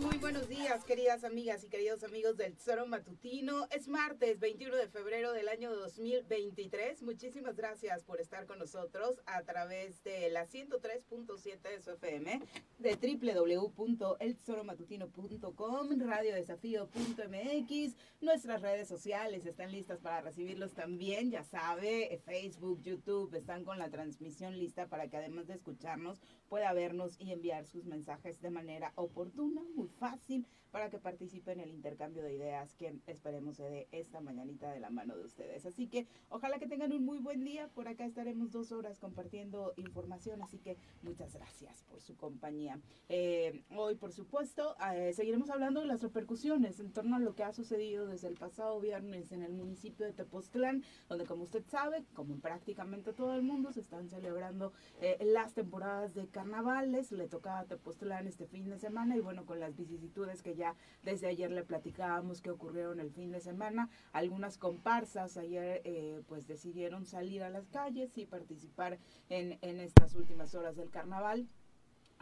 Muy buenos días, queridas amigas y queridos amigos del Tesoro Matutino. Es martes 21 de febrero del año 2023. Muchísimas gracias por estar con nosotros a través de la 103.7 de su FM, de www.eltesoromatutino.com, radiodesafío.mx. Nuestras redes sociales están listas para recibirlos también, ya sabe, Facebook, YouTube están con la transmisión lista para que además de escucharnos pueda vernos y enviar sus mensajes de manera oportuna, muy fácil, para que participe en el intercambio de ideas que esperemos se dé esta mañanita de la mano de ustedes. Así que ojalá que tengan un muy buen día. Por acá estaremos dos horas compartiendo información, así que muchas gracias por su compañía. Eh, hoy, por supuesto, eh, seguiremos hablando de las repercusiones en torno a lo que ha sucedido desde el pasado viernes en el municipio de Tepoztlán, donde como usted sabe, como en prácticamente todo el mundo, se están celebrando eh, las temporadas de carnavales. Le tocaba a Tepoztlán este fin de semana y bueno, con las vicisitudes que ya desde ayer le platicábamos que ocurrieron el fin de semana. Algunas comparsas ayer eh, pues decidieron salir a las calles y participar en, en estas últimas horas del carnaval.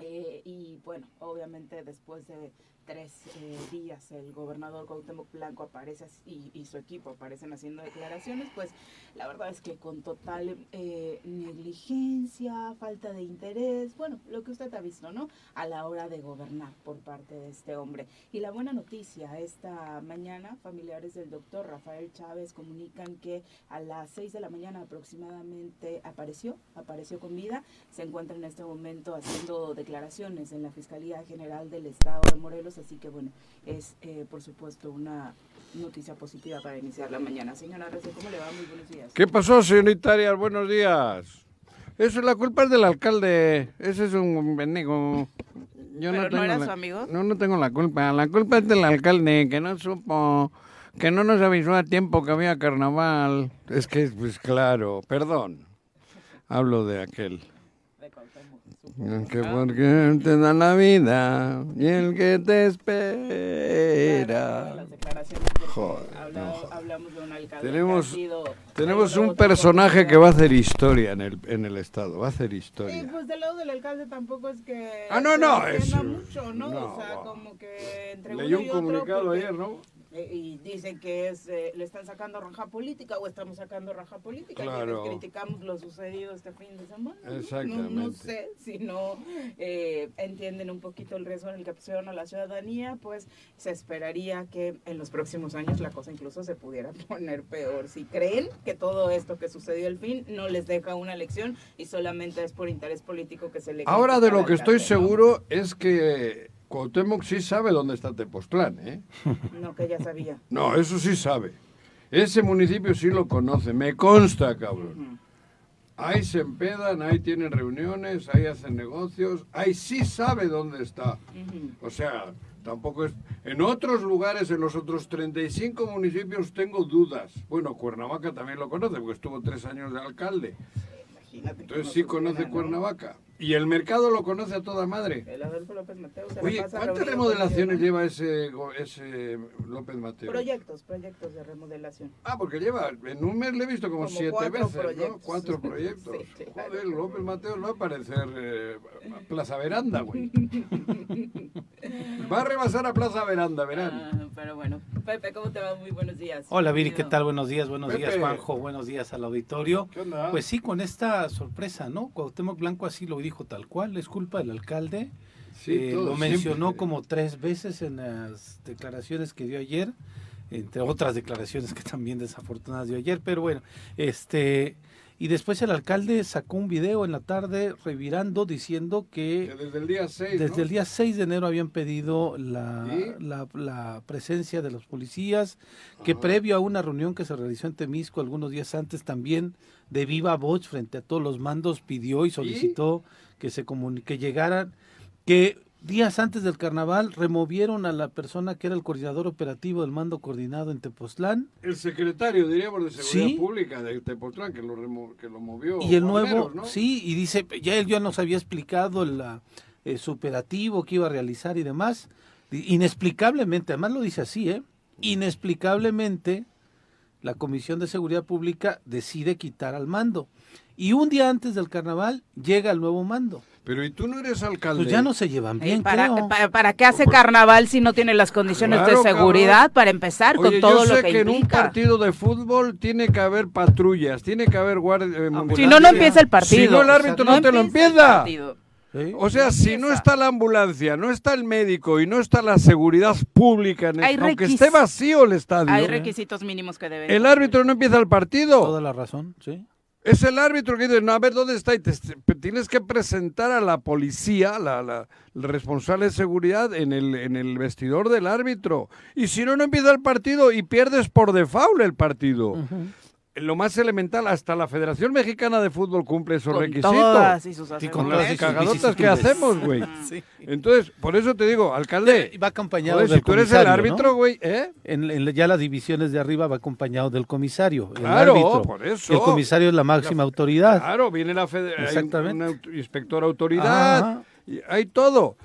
Eh, y bueno, obviamente después de tres eh, días el gobernador Cuauhtémoc Blanco aparece y, su equipo aparecen haciendo declaraciones, pues la verdad es que con total eh, negligencia, falta de interés, bueno, lo que usted ha visto, ¿no? A la hora de gobernar por parte de este hombre. Y la buena noticia, esta mañana familiares del doctor Rafael Chávez comunican que a las seis de la mañana aproximadamente apareció, apareció con vida, se encuentra en este momento haciendo declaraciones en la Fiscalía General del Estado de Morelos, así que bueno, es eh, por supuesto una noticia positiva para iniciar la mañana. Señora Rece, ¿cómo le va? Muy buenos días. ¿Qué pasó, señorita Arias? Buenos días. Eso, la culpa es del alcalde. Ese es un bendigo. Yo ¿Pero no, tengo no era la, su amigo? No, no tengo la culpa. La culpa es del alcalde, que no supo, que no nos avisó a tiempo que había carnaval. Es que, pues claro, perdón. Hablo de aquel. Que porque te da la vida y el que te espera. Joder, no. Hablamos de un alcalde tenemos, sido, tenemos un personaje que va a hacer historia en el, en el estado, va a hacer historia. Sí, pues del lado del alcalde tampoco es que ah, no, no, es, mucho, ¿no? no, o sea, como que entre y un comunicado porque, ayer, ¿no? Eh, y dicen que es eh, le están sacando raja política o estamos sacando raja política Claro. quienes criticamos lo sucedido este fin de semana. Exactamente. no, no sé si no eh, entienden un poquito el riesgo en el que pusieron a la ciudadanía pues se esperaría que en los próximos años la cosa incluso se pudiera poner peor si creen que todo esto que sucedió el fin no les deja una lección y solamente es por interés político que se le Ahora de lo que estoy seguro es que Cuauhtémoc sí sabe dónde está Tepoztlán, ¿eh? no que ya sabía No, eso sí sabe. Ese municipio sí lo conoce, me consta, cabrón. Ahí se empedan, ahí tienen reuniones, ahí hacen negocios, ahí sí sabe dónde está. O sea, tampoco es... En otros lugares, en los otros 35 municipios, tengo dudas. Bueno, Cuernavaca también lo conoce, porque estuvo tres años de alcalde. Imagínate Entonces sí conoce ¿no? Cuernavaca. Y el mercado lo conoce a toda madre. El Adolfo López Mateo se Oye, pasa ¿cuántas remodelaciones lleva ese, ese López ¿no? Mateo? Proyectos, proyectos de remodelación. Ah, porque lleva, en un mes le he visto como, Como siete cuatro veces, ¿no? proyectos. Cuatro proyectos. Sí, claro. Joder, López Mateo va a parecer eh, Plaza Veranda, güey. Va a rebasar a Plaza Veranda, verán. Ah, pero bueno, Pepe, ¿cómo te va? Muy buenos días. Hola Viri, ¿qué tal? Buenos días, buenos días Pepe. Juanjo, buenos días al auditorio. ¿Qué onda? Pues sí, con esta sorpresa, ¿no? Cuauhtémoc Blanco así lo dijo tal cual, es culpa del alcalde. Sí, Eh, todo lo mencionó siempre. como tres veces en las declaraciones que dio ayer, entre otras declaraciones que también desafortunadas dio ayer, pero bueno, este y después el alcalde sacó un video en la tarde revirando diciendo Que que desde el día 6, desde el día 6 de enero habían pedido la, ¿Sí? la, la presencia de los policías, que Ajá. previo a una reunión que se realizó en Temisco algunos días antes también de viva voz frente a todos los mandos pidió y solicitó que se que llegaran, que días antes del carnaval removieron a la persona que era el coordinador operativo del mando coordinado en Tepoztlán El secretario, diríamos, de Seguridad Sí. Pública de Tepoztlán, que lo, remo- que lo movió. y el nuevo, ¿no? sí, y dice, ya él ya nos había explicado la, eh, su operativo que iba a realizar y demás. Inexplicablemente, además lo dice así, ¿eh? Inexplicablemente la Comisión de Seguridad Pública decide quitar al mando. Y un día antes del carnaval llega el nuevo mando. Pero ¿y tú no eres alcalde? Pues ya no se llevan Eh, bien, para, creo. para, para qué hace carnaval si no tiene las condiciones Claro, de seguridad cabrón. para empezar Oye, con todo yo sé lo que, que en un partido de fútbol tiene que haber patrullas, tiene que haber guardia. eh, Ah, Si no, no empieza el partido. Si no, el árbitro no, te lo empieza el empieza. partido. ¿Sí? O sea, si no está la ambulancia, no está el médico y no está la seguridad pública, en el- Hay aunque esté vacío el estadio, Hay requisitos mínimos que deben. el árbitro no empieza el partido. Toda la razón, sí. Es el árbitro que dice, no, a ver, ¿dónde está? Y te- te- tienes que presentar a la policía, la, la- el responsable de seguridad, en el, en el vestidor del árbitro. Y si no, no empieza el partido y pierdes por default el partido. Lo más elemental, hasta la Federación Mexicana de Fútbol cumple esos con requisitos. todas y sus Y Con las cagadotas que hacemos, güey. Sí. Entonces, por eso te digo, alcalde, Va acompañado joder, del si tú eres el árbitro, ¿no? güey, ¿eh? En, en ya las divisiones de arriba va acompañado del comisario, el Claro, árbitro. por eso. El comisario es la máxima autoridad. Claro, viene la fede- hay un- Exactamente. un inspector autoridad, Ajá. y hay todo.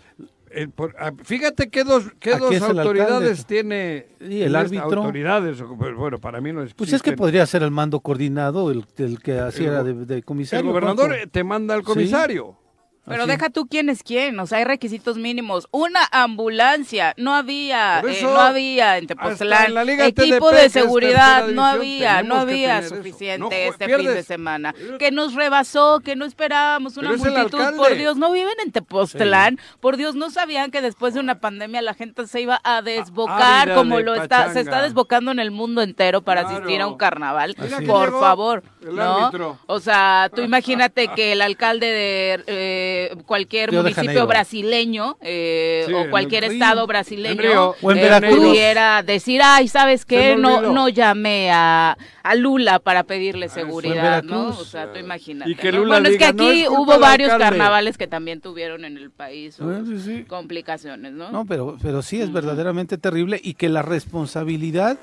Eh, por- ah, fíjate qué dos, qué dos autoridades tiene Sí, el árbitro. Autoridades, pues, bueno, para mí no es. Pues es que podría ser el mando coordinado, el, el que hacía El de, de El comisario. gobernador eh, te manda al comisario. Pero Así. deja tú quién es quién, o sea, hay requisitos mínimos. Una ambulancia, no había, eh, eso, no había en Tepoztlán. en Equipo TDP, de seguridad, no había, no había suficiente No este fin de semana. Que nos rebasó, que no esperábamos una Pero multitud. Por. Dios, no viven en Tepoztlán. Por Dios, no sabían que después de una pandemia la gente se iba a desbocar como lo está, se está desbocando en el mundo entero para Claro. asistir a un carnaval. Por favor, el ¿no? árbitro. O sea, tú imagínate que el alcalde de eh, cualquier Río de municipio brasileño eh, Sí, o cualquier Río. estado brasileño Río. Eh, pudiera decir, ay, ¿sabes qué? No, no llamé a, a Lula para pedirle eso. seguridad, ¿no? O sea, tú imagínate. Y que ¿no? Lula bueno, es que diga, "No, aquí es hubo varios alcalde". carnavales que también tuvieron en el país Ah, sí, sí. complicaciones, ¿no? No, pero, pero sí es verdaderamente terrible y que la responsabilidad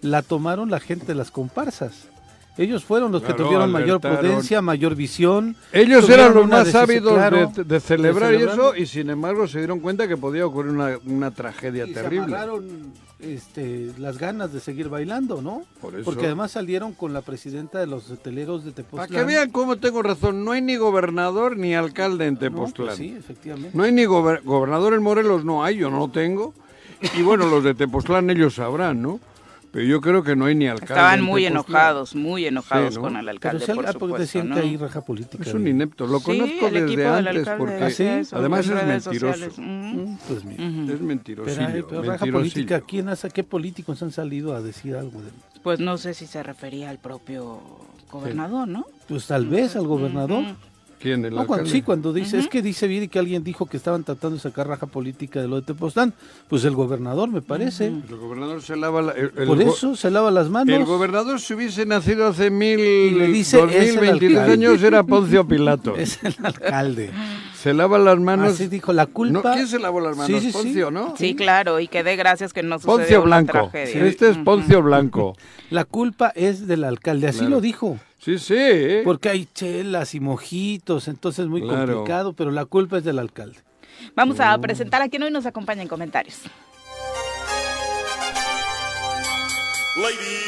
la tomaron la gente de las comparsas. Ellos fueron los que tuvieron mayor prudencia, mayor visión. Ellos eran los más ávidos claro, de, de celebrar y celebrar. eso, y sin embargo se dieron cuenta que podía ocurrir una, una tragedia y se terrible. amarraron este, las ganas de seguir bailando, ¿no? Por eso. Porque además salieron con la presidenta de los hoteleros de Para Tepoztlán. que vean cómo tengo razón, no hay ni gobernador ni alcalde en No, Tepoztlán. pues sí, efectivamente. No hay ni gober- gobernador en Morelos, no hay, yo no lo tengo. Y bueno, los de Tepoztlán ellos sabrán, ¿no? Pero yo creo que no hay ni alcalde. Estaban muy enojados, muy enojados ¿no? con el Pero alcalde, sí, por ah, porque supuesto, decían ¿no? que hay raja política. Es un inepto, lo Sí, conozco el desde antes alcalde porque hace eso además es redes mentiroso. Mm, Pues mira. Ujú. Es mentirosillo. Pero, hay, pero raja política, ¿quién hace, ¿qué políticos han salido a decir algo? De, Pues no sé si se refería al propio gobernador, ¿no? pues tal vez al gobernador. Ujú. ¿Quién? ¿El No, cuando, alcalde? sí, cuando dice, es que dice bien que alguien dijo que estaban tratando de sacar raja política de lo de Tepoztlán. Pues el gobernador, me parece. El gobernador se lava la, el, el Por eso se lava las manos. El gobernador si hubiese nacido hace mil, le dice, años era Poncio Pilato. Es el alcalde. Se lava las manos. Así dijo, la ¿No? culpa... ¿Quién se lavó las manos? Sí, sí, sí. Poncio, ¿no? Sí, claro, y que dé gracias que no sucedió Poncio una Blanco. tragedia. Este es. Poncio Blanco. La culpa es del alcalde, así Claro. lo dijo. Sí, sí. Porque hay chelas y mojitos, entonces es muy Claro. complicado, pero la culpa es del alcalde. Vamos a presentar a quien hoy nos acompaña en comentarios. Ladies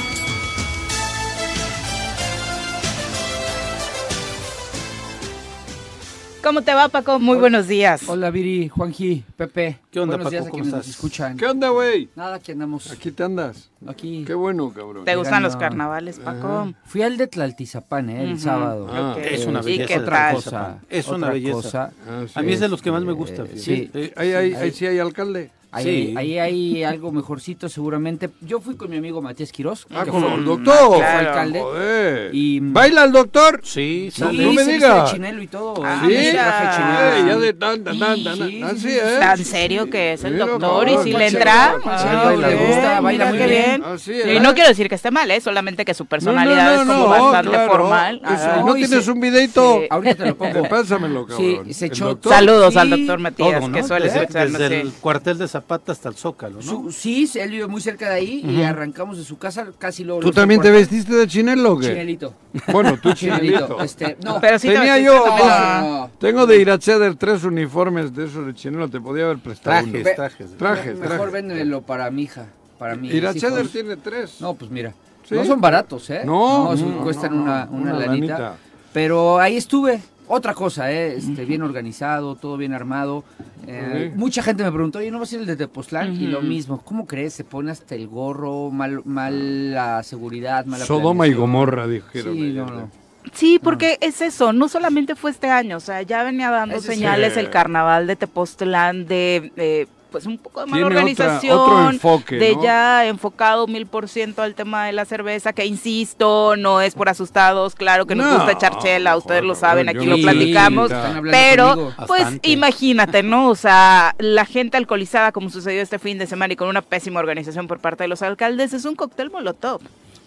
¿Cómo te va, Paco? Muy buenos días. Hola Viri, Juanji, Pepe. ¿Qué onda, Buenos Paco? días a ¿Cómo quienes nos estás? escuchan. ¿Qué onda, güey? Nada, aquí andamos. Aquí te andas. Aquí. Qué bueno, cabrón. ¿Te gustan los carnavales, Paco? Fui al de Tlaltizapán, ¿eh? el sábado. Ah. Es una ¿Y belleza qué de tal? otra cosa. Es una otra belleza. cosa. Ah, sí. A mí es de los que más me gusta. fíjate. sí. Eh, ahí, ahí, ahí sí hay alcalde. Ahí, Sí. ahí hay algo mejorcito seguramente. Yo fui con mi amigo Matías Quirós. Ah, que con fue- el doctor. fue Claro. alcalde. Joder. Y- ¿Baila el doctor? Sí, Sí, no me digas. chinelo y todo. Ah, ¿Sí? traje de chinelo. Ay, ya de tan, tan, tan, tan, Sí, tan, ¿eh? ¿Tan serio que es el Mira, doctor? ¿Y si le entra? Ah, baila, muy le bien, gusta, baila muy bien. Y ¿eh? no quiero decir que esté mal, ¿eh? Solamente que su personalidad No, no, es como no, bastante claro. formal. Eso, Ah, ¿y ¿No tienes un videito? Ahorita te lo pongo. Pásamelo, cabrón. Sí, se ¿El echó- doctor? Saludos al doctor Matías, que suele Desde, escucharnos. desde el cuartel de Zapata hasta el Zócalo, ¿no? Su- sí, él vive muy cerca de ahí y arrancamos de su casa casi luego. ¿Tú también te vestiste de chinelo o qué? Chinelito. Bueno, tú Chinelito. Este, no, Pero sí te Tenía vestiste yo, pues, no. Tengo de Iracheder tres uniformes de esos de chinelo, te podía haber prestado Trajes, uno. trajes. Trajes, Mejor trajes. véndemelo para mi hija, para mi Iracheder tiene tres. No, pues mira. ¿Sí? No son baratos, ¿eh? No, no, cuestan no, una, una, una lanita. lanita. Pero ahí estuve. Otra cosa, ¿eh? Este, bien organizado, todo bien armado. Eh. Mucha gente me preguntó, oye, ¿no vas a ir el de Tepoztlán? Y lo mismo, ¿cómo crees? Se pone hasta el gorro, mal, mala seguridad, mala Sodoma y. Gomorra, dijeron. Sí, no, no. Sí, porque es eso, no solamente fue este año, o sea, ya venía dando Ese sí. señales el carnaval de Tepoztlán de eh, pues un poco de mala Tiene otra- organización, otro enfoque, de ¿no? ya enfocado mil por ciento al tema de la cerveza, que insisto, no es por asustados, claro que nos No, gusta echar chela, ustedes lo saben, aquí lo platicamos, pero pues Bastante. imagínate, ¿no? O sea, la gente alcoholizada como sucedió este fin de semana y con una pésima organización por parte de los alcaldes es un cóctel molotov.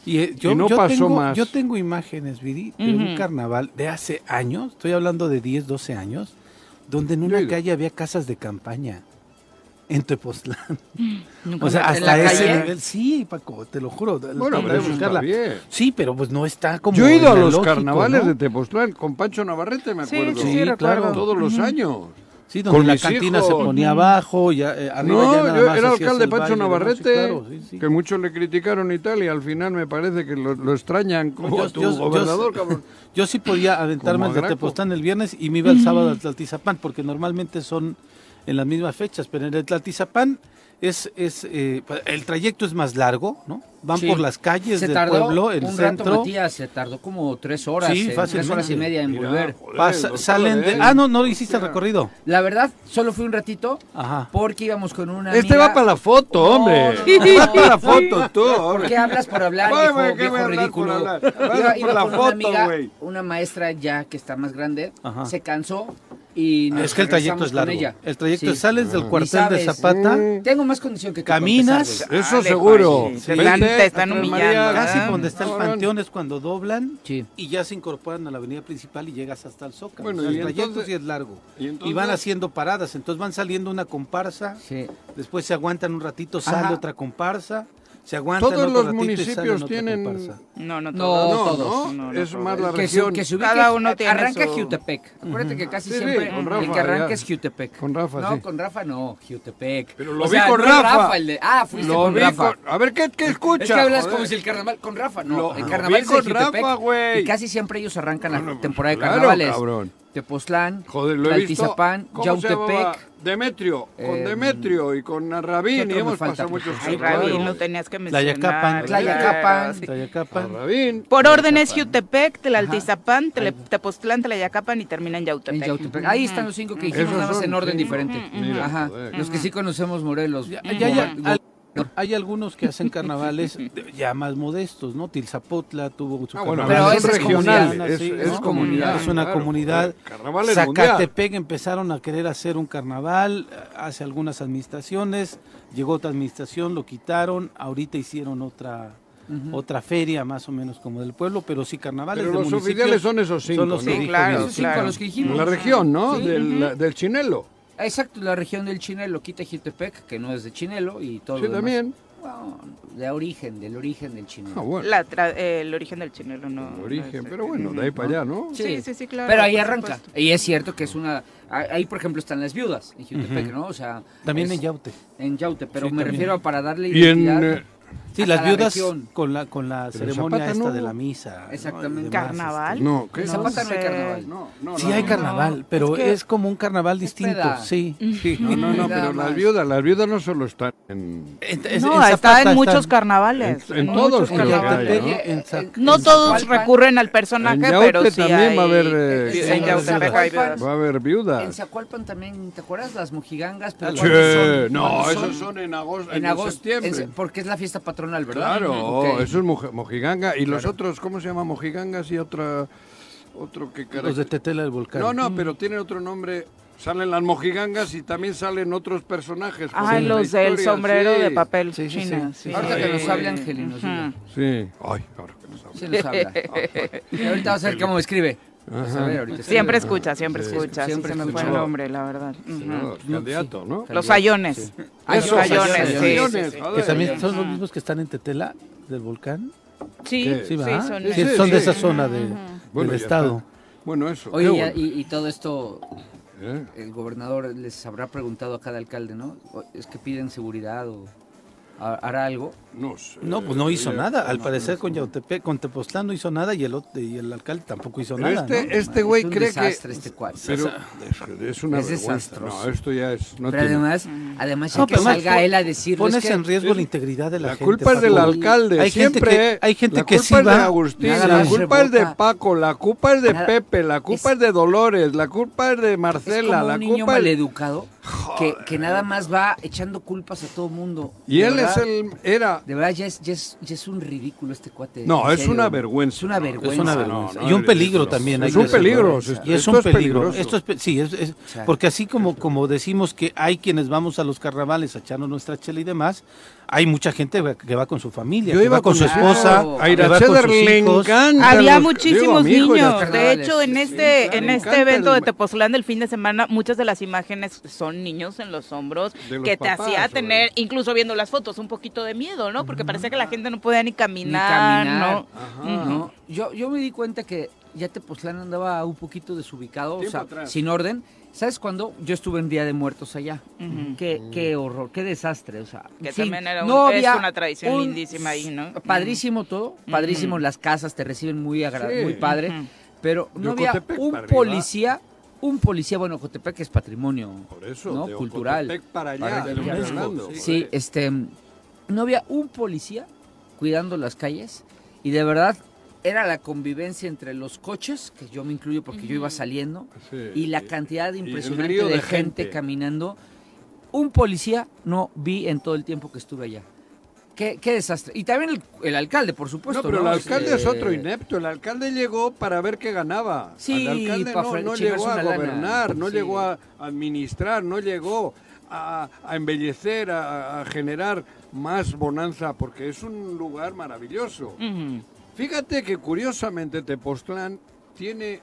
Y, eh, yo, Y no yo pasó tengo, más. Yo tengo imágenes, Vidi, de un carnaval de hace años, estoy hablando de 10, 12 años, donde en una calle había casas de campaña en Tepoztlán. O sea, ¿En hasta ese calle? nivel. Sí, Paco, te lo juro. Bueno, pero eso está buscarla. bien. Sí, pero pues no está como. Yo he ido a los lógico, carnavales ¿no? de Tepoztlán con Pancho Navarrete, me acuerdo. sí, claro. Todos los años. Sí, donde con la cantina se ponía abajo, ya, eh, arriba No, ya nada yo más era alcalde Pancho baile, ¿no? Sí, Navarrete, claro, sí, sí. que muchos le criticaron y tal, y al final me parece que lo, lo extrañan como Yo- tu yo- yo- gobernador, cabrón. Yo sí podía aventarme Como el de Graco. Tepoztlán el viernes y me iba el sábado al Tlaltizapán, porque normalmente son en las mismas fechas, pero en el Tlaltizapán es, es eh, el trayecto es más largo, ¿no? Van Sí. por las calles Se del tardó pueblo, el un rato, centro. Matías, se tardó como tres horas, Sí, eh, tres horas y media en Mira, volver. joder, pasa- doctor, salen de... Ah, no, no hiciste el recorrido. La verdad, solo fui un ratito Ajá. porque íbamos con una Este amiga- va para la foto, hombre. no, no, Este va no. para la foto, tú, ¿Por hombre. qué hablas por hablar, Ay, viejo, güey, ¿qué viejo por ridículo? hablar? Iba, Hablas iba por la con una foto, amiga, güey. una maestra ya que está más grande, Ajá. se cansó y nos Es que el trayecto es largo. ella. El trayecto Sí. es sales del Ah. cuartel de. Zapata, Mm. Tengo más condición que tú. Caminas, Eso Dale, seguro. Vente, están- te casi por donde está el panteón es cuando doblan. Sí. y ya se incorporan a la avenida principal y llegas hasta el Zócalo. Bueno, O sea, y el trayecto entonces- sí es largo. ¿y van haciendo paradas, entonces van saliendo una comparsa, Sí. después se aguantan un ratito, sale Ajá. otra comparsa, se aguantan Todos los municipios tienen-. No, no, No, todos. todos. No, no, es más la Que, se, región. que se ubique, Cada uno tiene arranca Jutepec. Acuérdate que casi Sí, sí, siempre el que arranca ya. es Jutepec. Con Rafa, no, sí. con Rafa no, Jutepec. Pero lo O vi sea, con no Rafa. el de, ah, fuiste Lo con vi Rafa. con- A ver, ¿qué, qué escucha? Es que hablas joder? como si el carnaval con Rafa, no, Lo- el lo carnaval vi es Jutepec, Rafa, güey. Y casi siempre ellos arrancan la Bueno, temporada de carnavales. Tepoztlán, Joder, lo he visto. Yautepec. Demetrio, con Eh, Demetrio y con ¿qué Rabín, y hemos falta? pasado muchos Ay. Rabín, lo tenías que mencionar. Tlayacapan. Tlayacapan. sí. Tlayacapan. Rabín. Por orden es Jutepec, Tlaltizapán, Tepoztlán, Tlayacapan y termina en En Yautepec. Ahí están los cinco que dijimos, nada más en orden diferente. Ajá. Los que sí conocemos Morelos. Ya- ya- ya- hay algunos que hacen carnavales ya más modestos, ¿no? Tilzapotla tuvo su Ah, bueno, carnaval. Pero es regionales. comunidad, Es, sí, es ¿no? comunidad. Es una claro, comunidad. joder, Carnaval es mundial. Zacatepec empezaron a querer hacer un carnaval hace algunas administraciones, llegó otra administración, lo quitaron, ahorita hicieron otra otra feria más o menos como del pueblo, pero sí carnavales Pero de los oficiales son esos cinco, son los ¿no? Sí, claro. Esos cinco claro. los que dijimos. La región, ¿no? Sí. Del, la- del Chinelo. Exacto, la región del Chinelo, quita Jutepec, que no es de Chinelo, y todo Sí, lo demás. también. Bueno, de origen, del origen del Chinelo. Ah, bueno. La tra- eh, el origen del chinelo no. el no origen, es- pero bueno, de ahí para allá, ¿no? Sí, sí, sí, claro. Pero ahí arranca. supuesto. Y es cierto que es una... Ahí, por ejemplo, están las viudas en Jutepec, ¿no? O sea... También es- en Yaute. En Yaute, pero Sí, me también. refiero a para darle Y en... eh, Sí, las la viudas región. con la con la Pero ceremonia Zapata esta no. de la misa. ¿no? Exactamente. ¿Carnaval? este. no, ¿qué? En Zapata no hay sé. carnaval. No, no, Sí no, hay no. carnaval, pero es que es como un carnaval distinto, sí. sí. No, no, no, pero las viudas, las viudas no solo están en... En- es- No, en está en muchos están- carnavales. En- en todos En carnavales. hay, ¿no? en No en todos recurren al personaje, En pero sí también hay... va a haber, eh, en hay. Va a haber En viudas. Zacualpan también, ¿te acuerdas? Las mojigangas. Pero Ah, no, ¿Cuándo esos son en agosto, En agosto, septiembre. en se- porque es la fiesta patronal, ¿verdad? Claro, Ok. eso es moje- mojiganga. Y los Claro. otros, ¿cómo se llama? Mojigangas y otra, otro que cara- Los de Tetela del Volcán. No, no, pero tienen otro nombre. Salen las mojigangas y también salen otros personajes. Ah, los del sombrero sí. de papel Sí, sí, china. sí, sí. Ahorita que nos hable. Ujú. Sí. Ay, ahora que nos habla. Sí nos habla. Ahorita vas a ver cómo me escribe. Pues sí. Siempre escucha, siempre Sí, escucha. siempre sí se me fue el nombre, la verdad. Los sayones. Ah, Los sí. joder. Que también son los mismos que están en Tetela del volcán. Sí, son Sí, Sí, son de esa zona de, Bueno, del estado. está. Bueno, eso. Oye, y- bueno. y, y todo esto, ¿Eh? el gobernador les habrá preguntado a cada alcalde, ¿no? Es que piden seguridad o hará algo. No sé. No, pues no hizo Eh, nada. Al no, parecer no, con no. Yautepec, con Tepoztlán no hizo nada y el, y el alcalde tampoco hizo Pero nada. este, ¿no? este güey es un cree desastre que. este cuate. Pero es, es una Es desastroso. No, esto ya es. No Pero tiene- además, además ya No, que pero además salga él a decir Pones es que en riesgo la integridad de la, La gente. culpa es del alcalde, Hay gente siempre. que- ¿eh? hay gente la que culpa sí es de Agustín, la culpa es de. Paco, la culpa es de Pepe, la culpa es, de Dolores, la culpa es de es Marcela, como la un niño culpa es... maleducado que, que nada más va echando culpas a todo mundo. Y De él es el... Era... De verdad, ya es, ya es, ya es un ridículo este cuate. No, es serio. una vergüenza. Es una vergüenza. Es una No, vergüenza. no, y un peligro también. Es hay un peligro, Y es un peligro. Esto es sí, es, porque así como, como decimos que hay quienes vamos a los carnavales a echarnos nuestra chela y demás, hay mucha gente que va con su familia, Yo que iba va con su esposa, Claro. A le encanta. Había los- muchísimos digo, niños. De hecho, en este, en este evento el de Tepoztlán del fin de semana, muchas de las imágenes son niños en los hombros los que te papás, hacía tener, incluso viendo las fotos, un poquito de miedo, ¿no? Porque parecía que la gente no podía ni Ni caminar, caminar. ¿no? ¿no? Yo, yo me di cuenta que ya Tepoztlán andaba un poquito desubicado, o sea, atrás. sin orden. ¿Sabes cuándo? Yo estuve en Día de Muertos allá. Ujú. Qué, qué horror, qué desastre, o sea. Que sí, también era un- no es había una tradición un- lindísima ahí, ¿no? Padrísimo todo, padrísimo las casas, te reciben muy agra- Sí. muy padre, pero no había Ocotepec un policía, un policía, bueno, Cotepec es patrimonio Por eso, ¿no? de cultural. Ocotepec para allá, Para allá. Sí, este, no había un policía cuidando las calles y de verdad era la convivencia entre los coches, que yo me incluyo porque yo iba saliendo, Sí, y la cantidad impresionante de, de gente, gente. caminando. Un policía no vi en todo el tiempo que estuve allá. Qué, qué desastre. Y también el, el alcalde, por supuesto. No, pero el alcalde Este, es otro inepto. El alcalde llegó para ver qué ganaba. Sí, el alcalde no, no llegó a lana. gobernar, no Sí. llegó a administrar, no llegó a, a embellecer, a, a generar más bonanza, porque es un lugar maravilloso. Ujú. Fíjate que curiosamente Tepoztlán tiene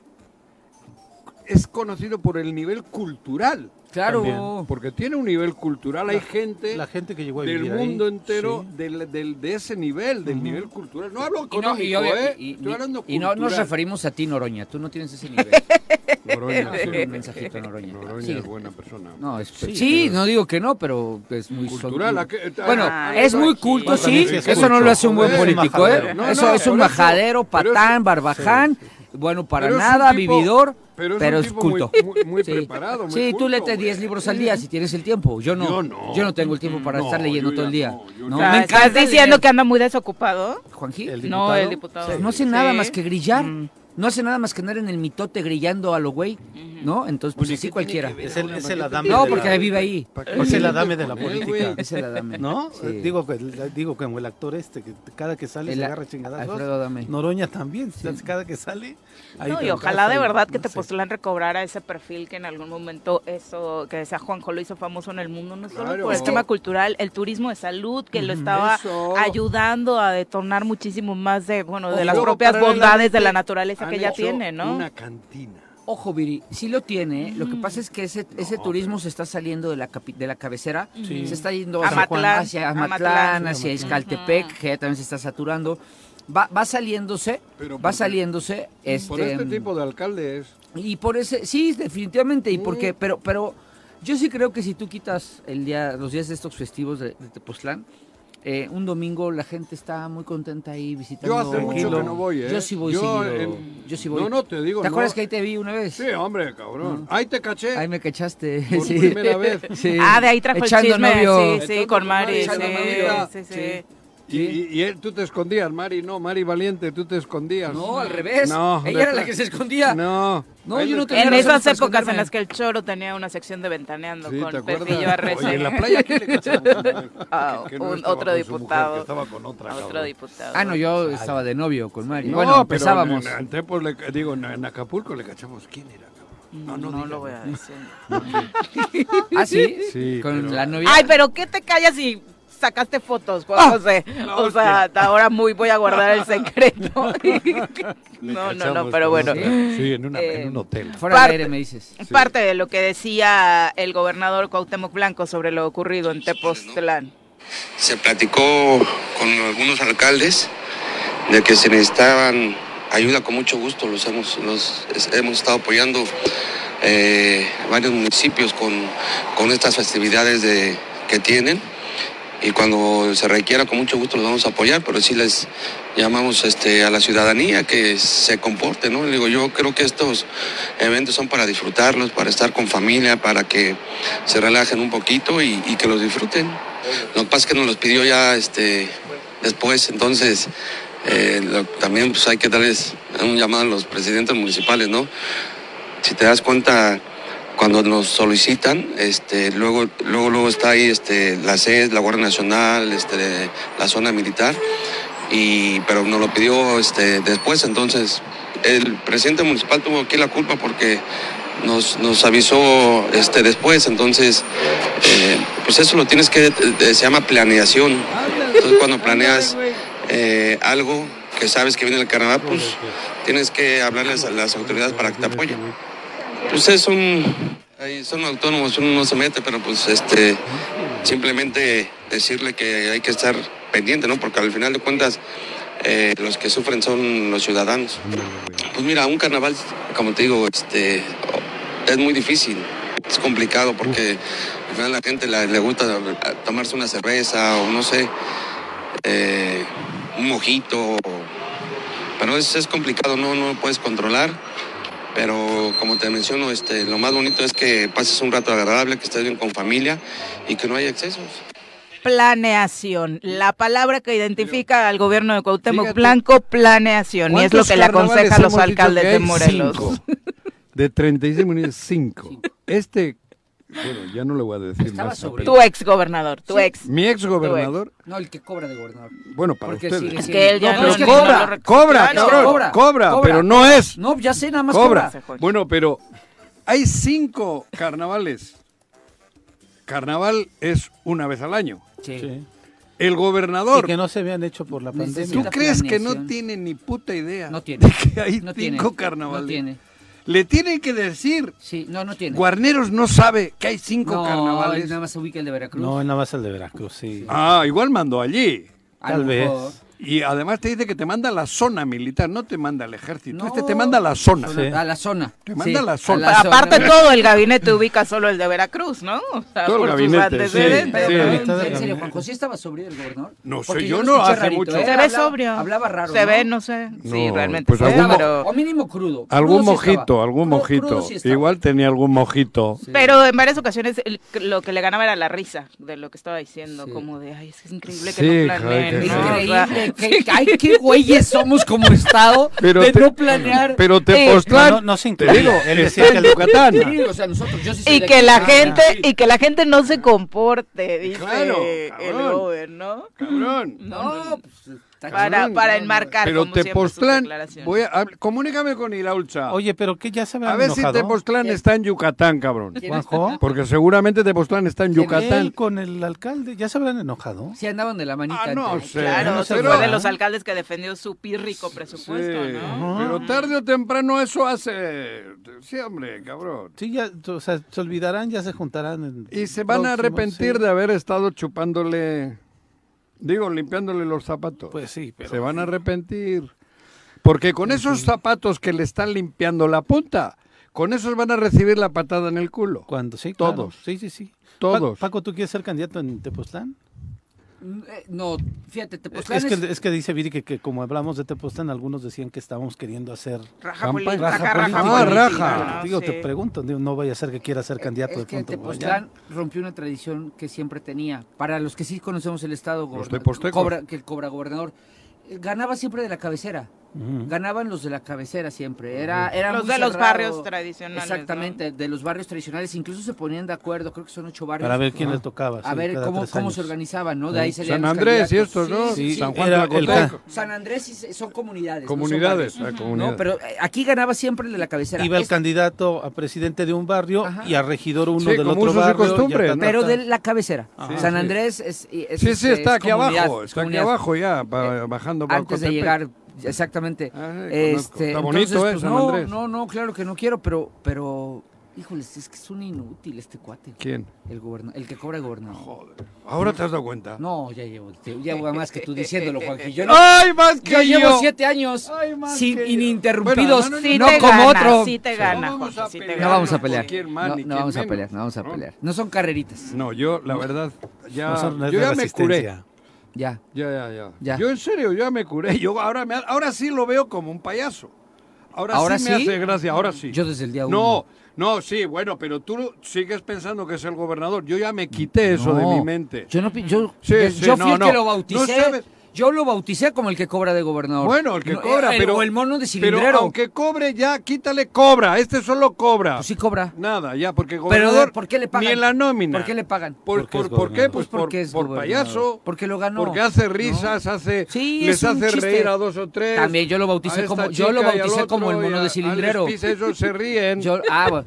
es conocido por el nivel cultural, Claro. También. porque tiene un nivel cultural. Hay gente La gente que llegó a del ahí, mundo entero sí. del, del- de ese nivel, del nivel cultural. No hablo Y no, económico, y ¿eh? y- Estoy y- hablando y no nos referimos a ti, Noroña. Tú no tienes ese nivel. Noroña, sí. un mensajito Noroña. Noroña es buena persona. No, es, Sí, no digo que no, pero es muy Cultural, son- ¿a qué- Bueno, Ah, es muy culto, sí. es Eso no lo hace un buen político, ¿eh? No, eso es un majadero, patán, barbaján. Bueno, para Pero nada, tipo- vividor, pero pero es culto. muy- muy Sí. preparado, muy Sí, tú culto, léete 10 güey. libros al día si tienes el tiempo. Yo no. Yo no. Yo no tengo el tiempo para No, estar leyendo todo el día. no, me ¿Estás diciendo leer. que anda muy desocupado? Juanji, El No, diputado. el diputado. no hace nada más que grillar. Mm. No hace nada más que andar en el mitote grillando a lo güey, ¿no? Entonces, pues Oye, así ¿qué cualquiera. tiene que ver Es el- ahora, es ¿para el qué adame te- No, de porque la- vive ahí. ¿Para qué Es te el adame de la política. Es el Adame. ¿No? Sí. Digo, que- digo como el actor este, que cada que sale El se a- agarra chingadazos. Alfredo Adame. Noroña también, cada que sale. ahí No, y te ojalá de verdad que no sé. Tepoztlán recobrara ese perfil que en algún momento eso, que decía Juanjo, lo hizo famoso en el mundo, no solo Claro. por el Es tema cultural, el turismo de salud, que lo estaba Eso. ayudando a detonar muchísimo más de, bueno, de las propias bondades de la naturaleza que ya tiene, ¿no? Una cantina. Ojo, Viri, sí lo tiene. Lo que pasa es que ese, ese No, turismo se está saliendo de la, capi- de la cabecera. Sí. Se está yendo hacia, Matlán, hacia a Amatlán, Matlán. hacia Sí, Izcaltepec, que ya también se está saturando. Va, va saliéndose, Pero va saliéndose. Este, Por este tipo de alcaldes. Y por ese, sí, definitivamente. Y porque, pero, pero yo sí creo que si tú quitas el día, los días de estos festivos de, de Tepoztlán, eh, un domingo la gente está muy contenta ahí visitando. Yo hace mucho que no voy, ¿eh? Yo sí voy Yo, seguido. en- Yo sí voy. No, no, te digo. ¿Te no. acuerdas que ahí te vi una vez? Sí, hombre, cabrón. Ahí te caché. Ahí me cachaste. Por sí. primera vez. Sí. Ah, de ahí trajo el Echando chisme, novio. sí, sí, Echando con con Mari, Mari, sí, sí, novio. Sí, Y, y- y él, tú te escondías, Mari, no, Mari Valiente, tú te escondías. No, al revés. No, Ella de- era la que se escondía. No. No, yo no tenía En esas épocas en las que el Choro tenía una sección de ventaneando Sí, ¿te con? Pepillo Arrece. Oye, en la playa, ¿quién le? Ah, Que no un- estaba otro mujer, diputado. que estaba con otra, Otro cabrón. diputado. Ah, no, yo estaba de novio con Mari. No, bueno, pero empezábamos. En, en Tepos le- digo, en, en Acapulco le cachamos. ¿Quién era, cabrón? No, no, digas. lo voy a decir. ¿Ah, sí? Sí, Con pero- la novia. Ay, pero ¿qué te callas y sacaste fotos, Juan José. o sea, ahora muy voy a guardar el secreto. no, no, no, pero bueno. Sí, en, una, en un Eh, hotel. Fuera Parte- del aire me dices. Parte de lo que decía el gobernador Cuauhtémoc Blanco sobre lo ocurrido en Tepoztlán. Se platicó con algunos alcaldes de que se necesitaban ayuda con mucho gusto, los hemos, los hemos estado apoyando eh, varios municipios con, con estas festividades de, que tienen y cuando se requiera con mucho gusto los vamos a apoyar, pero sí les llamamos este, a la ciudadanía que se comporte, ¿no? Digo, yo creo que estos eventos son para disfrutarlos, para estar con familia, para que se relajen un poquito y, que los disfruten. Lo que pasa es que nos los pidió ya este, después, entonces eh, también pues, hay que darles un llamado a los presidentes municipales, ¿no? Si te das cuenta, cuando nos solicitan, este, luego, luego, luego está ahí este, la CES, la Guardia Nacional, este, la zona militar, y, pero nos lo pidió este, después, entonces el presidente municipal tuvo aquí la culpa porque nos, nos avisó este, después, entonces eh, pues eso lo tienes que, se llama planeación, entonces cuando planeas eh, algo que sabes que viene el carnaval, pues tienes que hablarles a las autoridades para que te apoyen. Pues es un, ahí son autónomos, uno no se mete, pero pues este, simplemente decirle que hay que estar pendiente, ¿no? Porque al final de cuentas eh, los que sufren son los ciudadanos. Pues mira, un carnaval, como te digo, este, es muy difícil, es complicado porque al final la gente le gusta tomarse una cerveza o no sé, eh, un mojito, pero es, es complicado, no, no lo puedes controlar. Pero como te menciono, este, lo más bonito es que pases un rato agradable, que estés bien con familia y que no haya excesos. Planeación, la palabra que identifica al gobierno de Cuauhtémoc Fíjate. Blanco, planeación, y es lo ¿Cuántos que le aconseja a los alcaldes de? Morelos. Cinco. De 36 municipios, 5. Este, bueno, ya no le voy a decir Estaba más. sobre- Tu ex gobernador, tu Sí. ex. Mi ex gobernador, No, el que cobra de gobernador. bueno, para Porque ustedes. sigue Es que él ya No, no, pero es que no cobra, lo Cobra, Claro. cabrón, Cobra, cobra, cobra. pero no es. No, ya sé, nada más Cobra. cobra. Bueno, pero hay cinco carnavales. Carnaval es una vez al año. Sí. Sí. El Y gobernador, que no se habían hecho por la pandemia. ¿tú crees que no tiene ni puta idea No tiene. de que hay No cinco tiene. carnavales? No tiene. Le tienen que decir, Sí, no, no tiene. Guarneros no sabe que hay cinco no, carnavales. nada más se ubica el de Veracruz. No, nada más el de Veracruz, sí. Ah, igual mandó allí. Tal lo vez. Y además te dice que te manda a la zona militar, no te manda al ejército. No. Este te manda a la zona. Sí. A la zona. Te manda a la a zona. la Aparte zona. todo el gabinete ubica solo el de Veracruz, ¿no? O sea, Todo el por gabinete, sus sí, ¿no? sí. En serio, Juan José estaba sobrio el gobernador. No sé, Porque yo lo no, hace rarito, mucho. ¿eh? Se ve Hablaba- sobrio. Hablaba raro. Se ve, no sé. Sí, No, realmente pues ve, algún mo- pero... O mínimo crudo. Algún Crudo sí mojito, algún mojito. sí. Igual tenía algún mojito. Sí. Pero en varias ocasiones el- lo que le ganaba era la risa de lo que estaba diciendo, Sí. como de, ay, es increíble que Sí, no planeen. ¿no? Increíble. Que- ay, qué güeyes somos como Estado Pero de te- no planear. Pero Sí. Tepoztlán, No, no, no se te incluye. digo, Él decía que el- Yucatán. Sí, o sea, nosotros, yo sí y de que la gente sí. y que la gente no se comporte, dice Claro, el cabrón. Gober, ¿no? Cabrón. No, pues, está Para, para enmarcar Pero como Tepoztlán, voy a, comunícame con Iraulcha. Oye, pero que ya se a ver si. Tepoztlán está en Yucatán, cabrón. ¿Quién Juanjo, Porque seguramente Tepoztlán está en ¿Quién? Yucatán. él con el alcalde, ya se habían enojado. Sí andaban de la manita. Ah, no entre- sé. Claro, no se se fue de los alcaldes que defendió su pírrico presupuesto, Sí, ¿no? Pero tarde o temprano eso hace. Sí, hombre, cabrón. Sí, ya, o sea, se olvidarán, ya se juntarán. en Y se van a arrepentir sí. de haber estado chupándole. Digo, limpiándole los zapatos. Pues sí, pero. Se van a arrepentir. Porque con esos zapatos que le están limpiando la punta, con esos van a recibir la patada en el culo. Cuando, sí, claro. Todos. Sí, sí, sí. Todos. Pa- Paco, ¿tú quieres ser candidato en Tepoztlán? Eh, No, fíjate, te Es, es que, es que dice Viri que, que como hablamos de Tepoztlán, algunos decían que estábamos queriendo hacer Raja política, raja raja, política. Ah, política, raja. ¿no? Digo, Sí. te pregunto, digo, no vaya a ser que quiera ser candidato Es de que pronto. Tepoztlán rompió una tradición que siempre tenía. Para los que sí conocemos el estado, cobra, que el cobra gobernador, eh, ganaba siempre de la cabecera. Ganaban los de la cabecera siempre. Era, era Los muy de los barrios tradicionales, Exactamente, de los barrios tradicionales. Incluso se ponían de acuerdo, creo que son ocho barrios. Para ver quién Ah. le tocaba. A sí, ver cómo, cómo se organizaban, ¿no? De ahí salían San Andrés y candidatos. estos, ¿no? Sí, sí, San sí. Juan Era de ca- San Andrés sí son comunidades. no son Comunidades, barrios. ah, comunidades. No, pero eh, aquí ganaba siempre el de la cabecera. Iba el Es- candidato a presidente de un barrio Ajá. y a regidor uno Sí, del como otro barrio. ¿no? pero de la cabecera. San Sí. Andrés es, Sí, sí, está es aquí abajo, es está aquí abajo ya, pa- bajando Antes de llegar, exactamente. Ah, sí, este, Está bonito, entonces, ¿eh, pues, San no, Andrés? no, no, claro que no quiero, pero, pero, híjoles, es que es un inútil este cuate. ¿Quién? El goberna- el que cobra gobernador. Joder. ¿Ahora te has dado cuenta? No, ya llevo, ya llevo más que tú diciéndolo, Juanji. Yo, no- ¡Ay, más que yo yo! llevo siete años Ay, más sin que ininterrumpidos, Bueno, Sí no te como gana, otro. sí te No gana, vamos a sí te pelear. No vamos a pelear. No, vamos a pelear, no vamos a No. pelear. No son carreritas. No, yo, la verdad, ya, No son- no es yo ya me curé. Ya. Ya, ya, ya, Ya. Yo en serio, yo ya me curé. Yo ahora, me, ahora sí lo veo como un payaso. Ahora, ¿Ahora sí me sí? hace gracia, ahora sí. Yo desde el día uno. No, no, sí, bueno, pero tú sigues pensando que es el gobernador. Yo ya me quité eso de mi mente. Yo no yo, Sí, yo, sí, yo fui no, el que lo No bauticé. sabes- Yo lo bauticé como el que cobra de gobernador. Bueno, el que No, cobra, el- pero... O el mono de Pero cilindrero. aunque cobre ya, quítale cobra. Este solo cobra. Pues sí cobra. Nada, ya, porque Pero gobernador... ¿por qué le pagan? Ni en la nómina. ¿Por qué le pagan? ¿Por, Porque por, por qué? Pues Pues por, porque es por gobernador. payaso. Porque lo ganó. Porque hace ¿no? risas, hace... Sí, les es un hace chiste. reír a dos o tres. También yo lo bauticé como yo lo bauticé como el mono a- de cilindrero. Alex Pisa, ellos se ríen. Yo, ah, bueno.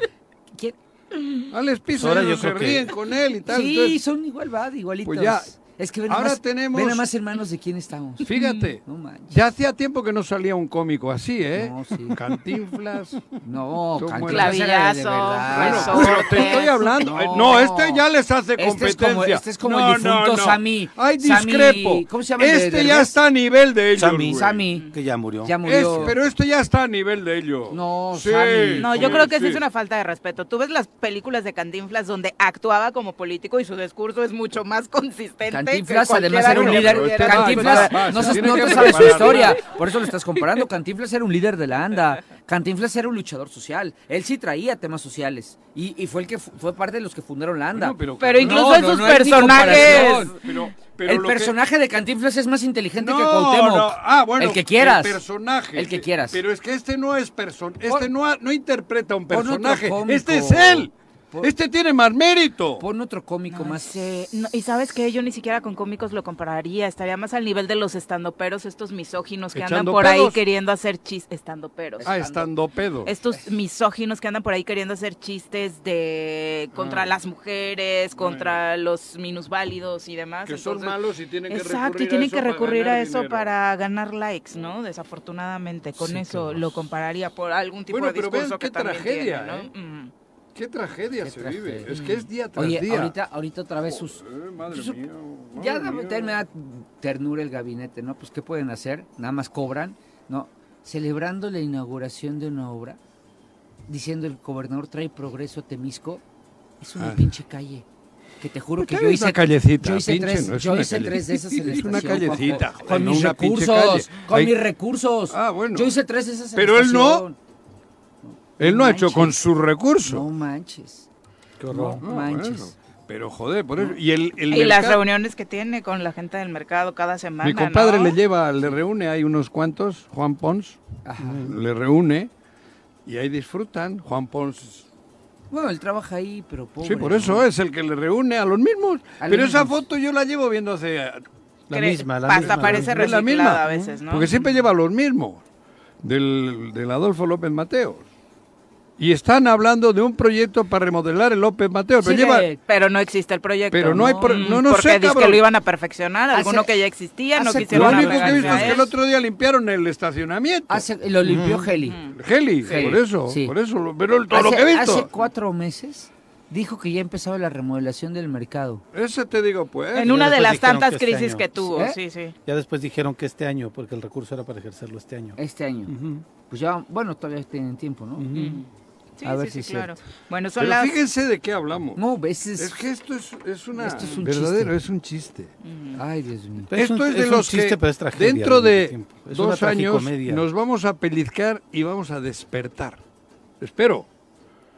¿Quién? Alex ellos yo se que- ríen con él y tal. Sí, entonces, son igual, va, igualitos. Pues ya, Es que ven ahora tenemos- ven nomás hermanos de quién estamos. Fíjate, No manches. ya hacía tiempo que no salía un cómico así, ¿eh? No, sí. Cantinflas. No, Cantinflas. Bueno, pero te estoy hablando. No. eh, No, este ya les hace Este es competencia. como- este es como el No, difunto no, no. Sammy. Ay, Sammy- discrepo. ¿cómo se llama de Este ya está a nivel de ellos. Sammy. güey. Sammy. Que ya murió. Ya Es- murió. pero este ya está a nivel de ellos. No, sí, Sammy. No, yo sí, creo que sí sí. es una falta de respeto. Tú ves las películas de Cantinflas donde actuaba como político y su discurso es mucho más consistente. Cantinflas además era un líder. Cantinflas, no, sabes su historia, por eso lo estás comparando. Cantinflas era un líder de la ANDA. Cantinflas era un luchador social. Él sí traía temas sociales y, y fue el que fu- fue parte de los que fundaron la ANDA. Bueno, pero, Pero incluso No, en sus no personajes. pero- pero el que- personaje de Cantinflas es más inteligente No, que Cuauhtémoc. no. Ah, bueno, el que quieras. El personaje. El que quieras. Pero es que este no es person, este no, ha- no interpreta un personaje. Este es él. Este tiene más mérito. Pon otro cómico No más. sé, no, y sabes que yo ni siquiera con cómicos lo compararía, estaría más al nivel de los estandoperos, estos misóginos que andan ¿Echando por ahí queriendo hacer chistes, estandoperos. Ah, estando pedo. Estos misóginos que andan por ahí queriendo hacer chistes de contra Ah. las mujeres, contra los minusválidos y demás. Que son malos y tienen que Exacto, recurrir y tienen a eso que para recurrir ganar a eso dinero. para ganar likes, ¿no? Desafortunadamente, con Sí, eso lo compararía por algún tipo Bueno, de pero discurso vean que qué también tragedia, tiene, ¿eh? ¿no? Mm. Qué tragedia Qué se tragedia. vive. Es que es día tras Oye, día. ahorita, ahorita otra vez sus. Madre mía, Ya madre da- mía. me da ternura el gabinete, ¿no? Pues ¿qué pueden hacer? Nada más cobran, ¿no? Celebrando la inauguración de una obra, diciendo el gobernador trae progreso a Temisco, es una Ah. pinche calle. Que te juro que ¿Qué yo hice, callecita? yo hice pinche, tres, no es yo hice tres de esas en la Es una callecita, con no mis recursos, con mis recursos. Ah, bueno. Yo hice tres de esas en Pero él no. Él no ha hecho con su recurso. No manches. Qué horror. No No, manches. Pero joder, por eso. Y, el, el Y las reuniones que tiene con la gente del mercado cada semana. Mi compadre ¿no? le lleva, le reúne, hay unos cuantos, Juan Pons, Ajá. le reúne y ahí disfrutan. Juan Pons, Bueno, él trabaja ahí, pero pobre. sí, por eso ¿no? es el que le reúne a los mismos. A los Pero esa mismos. foto yo la llevo viendo hace... La misma, la Hasta misma. parece Es la reciclada misma. a veces, ¿no? Porque siempre lleva los mismos, del, del Adolfo López Mateos. Y están hablando de un proyecto para remodelar el López Mateos. Pero, lleva, Pero no existe el proyecto. Pero no hay pro- Mm, no, no Porque sé, dice que lo iban a perfeccionar, Hace- alguno que ya existía, no quisieron lo único que he visto es que el otro día limpiaron el estacionamiento. Hace- lo limpió Heli. Heli, Heli, por eso, sí. por eso, pero todo lo que he visto. Hace cuatro meses dijo que ya empezaba la remodelación del mercado. Ese te digo, pues. En una de las tantas que este crisis año. que tuvo, ¿Eh? sí, sí. Ya después dijeron que este año, porque el recurso era para ejercerlo este año. Este año. Pues ya, bueno, todavía tienen tiempo, ¿no? Ujú. Sí, A ver sí, si sí, claro. Bueno, son Pero las... fíjense de qué hablamos. No, ves, es... Que esto es, es una. Esto es un verdadero, chiste. es un chiste. Ay, Dios mío. Esto es de es un los chiste, que pero es tragedia dentro de dos años nos vamos a pellizcar y vamos a despertar. Espero.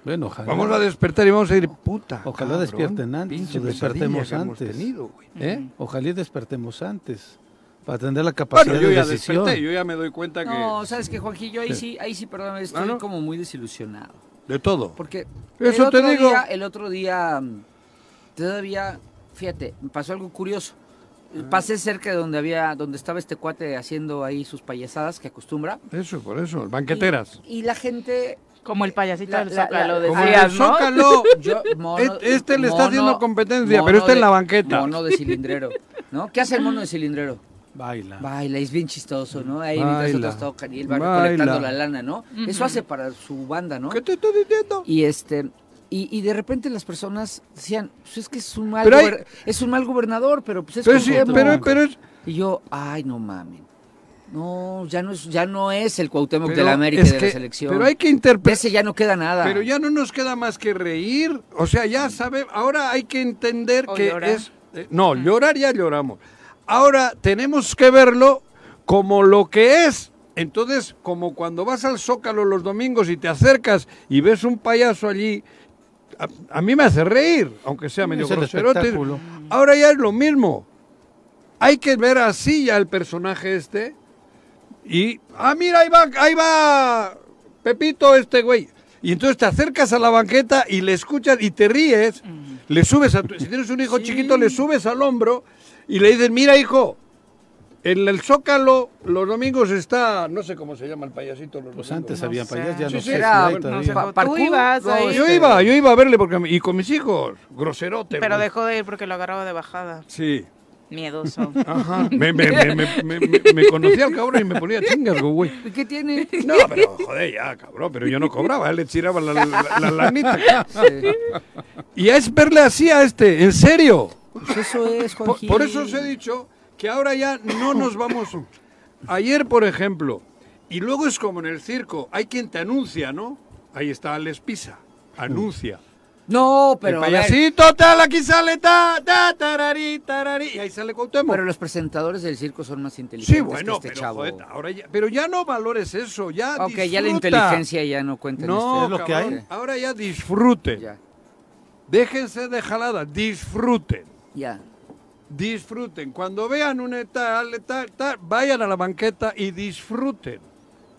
Bueno, ojalá. Vamos a despertar y vamos a decir, puta. Ojalá cabrón, despierten antes o despertemos que hemos antes. tenido. ¿Eh? Ojalá despertemos antes. Para tener la capacidad Bueno, yo de ya decisión. desperté, yo ya me doy cuenta No, que sabes que Juanjillo, ahí sí, ahí sí, perdón, estoy Ah, ¿no? como muy desilusionado. de todo. Porque Eso el te otro digo. Día, el otro día, mm, todavía, fíjate, me pasó algo curioso. Pasé cerca de donde había, donde estaba este cuate haciendo ahí sus payasadas que acostumbra. Eso, por eso, banqueteras. Y, y la gente, Como el payasito La- del Zócalo, el decías, ¿no? Zócalo. yo, mono- Este- este le está mono- haciendo competencia, pero este en de- la banqueta. Mono de cilindrero, ¿no? ¿Qué hace el mono de cilindrero? Baila. Baila, es bien chistoso, ¿no? Ahí mientras otros tocan y él va Baila. recolectando la lana, ¿no? Eso hace para su banda, ¿no? ¿Qué te estoy diciendo? Y este y, y de repente las personas decían, pues es que es un mal Pero hay- gober- es un mal gobernador, pero pues es Pero, sí, Cuauhtémoc". pero, pero es... Y yo, ay, no mames. No, ya no es ya no es el Cuauhtémoc de pero la América es de que- la selección. Pero hay que De interpretar... ese ya no queda nada. Pero ya no nos queda más que reír. O sea, ya sabe, ahora hay que entender O que llorar. es... eh, no, llorar ya lloramos. Ahora tenemos que verlo como lo que es. Entonces, como cuando vas al Zócalo los domingos y te acercas y ves un payaso allí, a, a mí me hace reír, aunque sea medio Es el groserote. Ahora ya es lo mismo. Hay que ver así ya el personaje este. Y, ah, mira, ahí va, ahí va Pepito este güey. Y entonces te acercas a la banqueta y le escuchas y te ríes. Le subes a tu, si tienes un hijo chiquito, le subes al hombro y le dices, mira hijo, en el Zócalo los domingos está, no sé cómo se llama el payasito. Los Pues domingos. antes No había sé. payas, ya Sí, no sí, sé si era, hay no sé, Tú ibas no, ahí. Yo iba, yo iba a verle porque y con mis hijos, groserote. Pero güey. dejó de ir porque lo agarraba de bajada. Sí. Miedoso. Ajá. Me, me, me, me, me- me- me conocía el cabrón y me ponía chingas, güey. ¿Y ¿Qué tiene? No, pero joder, ya, cabrón, pero yo no cobraba, él le tiraba la, la, la lanita. Sí. Y es verle así a este, en serio. Pues eso es, Por, por eso os he dicho que ahora ya no nos vamos. Ayer, por ejemplo, y luego es como en el circo, hay quien te anuncia, ¿no? Ahí está Alex Pisa, anuncia. No, pero el payasito, tal, aquí sale, ta, ta, tarari, tarari, y ahí sale Cuauhtémoc. pero los presentadores del circo son más inteligentes Sí, bueno, que este pero, chavo. joder, ahora ya, pero ya no valores eso, ya Ok, ya la disfruta. inteligencia ya no cuenta en No, este- Es lo que hay. ahora ya disfruten. Ya, Déjense de jalada, disfruten. Ya. Disfruten. Cuando vean un tal, tal, tal, vayan a la banqueta y disfruten.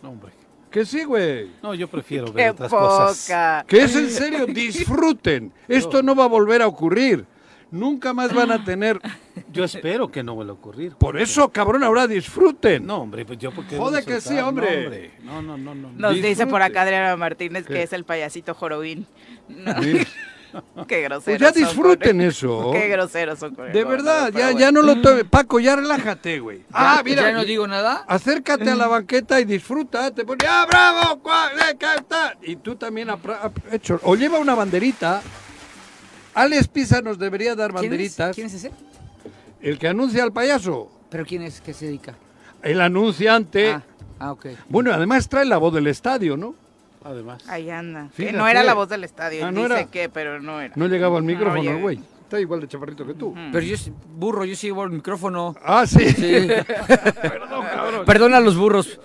No, hombre. Que sí, güey. No, yo prefiero ver Qué otras cosas. Que es en serio, disfruten. Esto no va a volver a ocurrir. Nunca más van a tener. Yo espero que no vuelva a ocurrir. Por eso, cabrón, ahora disfruten. No, hombre, pues yo porque... Joder que sí, hombre. No, no, no, no. no. Nos dice por acá Adriana Martínez ¿Qué? que es el payasito jorobín. Qué grosero. Pues ya disfruten eso. Qué groseros son con el De verdad, ya, bueno. ya no lo tomes. Paco, ya relájate, güey. Ah, mira. ¿Ya no digo nada? Acércate a la banqueta y disfruta. Te pones, ¡ah, bravo! cua- eh, ca- ta". Y tú también hecho. O lleva una banderita. Alex Pisa nos debería dar ¿Quién es? banderitas. ¿Quién es ese? El que anuncia al payaso. ¿Pero quién es? ¿Qué se dedica? El anunciante. Ah, ah, ok. Bueno, además trae la voz del estadio, ¿no? Además. Ahí anda. Que Fíjate. no era la voz del estadio. Ah, ¿no dice era? que, pero no era. No llegaba al No micrófono, güey. Está igual de chaparrito que tú. Pero yo, burro, yo sí llevo el micrófono. Ah, sí. Sí. Perdón, cabrón. Perdona a los burros.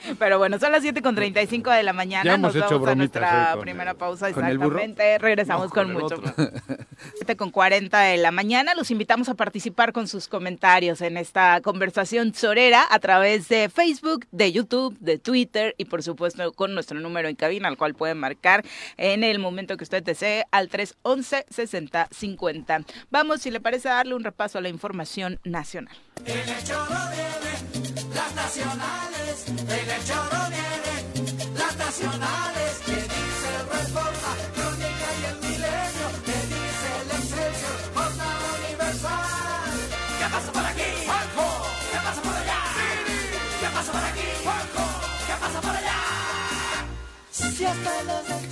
Pero bueno, son las 7 con 35 de la mañana. Ya hemos Nos hecho vamos a bromitas, nuestra con primera el- pausa. ¿con el burro? Exactamente. Regresamos No, con, con el mucho más. 7 con 40 de la mañana. Los invitamos a participar con sus comentarios en esta conversación sorera a través de Facebook, de YouTube, de Twitter y por supuesto con nuestro número en cabina, al cual pueden marcar en el momento que usted desee al 311 6050. Vamos, si le parece, a darle un repaso a la información nacional nacionales, el lechero viene, las nacionales, que dice el Reforma, Crónica y el Milenio, que dice el Excelsior, Jornada Universal. ¿Qué pasa por aquí? ¡Juanjo! ¿Qué pasa por allá? ¡Siri! ¿Qué pasa por aquí? ¡Juanjo! ¿Qué pasa por allá? Si hasta los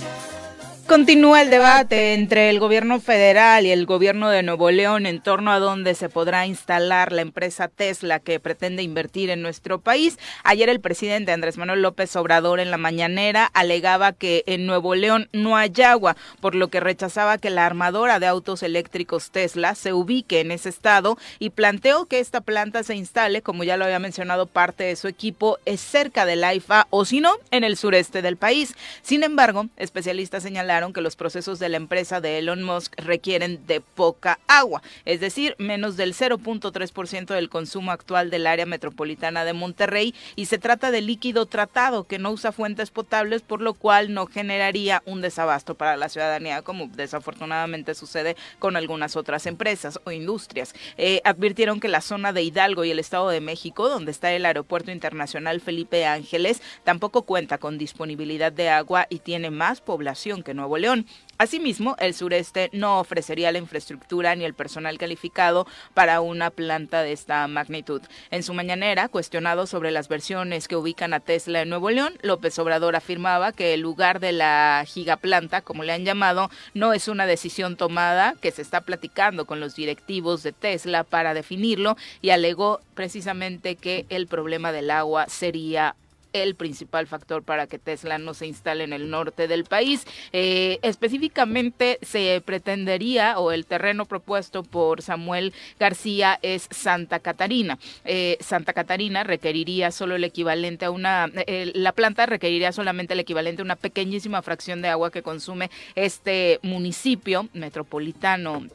Continúa el debate entre el gobierno federal y el gobierno de Nuevo León en torno a dónde se podrá instalar la empresa Tesla que pretende invertir en nuestro país. Ayer el presidente Andrés Manuel López Obrador en la mañanera alegaba que en Nuevo León no hay agua, por lo que rechazaba que la armadora de autos eléctricos Tesla se ubique en ese estado y planteó que esta planta se instale, como ya lo había mencionado parte de su equipo, es cerca del AIFA o si no, en el sureste del país. Sin embargo, especialistas señalaron señalaron que los procesos de la empresa de Elon Musk requieren de poca agua, es decir, menos del 0.3% del consumo actual del área metropolitana de Monterrey y se trata de líquido tratado que no usa fuentes potables, por lo cual no generaría un desabasto para la ciudadanía, como desafortunadamente sucede con algunas otras empresas o industrias. Eh, advirtieron que la zona de Hidalgo y el Estado de México, donde está el Aeropuerto Internacional Felipe Ángeles, tampoco cuenta con disponibilidad de agua y tiene más población que Nuevo León. Asimismo, el sureste no ofrecería la infraestructura ni el personal calificado para una planta de esta magnitud. En su mañanera, cuestionado sobre las versiones que ubican a Tesla en Nuevo León, López Obrador afirmaba que el lugar de la gigaplanta, como le han llamado, no es una decisión tomada, que se está platicando con los directivos de Tesla para definirlo y alegó precisamente que el problema del agua sería el principal factor para que Tesla no se instale en el norte del país. Eh, específicamente se pretendería, o el terreno propuesto por Samuel García es Santa Catarina. Eh, Santa Catarina requeriría solo el equivalente a una, eh, la planta requeriría solamente el equivalente a una pequeñísima fracción de agua que consume este municipio metropolitano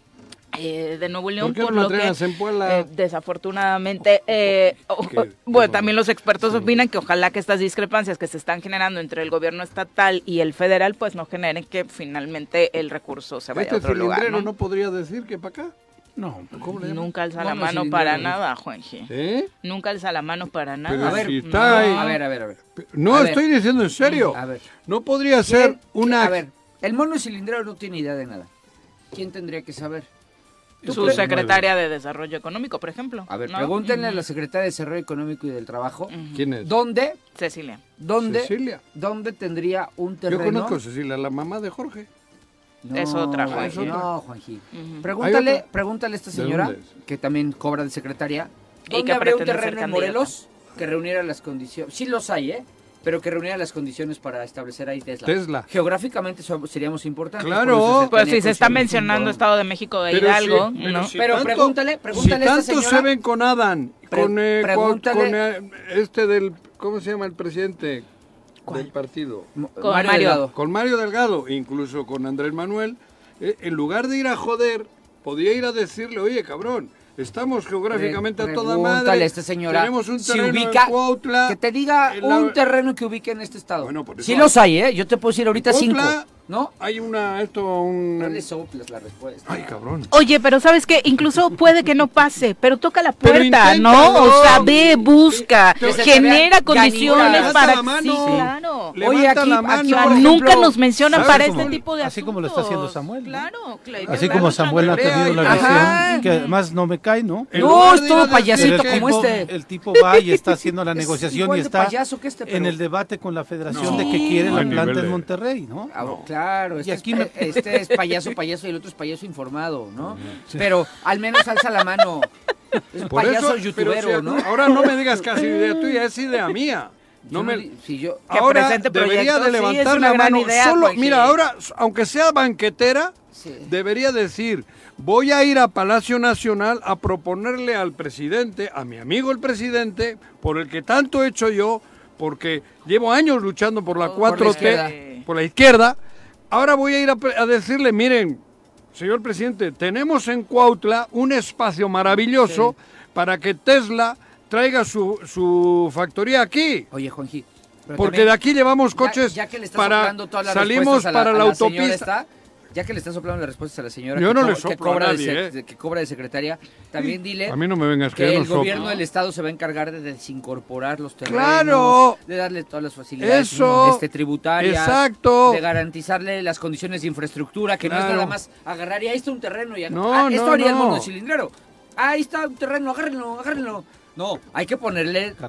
eh, de Nuevo León, ¿Por, qué por no lo que en eh, desafortunadamente, eh, bueno, también los expertos Sí. opinan que ojalá que estas discrepancias que se están generando entre el gobierno estatal y el federal, pues no generen que finalmente el recurso se vaya este a otro lugar. cilindrero ¿no? no podría decir que para acá. No, ¿Cómo le llaman? Nunca alza la mano para nada, Juanji. ¿Eh? Nunca alza la mano para nada. Pero A ver, si no. A ver, a ver, a ver. No, A ver. estoy diciendo en serio. A ver. No podría ser ¿Quién- una... A ver, el mono cilindrero no tiene idea de nada. ¿Quién tendría que saber? ¿Tú Su secretaria de Desarrollo Económico, por ejemplo. A ver, ¿no? pregúntenle a la secretaria de Desarrollo Económico y del Trabajo. ¿Quién es? ¿dónde, Cecilia. dónde, Cecilia. dónde tendría un Yo terreno? conozco a Cecilia, la mamá de Jorge. No, Es otra, Juanji. No, Juanji. Ujú. Pregúntale, ¿Hay otra? pregúntale a esta ¿De señora, es? que también cobra de secretaria, Y ¿dónde que habría un terreno en. Morelos que reuniera las condiciones? Sí los hay, ¿eh? Pero que reuniera las condiciones para establecer ahí Tesla. Tesla. Geográficamente so- seríamos importantes. Claro. Pues si se está mencionando. Estado de México de Pero Hidalgo, pero ¿no? Pero tanto- pregúntale, pregúntale si a esta tanto señora. se ven con Adán, con, eh, con- pregúntale- con, eh, este del, ¿cómo se llama el presidente del partido? Con Mario Mario. Delgado. Con Mario Delgado, incluso con Andrés Manuel, eh, en lugar de ir a joder, podía ir a decirle, oye, cabrón, estamos geográficamente a toda madre. a esta señora Tenemos un si terreno ubica, en Cuautla. que te diga la- un terreno que ubique en este estado. Bueno, por eso sí los hay, ¿eh? Yo te puedo decir ahorita cinco, ¿no? Hay una, esto, un... No le soples la respuesta. Ay, cabrón. Oye, pero sabes que incluso puede que no pase, pero toca la puerta, ¿no? O sea, ve, busca, genera condiciones para la mano. sí, claro. Oye, aquí- la aquí, mano. ejemplo, nunca nos mencionan ¿sabes para cómo- este tipo de así asuntos. como lo está haciendo Samuel, ¿no? Claro, claro. Así claro, como Samuel ha tenido la visión, que además no me cae, ¿no? No, es todo payasito como tipo, este. el tipo va y está haciendo la negociación y está este, en el debate con la federación No, de que quiere la planta en de- Monterrey, ¿no? Claro, este, aquí es, me- este es payaso, payaso y el otro es payaso informado, ¿no? Pero al menos alza la mano. Es un Por payaso eso, youtubero, si- ¿no? Ahora no me digas que ha sido idea tuya, es idea mía. No Yo me... si yo, ahora debería de levantar la mano. idea, Solo, Juanji. mira, ahora, aunque sea banquetera, Sí. debería decir, voy a ir a Palacio Nacional a proponerle al presidente, a mi amigo el presidente, por el que tanto he hecho yo, porque llevo años luchando por la Por la 4T, izquierda. por la izquierda, ahora voy a ir a, decirle, miren, señor presidente, tenemos en Cuautla un espacio maravilloso para que Tesla traiga su, su factoría aquí. Oye, Juanji. Porque también, de aquí llevamos coches ya, que le estás para todas las salimos a la, para a la, la autopista. esta, ya que le estás soplando las respuestas a la señora Yo que, no co- le que soplo a cobra nadie, de, ¿eh? de- que cobra de secretaria, también dile A mí no me vengas que, que yo no el gobierno del estado se va a encargar de desincorporar los terrenos, ¡Claro! de darle todas las facilidades Eso. este, tributarias, Exacto. de garantizarle las condiciones de infraestructura, que no es nada más agarrar y ahí está un terreno y No, ah, esto haría el no. monocilindrero. Ahí está un terreno, agárrenlo, agárrenlo. No, hay que ponerle Carretera.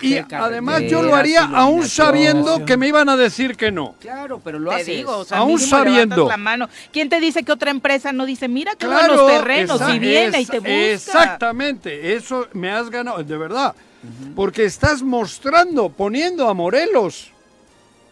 drenaje. Y además yo lo haría aún sabiendo que me iban a decir que no. Claro, pero lo Te haces. digo, o sea, Aún sabiendo. la mano. ¿Quién te dice que otra empresa no dice, mira qué Claro, buenos terrenos y viene y te busca? Exactamente, eso me has ganado, de verdad. Porque estás mostrando, poniendo a Morelos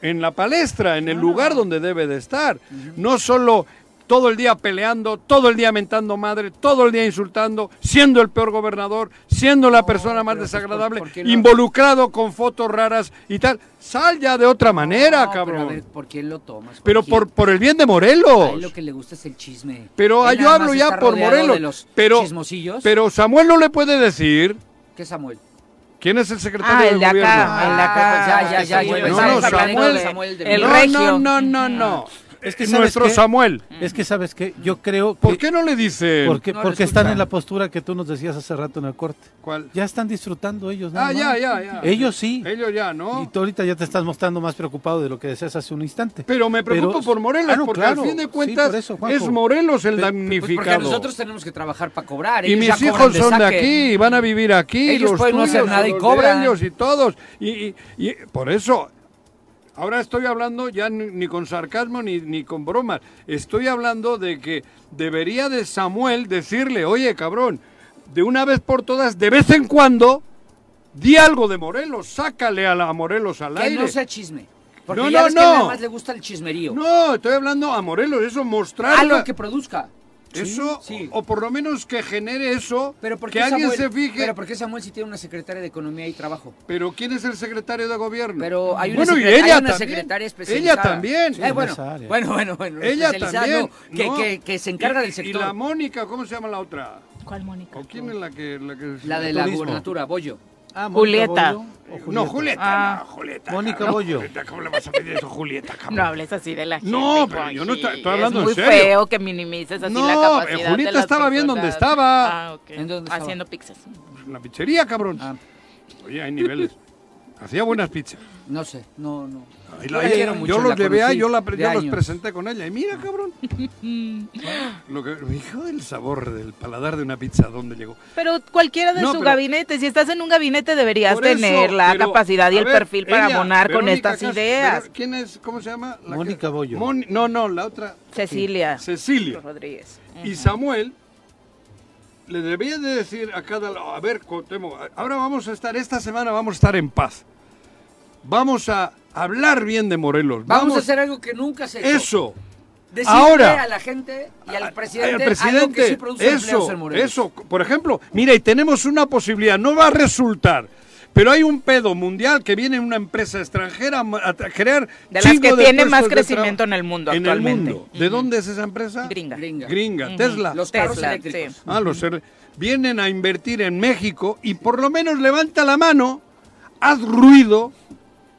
en la palestra, en el lugar donde debe de estar. No solo todo el día peleando, todo el día mentando madre, todo el día insultando, siendo el peor gobernador, siendo la persona más pero pues, desagradable, involucrado con fotos raras y tal. Sal ya de otra manera, No, pero cabrón. a ver, ¿por quién lo tomas? Pero ¿Por por, quién? por el bien de A Morelos. él lo que le gusta es el chisme. Pero ah, Él yo hablo ya por Morelos. de los Pero, chismosillos. pero Samuel no le puede decir ¿Qué Samuel? quién es el secretario Ah, de el de gobierno. acá, el de acá. pues ya, ya, ya, No, Samuel. de Samuel de El regio. no, no, no, no. Es que ¿sabes nuestro qué? Samuel. Es que, ¿sabes qué? Yo creo que... ¿Por qué no le dice? Porque, No porque están en la postura que tú nos decías hace rato en el corte. ¿Cuál? Ya están disfrutando ellos. Ah, ya, ya, ya. Ellos sí. Ellos ya, Y ¿no? tú ahorita ya te estás mostrando más preocupado de lo que decías hace un instante. Pero me preocupo Pero- por Morelos, Ah, no, porque claro. al fin de cuentas eso, es Morelos el Pe- pues damnificado. Porque nosotros tenemos que trabajar para cobrar. y mis hijos son de aquí, y van a vivir aquí, Ellos los pueden no hacer tuyos, nada y cobran. ellos y todos. Y, y- y por eso, ahora estoy hablando ya ni, ni con sarcasmo ni, ni con bromas. Estoy hablando de que debería de Samuel decirle, oye, cabrón, de una vez por todas, de vez en cuando, di algo de Morelos, sácale a la Morelos al Que aire. no sea chisme. Porque No, ya no, ves que no. nada más le gusta el chismerío. No, estoy hablando a Morelos, eso mostrar Algo que produzca. Eso sí. o, o por lo menos que genere eso, Pero ¿por que qué alguien Samuel, se fije. Pero ¿por qué Samuel si tiene una secretaria de Economía y Trabajo? Pero ¿quién es el secretario de gobierno? Pero hay una, bueno, y secre- hay ella una también. secretaria especializada. Ella también. Sí, Eh, en bueno, bueno, bueno, bueno. Ella también. no, que, no. que, que se encarga Y- del sector. Y la Mónica, ¿cómo se llama la otra? ¿Cuál Mónica? ¿O quién es la que la que La de la gubernatura, Bollo. Ah, Julieta. O No, Julieta, Ah. no, Julieta. Mónica. Bollo. Julieta, ¿Cómo le vas a pedir eso, Julieta, cabrón? No hables así de la gente. No, pero yo no estoy- estoy hablando es en muy serio. feo que minimices así No, la eh, capacidad Julieta de las estaba bien donde personas. estaba. Ah, ok. ¿En dónde estaba? Haciendo pizzas. En la pizzería, cabrón. Ah, Oye, hay niveles. Hacía buenas pizzas. no sé, no, no. Ahí Yo la- la quiero yo mucho, los llevé conocí yo, la, yo los presenté con ella. Y mira, cabrón. Lo que, hijo del sabor del paladar de una pizza, ¿dónde llegó? Pero cualquiera de No, su pero- gabinete, si estás en un gabinete deberías eso, tener la pero, capacidad y a el ver, perfil para ella, abonar con estas ideas. ¿Quién es? ¿Cómo se llama? La que- Mónica Bollo. Moni- no, no, la otra. Cecilia Cecilia. Rodríguez. Y Samuel le debía de decir a cada... A ver, Cuauhtémoc, ahora vamos a estar, esta semana vamos a estar en paz. Vamos a hablar bien de Morelos. Vamos, a hacer algo que nunca se hecho. Eso. Decirle Ahora. a la gente y al Al presidente, algo presidente, que sí produce eso, en Morelos. eso, por ejemplo, mira, y tenemos una posibilidad, no va a resultar, pero hay un pedo mundial que viene una empresa extranjera a crear De las que de tiene más crecimiento en el mundo En el actualmente. mundo. ¿De dónde es esa empresa? Gringa. Gringa. Gringa, Tesla. Los carros Tesla, eléctricos. sí. Ah, los er- vienen a invertir en México y por lo menos levanta la mano, haz ruido,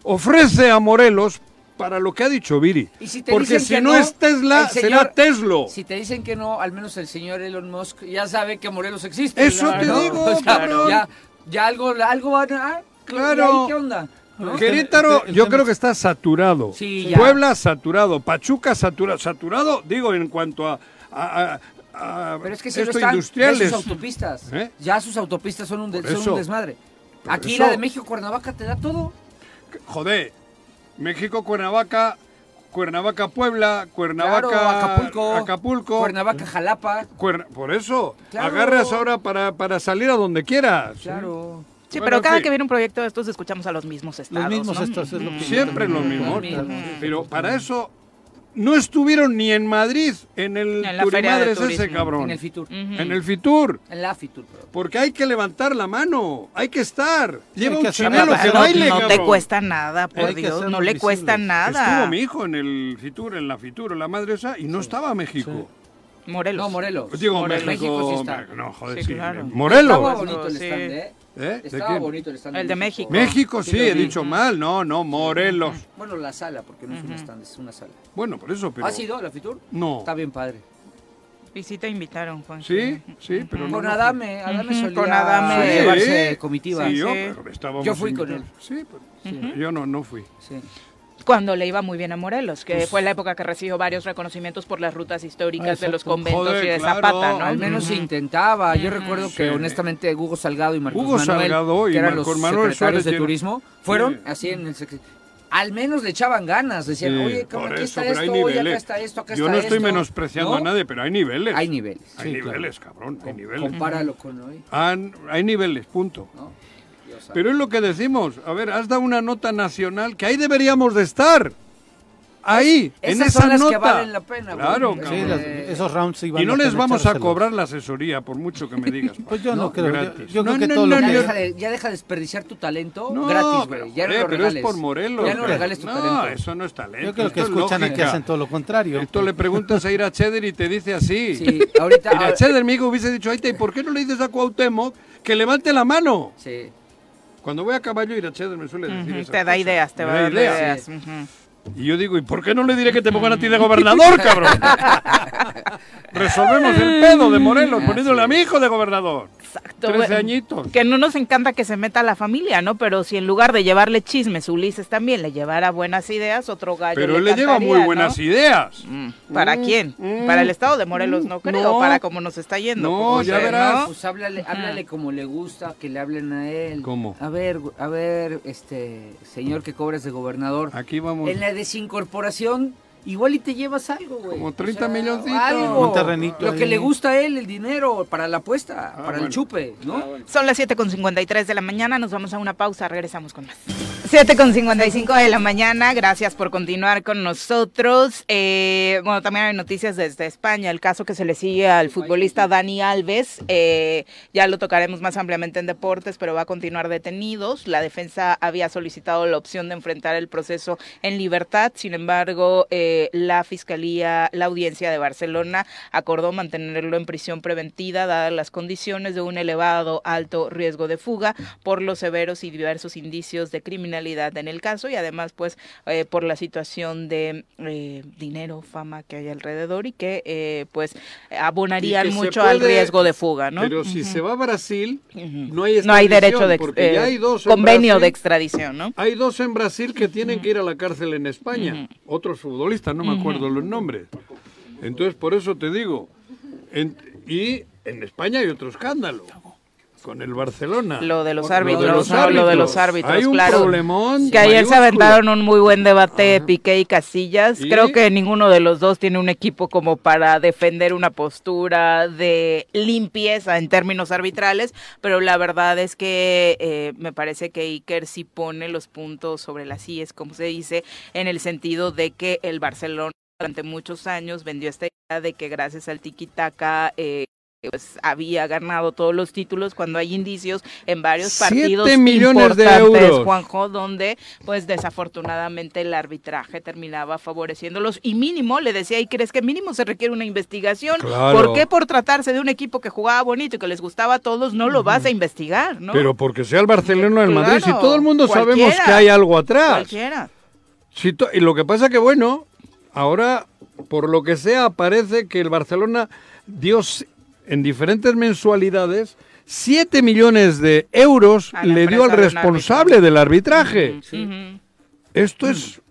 ofrece a Morelos para lo que ha dicho Viri. Y si te Porque dicen si que no, no, es Tesla, será Tesla. Si te dicen que no, al menos el señor Elon Musk ya sabe que Morelos existe. Eso te digo. Ya, ya algo, algo van a... Claro. ¿y ahí ¿Qué onda? ¿No? Querétaro, el- el yo creo que está saturado. Sí. Puebla saturado. Pachuca saturado. Saturado, digo, en cuanto a, a- a- Pero es que si no esto están, ve industriales. sus autopistas. ¿Eh? Ya sus autopistas son un, de- Por son eso. un desmadre. Por Aquí eso. la de México, Cuernavaca, te da todo. Joder, México, Cuernavaca, Cuernavaca, Puebla, Cuernavaca, Claro, Acapulco. Acapulco. Cuernavaca, Jalapa. Cuerna- por eso, Claro. agarras ahora para, para salir a donde quieras. Claro. Sí, Bueno, pero cada que viene un proyecto de estos escuchamos a los mismos estados. Los mismos ¿no? estados es lo que yo Siempre lo también- mismo. mismo. Pero para eso no estuvieron ni en Madrid, en el En la de ese cabrón. En el Fitur. En el Fitur. En la Fitur, perdón. Porque hay que levantar la mano, hay que estar. Lleva un chinelo que no, baile, no te cuesta nada, por Hay Dios, no le visible. cuesta nada. Estuvo mi hijo en el Fitur, en la Fitur, en la madre esa, y no estaba México. Morelos. No, Morelos. Digo, Morelos. México. México sí está. No, joder, Sí, sí. claro. Morelos. Estaba bonito el Sí. stand, ¿eh? ¿Eh? ¿De Estaba quién? bonito el stand. El de México. México, sí, he dicho mal. No, no, Morelos. Bueno, la sala, porque no es un stand, es una sala. Bueno, por eso, pero. ¿Has ido a la Fitur? No. Está bien padre. Y sí te invitaron, Juan. Sí, sí, pero no. Con. Adame, Adame solía con Adame. llevarse comitiva. Sí, yo, Sí. pero estábamos Yo fui con él. Sí, pero yo no, no fui. Sí. Cuando le iba muy bien a Morelos, que Pues fue la época que recibió varios reconocimientos por las rutas históricas Ah, de los conventos Joder, y de claro. Zapata, ¿no? Al menos se intentaba. Yo recuerdo que Sí. honestamente Hugo Salgado y Marcos Hugo Manuel, Salgado y que eran Marcos los Manuel secretarios Suárez de turismo, fueron Sí. así en el al menos le echaban ganas, decían, Sí, oye, por aquí eso, está esto, oye, acá está esto, acá Yo está no estoy esto. menospreciando ¿No? a nadie, pero hay niveles. Hay niveles. Hay Sí, claro. niveles, cabrón, hay niveles. Compáralo con hoy, Han- hay niveles, punto. ¿no? Pero es lo que decimos. A ver, has dado una nota nacional que ahí deberíamos de estar. ahí, en Esas esa son las nota. que valen la pena. Claro, Sí, las- esos rounds iban Y no les vamos a cobrar la asesoría, por mucho que me digas. Pues yo no, No, creo. Yo, gratis. yo No, creo que no, todo no, lo Ya que... no. deja, de, ya deja de desperdiciar tu talento No, gratis, pero. Ya no eh, lo pero regales. es por Morelos. Ya no regales tu no, talento. eso no es talento. Yo creo que esto es escuchan aquí hacen todo lo contrario. Esto le preguntas a Ira Cheder y te dice así. Sí, ahorita. Ira Cheder, mi hijo, hubiese dicho, ¿y por qué no le dices a Cuauhtémoc que levante la mano? Sí. Cuando voy a caballo, Ira Cheder me suele decir Ujú, esas Te da ideas, te va a da dar ideas. Y yo digo, ¿y por qué no le diré que te pongan a ti de gobernador, cabrón? Resolvemos el pedo de Morelos poniéndole a mi hijo de gobernador. Exacto. 13 bueno, añitos. Que no nos encanta que se meta la familia, ¿no? Pero si en lugar de llevarle chismes, Ulises también le llevara buenas ideas, otro gallo Pero le él le lleva muy ¿no? buenas ideas. Mm, ¿Para Mm, quién? mm, Para el estado de Morelos, no creo, no. para cómo nos está yendo. No, ya verás. ¿no? Pues háblale, háblale como le gusta, que le hablen a él. ¿Cómo? A ver, a ver, este señor que cobres de gobernador. Aquí vamos. Desincorporación, igual y te llevas algo, güey. Como 30 milloncitos. algo. Un terrenito Lo que le gusta a él, el dinero, para la apuesta, para Ah, bueno. el chupe, ¿no? Son las 7.53 de la mañana, nos vamos a una pausa, regresamos con más. 7.55 de la mañana, gracias por continuar con nosotros. Eh, bueno, también hay noticias desde España, el caso que se le sigue al futbolista Dani Alves, eh, ya lo tocaremos más ampliamente en deportes, pero va a continuar detenidos. La defensa había solicitado la opción de enfrentar el proceso en libertad, sin embargo, eh, la Fiscalía, la Audiencia de Barcelona acordó mantenerlo en prisión preventiva, dadas las condiciones de un elevado alto riesgo de fuga por los severos y diversos indicios de criminalidad en el caso y además pues eh, por la situación de eh, dinero, fama que hay alrededor y que eh, pues abonarían que mucho al riesgo de fuga, ¿no? Pero si se va a Brasil, no hay no hay derecho extradición, de porque ya hay dos en convenio de extradición, ¿no? Hay dos en Brasil que tienen que ir a la cárcel en España. Otros futbolistas, no me acuerdo los nombres. Entonces, por eso te digo. en- y en España hay otro escándalo. Con el Barcelona. Lo de los Lo árbitros, ¿no? Lo de los árbitros, Hay un claro. problemón Que ayer se aventaron un muy buen debate Piqué y Casillas. Y- Creo que ninguno de los dos tiene un equipo como para defender una postura de limpieza en términos arbitrales, pero la verdad es que eh, me parece que Iker sí pone los puntos sobre las IES, como se dice, en el sentido de que el Barcelona durante muchos años vendió esta idea de que gracias al tiki-taka eh, pues había ganado todos los títulos cuando hay indicios en varios partidos millones de euros. Juanjo, donde pues desafortunadamente el arbitraje terminaba favoreciéndolos y mínimo, le decía, y crees que mínimo se requiere una investigación, Claro. ¿por qué por tratarse de un equipo que jugaba bonito y que les gustaba a todos no lo vas a investigar, no? Pero porque sea el Barcelona o el Madrid, si todo el mundo sabemos que hay algo atrás. Cualquiera. Si y lo que pasa que, bueno, ahora, por lo que sea, parece que el Barcelona dio s- en diferentes mensualidades 7 millones de euros le dio al responsable del arbitraje. Esto es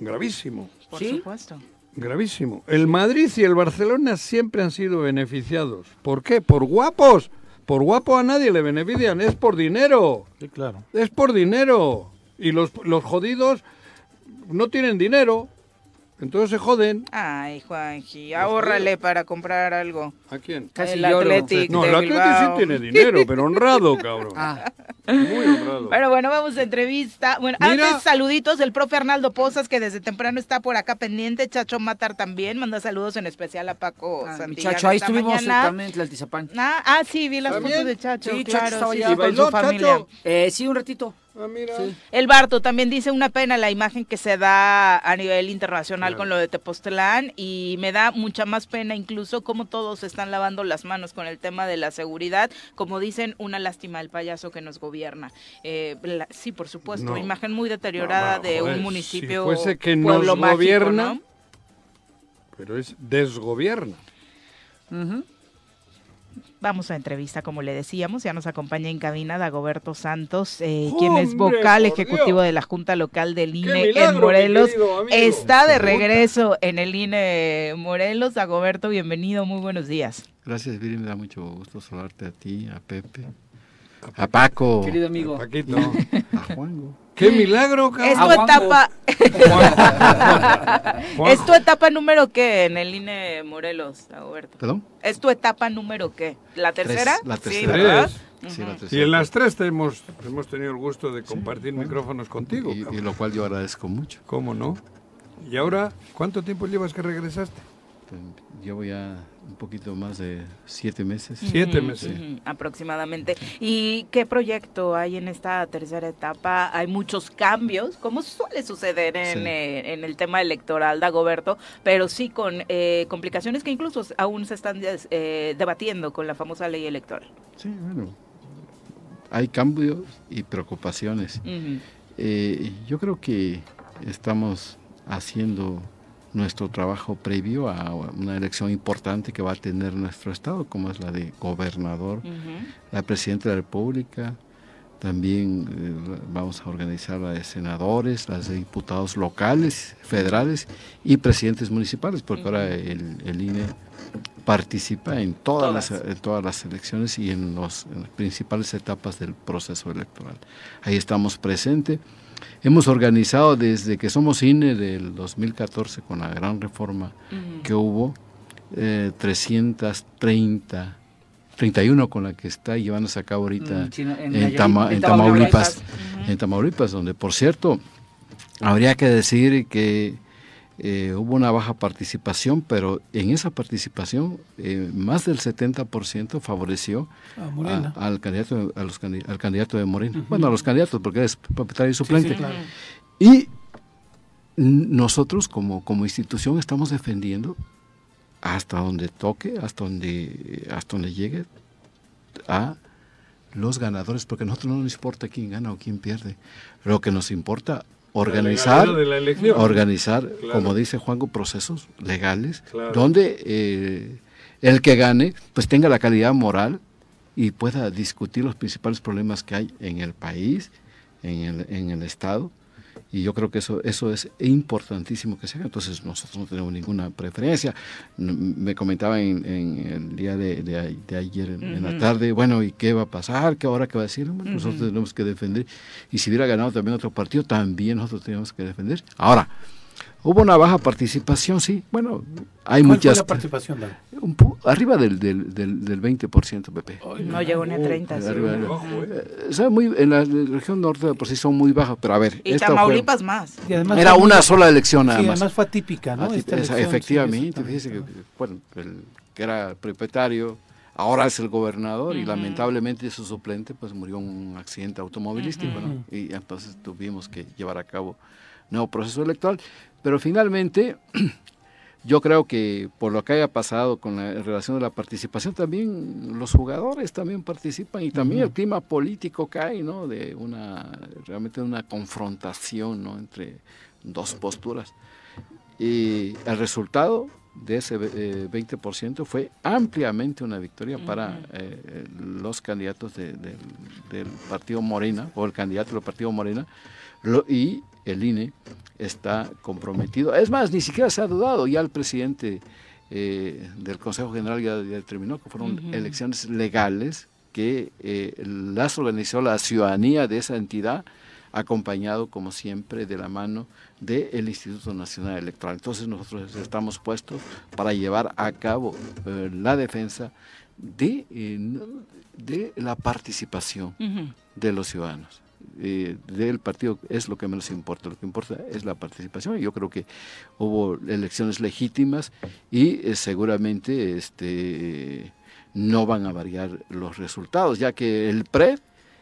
gravísimo, por ¿Sí? supuesto. gravísimo. El Madrid y el Barcelona siempre han sido beneficiados. ¿Por qué? Por guapos. Por guapo a nadie le benefician, es por dinero. Sí, claro. Es por dinero. Y los, los jodidos no tienen dinero. Entonces se joden. Ay, Juanji, ahórrale para comprar algo. ¿A quién? Casi el lloro. Athletic No, de el Atlético sí tiene dinero, pero honrado, cabrón. Ah, Muy honrado. Pero bueno, vamos a entrevista. Bueno, Mira. antes saluditos del profe Arnaldo Pozas, que desde temprano está por acá pendiente. Chacho Matar también. Manda saludos en especial a Paco ah, Santillán muchacho, ahí estuvimos mañana. también en Tlaltizapán. Ah, ah, sí, vi las ¿También? fotos de Chacho. Sí, Chacho claro, estaba sí, allá. sí, ¿Y con bailó, su familia. Chacho? Eh, sí, un ratito. Ah, mira. Sí. El Barto también dice una pena la imagen que se da a nivel internacional Claro. con lo de Tepoztlán y me da mucha más pena incluso cómo todos están lavando las manos con el tema de la seguridad. Como dicen, una lástima el payaso que nos gobierna. Eh, la- sí, por supuesto, No. imagen muy deteriorada No, de joder, un si municipio fuese que pueblo nos mágico, gobierna, ¿no? Pero es desgobierna. Ujú. Vamos a entrevista, como le decíamos, ya nos acompaña en cabina Dagoberto Santos, eh, quien es ¡Hombre, vocal ejecutivo Dios! de la Junta Local del ¡Qué INE milagro, en Morelos. Está de regreso en el INE Morelos. Dagoberto, bienvenido, muy buenos días. Gracias, Viri, me da mucho gusto saludarte a ti, a Pepe, a Paco, Querido amigo. Paquito. a Juango. ¡Qué milagro, Es cabrón! tu Juanjo. etapa, es tu etapa número qué en el INE Morelos, Dagoberto. ¿Perdón? ¿Es tu etapa número qué? ¿La tercera? la Sí, tercera. ¿verdad? Tres. Sí, la Y tercera. en las tres te hemos, hemos tenido el gusto de compartir micrófonos contigo. y, y lo cual yo agradezco mucho. ¿Cómo no? ¿Y ahora cuánto tiempo llevas que regresaste? Llevo ya un poquito más de siete meses. Siete meses. Aproximadamente. ¿Y qué proyecto hay en esta tercera etapa? Hay muchos cambios, como suele suceder en, Sí. eh, en el tema electoral, Dagoberto, pero sí con eh, complicaciones que incluso aún se están eh, debatiendo con la famosa ley electoral. Sí, bueno. Hay cambios y preocupaciones. Eh, yo creo que estamos haciendo nuestro trabajo previo a una elección importante que va a tener nuestro estado, como es la de gobernador, la presidenta de la República, también eh, vamos a organizar la de senadores, las de diputados locales, federales y presidentes municipales, porque ahora el, el INE participa en todas, Todas. Las, en todas las elecciones y en, los, en las principales etapas del proceso electoral. Ahí estamos presentes. Hemos organizado desde que somos INE del 2014 con la gran reforma Ujú. que hubo, eh, 330, 31 con la que está llevándose a cabo ahorita Mm, en en, Nayarit, Tama- en en Tamaulipas. Tamaulipas, en Tamaulipas, donde por cierto, habría que decir que eh, hubo una baja participación, pero en esa participación eh, más del 70% favoreció a- al candidato a los al candidato de Morena. Bueno, a los candidatos porque es propietario y suplente. claro. Y nosotros como, como institución estamos defendiendo hasta donde toque, hasta donde, hasta donde llegue a los ganadores, porque a nosotros no nos importa quién gana o quién pierde. Lo que nos importa organizar, la organizar, Claro. como dice Juanjo, procesos legales, Claro. donde eh, el que gane pues tenga la calidad moral y pueda discutir los principales problemas que hay en el país, en el, en el Estado. Y yo creo que eso, eso es importantísimo que se haga. Entonces nosotros no tenemos ninguna preferencia. Me comentaba en, en el día de, de ayer en, en la tarde, bueno, ¿y qué va a pasar? ¿Qué ahora qué va a decir? Bueno, nosotros tenemos que defender. Y si hubiera ganado también otro partido, también nosotros tenemos que defender. Ahora, hubo una baja participación, sí. Bueno, hay ¿Cuál fue muchas... la participación, Dan? un arriba del, del, del, del 20%, Pepe. No llegó ni a 30. sí. Arriba, ¿eh? Muy, en la región norte por sí son muy bajas, pero a ver, Y esta fue- Tamaulipas más. Y además era fue muy- una sola elección nada Sí, más. además fue atípica, ¿no? Ah, Esta elección, sí, efectivamente, exactamente. fíjese que, bueno, el que era propietario, ahora es el gobernador y Ujú. lamentablemente su suplente pues murió en un accidente automovilístico, ¿no? Ujú. Y entonces tuvimos que llevar a cabo nuevo proceso electoral, pero finalmente yo creo que por lo que haya pasado con la en relación de la participación también los jugadores también participan y también el clima político cae, ¿no? De una realmente una confrontación, ¿no? Entre dos posturas. Y el resultado de ese eh, 20% fue ampliamente una victoria para eh, los candidatos de- de- del partido Morena, o el candidato del partido Morena, lo- y el INE está comprometido. Es más, ni siquiera se ha dudado, ya el presidente eh, del Consejo General ya, ya determinó que fueron elecciones legales que eh, las organizó la ciudadanía de esa entidad acompañado como siempre de la mano del Instituto Nacional Electoral. Entonces nosotros estamos puestos para llevar a cabo eh, la defensa de, eh, de la participación de los ciudadanos. Eh, del partido es lo que menos importa, lo que importa es la participación. y Yo creo que hubo elecciones legítimas y eh, seguramente este, no van a variar los resultados, ya que el PRE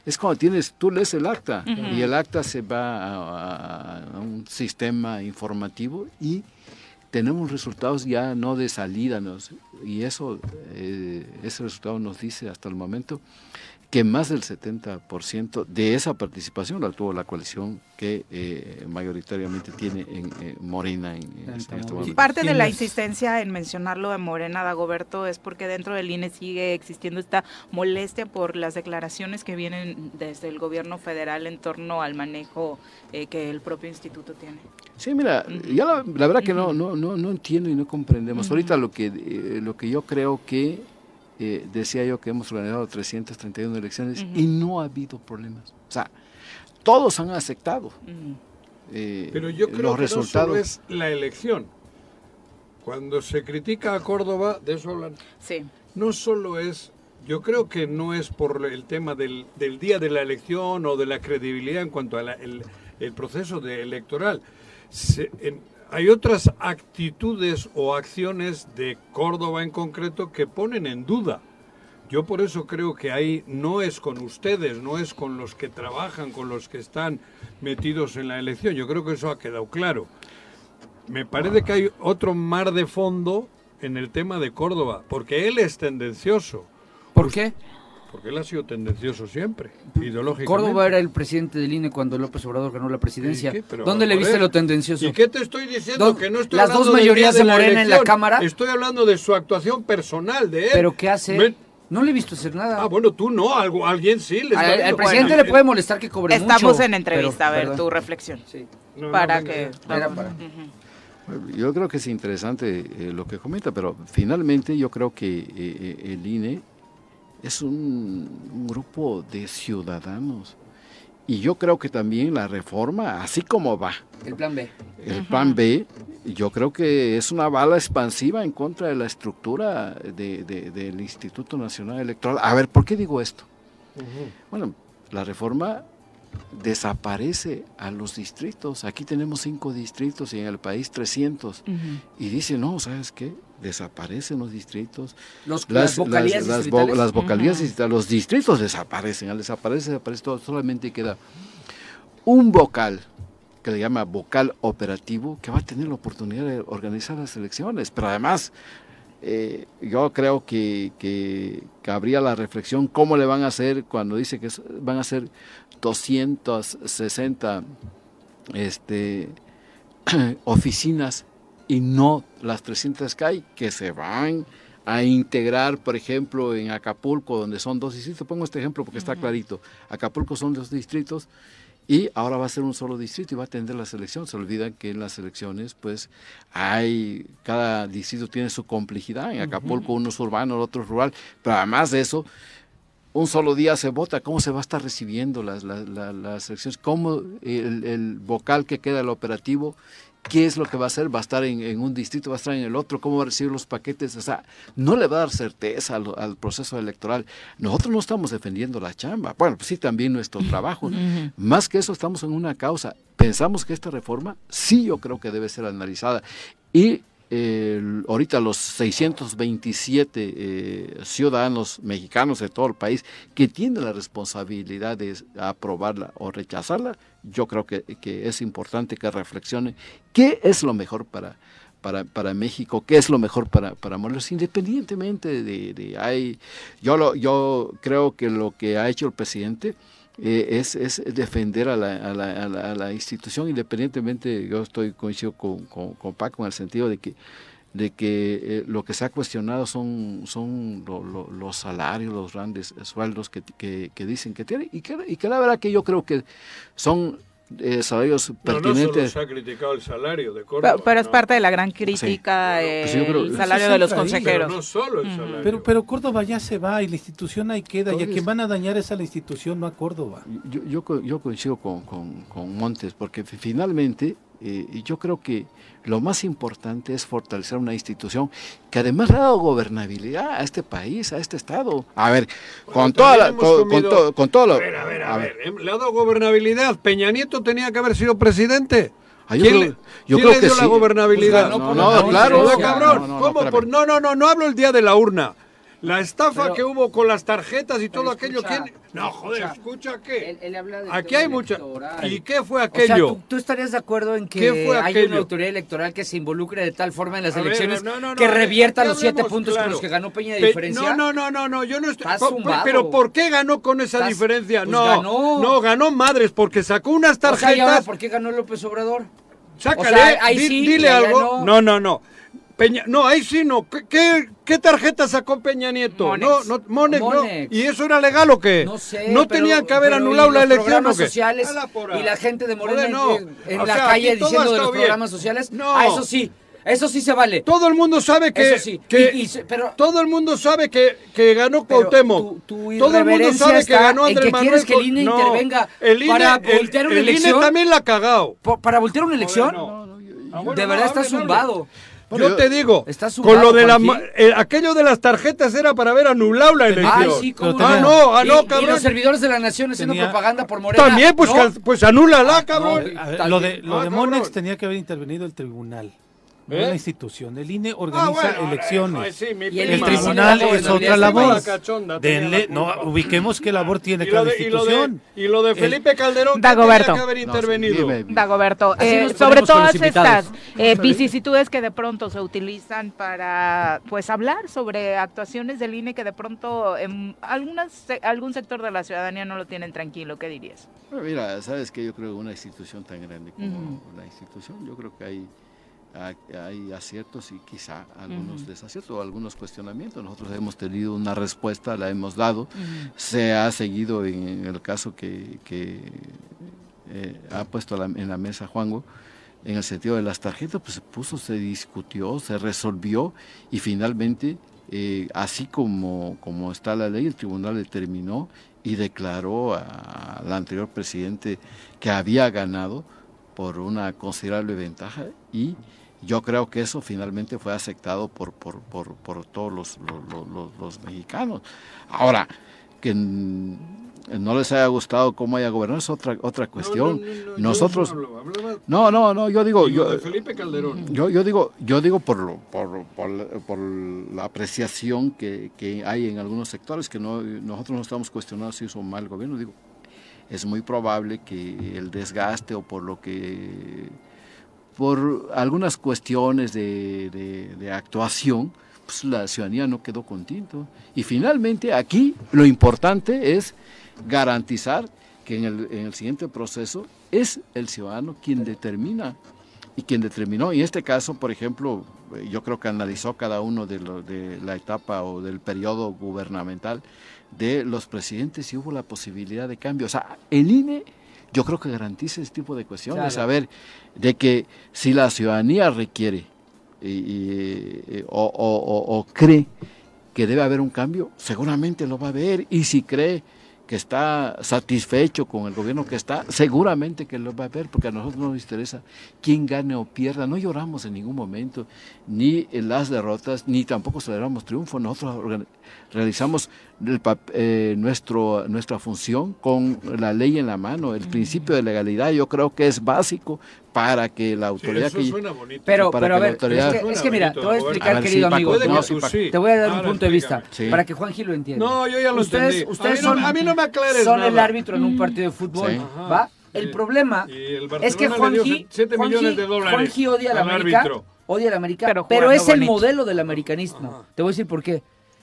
es cuando tienes, tú lees el acta y el acta se va a, a- a un sistema informativo y tenemos resultados ya no de salida, nos- y eso, eh, ese resultado nos dice hasta el momento que más del 70% de esa participación la tuvo la coalición que eh, mayoritariamente tiene en eh, Morena en, en este momento. Parte de la insistencia en mencionarlo de Morena Dagoberto es porque dentro del INE sigue existiendo esta molestia por las declaraciones que vienen desde el gobierno federal en torno al manejo eh, que el propio instituto tiene. Sí, mira, ya la, la verdad que no, no, no, no entiendo y no comprendemos. Ahorita lo que, eh, lo que yo creo que, eh, decía yo que hemos organizado 331 elecciones Ujú. y no ha habido problemas. O sea, todos han aceptado Ujú. eh, Pero yo creo los que resultados. no solo es la elección. Cuando se critica a Córdoba, de eso hablan, Sí. no solo es, yo creo que no es por el tema del, del día de la elección o de la credibilidad en cuanto al el, el proceso de electoral. Se- en- hay otras actitudes o acciones de Córdoba en concreto que ponen en duda. Yo por eso creo que ahí no es con ustedes, no es con los que trabajan, con los que están metidos en la elección. Yo creo que eso ha quedado claro. Me parece que hay otro mar de fondo en el tema de Córdoba, porque él es tendencioso. ¿Por qué? Porque él ha sido tendencioso siempre, ideológicamente. Córdoba era el presidente del INE cuando López Obrador ganó la presidencia. ¿Dónde le viste lo tendencioso? ¿Y qué te estoy diciendo? Dos- que no estoy las hablando dos mayorías de Morena en la. Cámara. Estoy hablando de su actuación personal, de él. ¿Pero qué hace? No le he visto hacer nada. Ah, bueno, tú no, algo, alguien sí. le está Al, presidente Bueno, le puede molestar que cobre Estamos mucho. en entrevista, pero- a ver perdón. tu reflexión. Sí. no, para que... Yo creo que es interesante eh, lo que comenta, pero finalmente yo creo que eh, eh, el INE es un, un grupo de ciudadanos. Y yo creo que también la reforma, así como va, El plan B. el plan B, yo creo que es una bala expansiva en contra de la estructura de- de- del Instituto Nacional Electoral. A ver, ¿por qué digo esto? Bueno, la reforma desaparece a los distritos. Aquí tenemos cinco distritos y en el país 300. Y dice, no, ¿sabes qué? Desaparecen los distritos. Los, las, vocalías las, distritales. vo- las vocalías distritales, los distritos desaparecen. Al desaparecer, desaparece todo. Solamente queda un vocal que le llama vocal operativo que va a tener la oportunidad de organizar las elecciones. Pero además, eh, yo creo que, que cabría la reflexión cómo le van a hacer cuando dice que van a ser 260 este, oficinas y no las 300 que hay, que se van a integrar, por ejemplo, en Acapulco, donde son dos distritos. Pongo este ejemplo porque está clarito. Acapulco son dos distritos y ahora va a ser un solo distrito y va a atender la selección. Se olvidan que en las elecciones, pues, hay, cada distrito tiene su complejidad. En Acapulco uno es urbano, el otro es rural, pero además de eso, un solo día se vota, cómo se va a estar recibiendo las, las, las- las elecciones, cómo el, el vocal que queda el operativo, qué es lo que va a hacer, va a estar en, en un distrito, va a estar en el otro, cómo va a recibir los paquetes, o sea, no le va a dar certeza al, al proceso electoral. Nosotros no estamos defendiendo la chamba, bueno, pues sí, también nuestro trabajo. Más que eso, estamos en una causa. Pensamos que esta reforma sí yo creo que debe ser analizada. Y eh, ahorita los 627 eh, ciudadanos mexicanos de todo el país que tienen la responsabilidad de aprobarla o rechazarla, yo creo que, es importante que reflexionen qué es lo mejor para, para, para México, qué es lo mejor para, para Morelos, independientemente de, de hay, yo, lo, yo creo que lo que ha hecho el presidente eh, es, es defender a la, a, la, a, la, a la institución, independientemente, yo estoy coincido con, con, con Paco en el sentido de que de que eh, lo que se ha cuestionado son, son lo- lo- los salarios, los grandes sueldos que, que, que dicen que tienen, y que, y que la verdad que yo creo que son eh, salarios No, no solo pertinentes. se ha criticado el salario de Córdoba. Pero, pero es ¿no? parte de la gran crítica pues, yo eh, creo- el salario de los ahí, Pero consejeros. no solo el salario. Pero, pero Córdoba ya se va y la institución ahí queda. Y a quien van a dañar es a la institución, no a Córdoba. Yo, yo, co- yo coincido con, con- con Montes, porque fi- finalmente eh, yo creo que lo más importante es fortalecer una institución que además le ha dado gobernabilidad a este país, a este Estado. A ver, con, toda la, con, con todo, con todo lo... A ver, a ver, a ver. ¿eh? Le ha dado gobernabilidad. Peña Nieto tenía que haber sido presidente. Ah, yo ¿Quién, creo- le, yo quién creo le que dio la sí. gobernabilidad? Pues No, no, claro. No, cabrón. No, no, no, ¿Cómo? Por- no, no, no, no hablo el día de la urna. La estafa Pero- que hubo con las tarjetas y todo aquello. escucha, ¿quién? No, joder, escucha. escucha qué. Él- él habla del Aquí hay mucha. electoral. ¿Y qué fue O sea, aquello? ¿tú, tú estarías de acuerdo en que ¿Qué fue hay aquello? una autoridad electoral que se involucre de tal forma en las A ver, elecciones no, no, no, que revierta los siete hablemos puntos con los que ganó Peña de Pe- diferencia? No, no, no, no, no, yo no estoy. Zumbado. Pero ¿por qué ganó con esa Estás- diferencia? pues no, ganó. no, ganó madres porque sacó unas O sea, ¿y ahora tarjetas. por qué ganó López Obrador? Sácale, O sea, ahí sí, dile algo. no. No, no, no. Peña, no, ahí sí no. ¿Qué, qué, qué tarjeta sacó Peña Nieto? Monex. No, no, Monex, no. Monex. ¿Y eso era legal o qué? No sé. No pero- tenían que haber anulado ¿y la elección o programas qué? sociales y la gente de Morena no. en, en la sea, calle diciendo de los bien. programas sociales. No. Ah, eso sí. Eso sí se vale. Todo el mundo sabe que, Eso sí. que- Y- y pero- todo el mundo sabe que, que ganó Cuauhtémoc. tu- tu todo el mundo sabe que ganó Andrés que Manuel. quieres que el INE no, intervenga el INE, para el- voltear una el INE elección. también la ha cagado. Para voltear una elección. no. Ah, bueno, de no, verdad está zumbado. Bueno, yo, yo- te digo, ¿Estás con lo de la, eh, aquello de las tarjetas era para haber anulado la elección. Ay, sí, cómo ah, no, ah, Y- no, y, cabrón. los servidores de la nación haciendo Tenía- propaganda por Morena. También, pues, ¿no? pues anúlala, cabrón. No, A ver, Tal lo de, lo Ah, de cabrón. Monex tenía que haber intervenido el tribunal. ¿Eh? la institución. El INE Ah, organiza bueno, elecciones. sí, Y el El tribunal la- es la- otra la- labor. la cachonda Denle, la no, ubiquemos qué labor tiene Y lo, cada de, y, lo de, institución. y lo de El- Felipe Calderón, ¿qué Dagoberto. que haber No, sí, intervenido? Dagoberto, eh, sobre todas estas eh, vicisitudes que de pronto se utilizan para pues hablar sobre actuaciones del INE que de pronto en algunas, se- algún sector de la ciudadanía no lo tienen tranquilo, ¿qué dirías? Bueno, mira, sabes que yo creo que una institución tan grande como Ujú. la institución, yo creo que hay, hay, aciertos y quizá algunos Ujú. desaciertos o algunos cuestionamientos. Nosotros hemos tenido una respuesta, la hemos dado, se ha seguido en, el caso que, que, eh, ha puesto la- en la mesa Juango, en el sentido de las tarjetas, pues se puso, se discutió, se resolvió y finalmente, eh, así como, como está la ley, el tribunal determinó y declaró al anterior presidente que había ganado por una considerable ventaja y yo creo que eso finalmente fue aceptado por, por, por, por todos los, los, los- los mexicanos. Ahora, que no les haya gustado cómo haya gobernado es otra, otra cuestión. No, no, no, no, yo Nosotros... no No, no, yo digo... Yo, de Felipe Calderón. yo, yo digo, yo digo por, lo- por, por la apreciación que, que hay en algunos sectores, que no, nosotros no estamos cuestionando si hizo mal el gobierno, digo, es muy probable que el desgaste o por lo que, por algunas cuestiones de, actuación, pues la ciudadanía no quedó contento. Y finalmente aquí lo importante es garantizar que en el, en el siguiente proceso es el ciudadano quien determina y quien determinó. Y en este caso, por ejemplo, eh, yo creo que analizó cada uno de, lo- de la etapa o del periodo gubernamental de los presidentes y hubo la posibilidad de cambio. O sea, el INE yo creo que garantiza ese tipo de cuestiones. Claro. A ver, de que si la ciudadanía requiere y- y, eh, o, o- o- o cree que debe haber un cambio, seguramente lo va a ver. Y si cree que está satisfecho con el gobierno que está, seguramente que lo va a ver, porque a nosotros no nos interesa quién gane o pierda. No lloramos en ningún momento, ni en las derrotas, ni tampoco celebramos triunfo. Nosotros realizamos eh, nuestro, nuestra función con la ley en la mano. El principio de legalidad yo creo que es básico para que la Sí, autoridad eso que... suena bonito. Pero, para pero a ver, autoridad- es, que, es que mira, te voy a explicar, a ver, querido sí, amigo. Voy- sí, Paco. Te voy a dar un Ahora punto de vista para que Juanji lo entienda. No, yo ya lo ustedes, entendí. Ustedes a, no, son, a mí no me aclares son el árbitro en un partido de fútbol. ¿va? El Sí. problema el es que Barcelona le dio Juanji, 7 Juanji- millones de dólares Juanji odia al América, árbitro. odia al América, Pero es el modelo del americanismo. Te voy a decir por qué.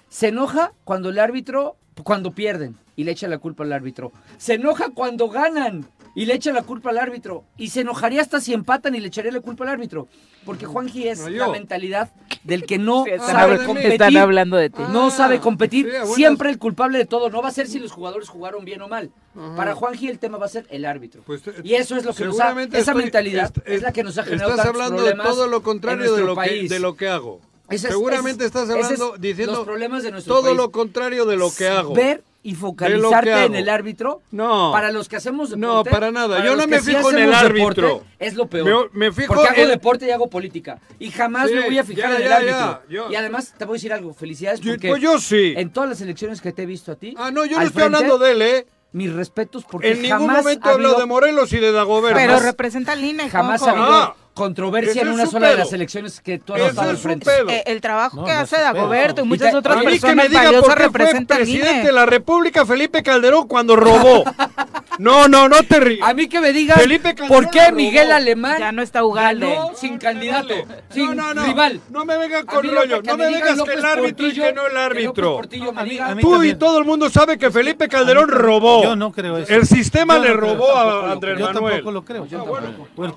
Se enoja cuando el árbitro, cuando pierden y le echa la culpa al árbitro. Se enoja cuando ganan y le echa la culpa al árbitro. Y se enojaría hasta si empatan y le echaría la culpa al árbitro. Porque Juanji es No, la mentalidad del que no Sí, están, sabe competir. están hablando de ti. No Ah, sabe competir, sí, siempre el culpable de todo. No va a ser si los jugadores jugaron bien o mal. Para Juanji el tema va a ser el árbitro. Pues, eh, y eso es lo que nos ha, seguramente esa estoy- mentalidad est- es la que nos ha generado Estás tantos hablando de todo lo contrario de lo, que, país. de lo que hago. Es- Seguramente es- estás hablando, diciendo los problemas de nuestro todo país. lo contrario de lo que hago. Ver y focalizarte en el árbitro. No. Para los que hacemos deporte. No, para nada. para Yo no me sí fijo en el deporte, árbitro. es lo peor. Me- me fijo Porque hago deporte y hago política. Y jamás Sí, me voy a fijar ya, en el ya, árbitro. ya, yo- Y además te voy a decir algo. Felicidades Yo- porque pues yo sí. en todas las elecciones que te he visto a ti. Ah, no, yo no estoy frente, hablando de él, ¿eh? Mis respetos porque En ningún jamás momento ha he hablado habido- de Morelos y de Dagoberto. Pero representa al INE, Jamás ha habido Ah, controversia en una sola de las elecciones que tú has Ese estado al frente. pedo. Eh, el trabajo No, que no hace. Dagoberto y Y muchas te- otras A mí que me diga por qué fue presidente INE. de la República Felipe Calderón cuando robó. No, no, no te rías. A mí que me digan Felipe Calderón por qué robó. Miguel Alemán Ya no está Ugalde. sin candidato, sin No, no, no. rival. No me vengan con lo rollo. No me vengas que el árbitro y que no el árbitro. Tú y todo el mundo sabe que Felipe Calderón robó. Yo no creo eso. El sistema le robó a lo Andrés. Manuel. Yo tampoco lo creo. Yo tampoco. Bueno,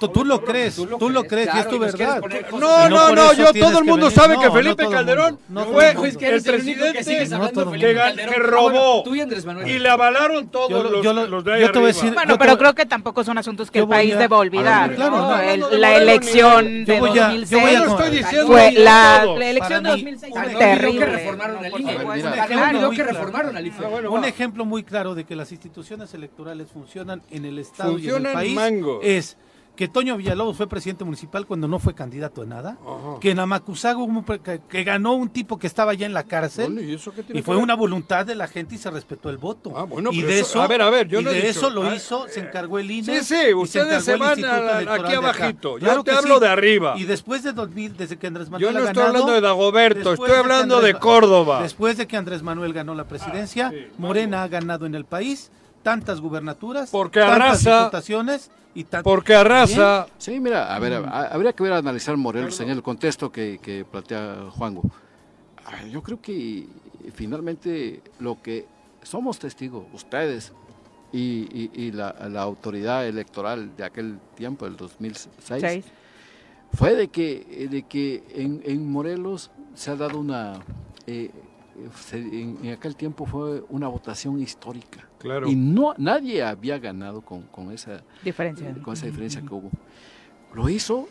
tú, tú lo crees, lo crees, y claro, es tu verdad. No, no, no, yo todo el mundo sabe No, que no Felipe Calderón mundo. No fue. Es que el que presidente No, que, que Ah, bueno, robó Tú y Andrés Manuel. y le avalaron todos Yo los, yo lo- los de ahí yo te voy a arriba. decir- Bueno, Yo pero te- creo que tampoco son asuntos que el país a- debe olvidar. ver, claro, ¿no? no, El- no, no, la no, no, elección de Yo voy a- yo 2006 voy a- Yo no estoy diciendo fue la, elección de Para mí, 2006 un fue ejemplo terrible. que reformaron un ejemplo muy que claro. reformaron al IFE. Bueno, Un va. ejemplo muy claro de que las instituciones electorales funcionan en el Estado y en Funcionan el país es que Toño Villalobos fue presidente municipal cuando no fue candidato a nada, que en Amacuzago que, que ganó un tipo que estaba ya en la cárcel ¿y eso y fue ver? una voluntad de la gente y se respetó el voto. Ah, bueno, y de eso- eso, a ver, a ver, yo y no he de dicho- eso lo ah, hizo, se encargó el INE. Sí, sí, y ustedes se el van a la- aquí de abajito. Yo Claro te hablo sí. de arriba. Y después de 2000, desde que Andrés Manuel Yo no estoy ganado, hablando de Dagoberto, estoy de hablando Andrés de Córdoba. Después de que Andrés Manuel ganó la presidencia, Morena ha ganado en el país tantas gubernaturas, Porque tantas arrasa- diputaciones y tan- Porque arrasa. Sí, mira, a ver, a- habría que ver analizar Morelos en el contexto que, que plantea Juango. A ver, yo creo que finalmente lo que somos testigos, ustedes y, y- y la, la autoridad electoral de aquel tiempo, el 2006, Seis. fue de que, de que en, en Morelos se ha dado una... eh, se- en, en aquel tiempo fue una votación histórica. Claro. Y no, nadie había ganado con, con esa Diferencia. con esa diferencia que hubo. Lo hizo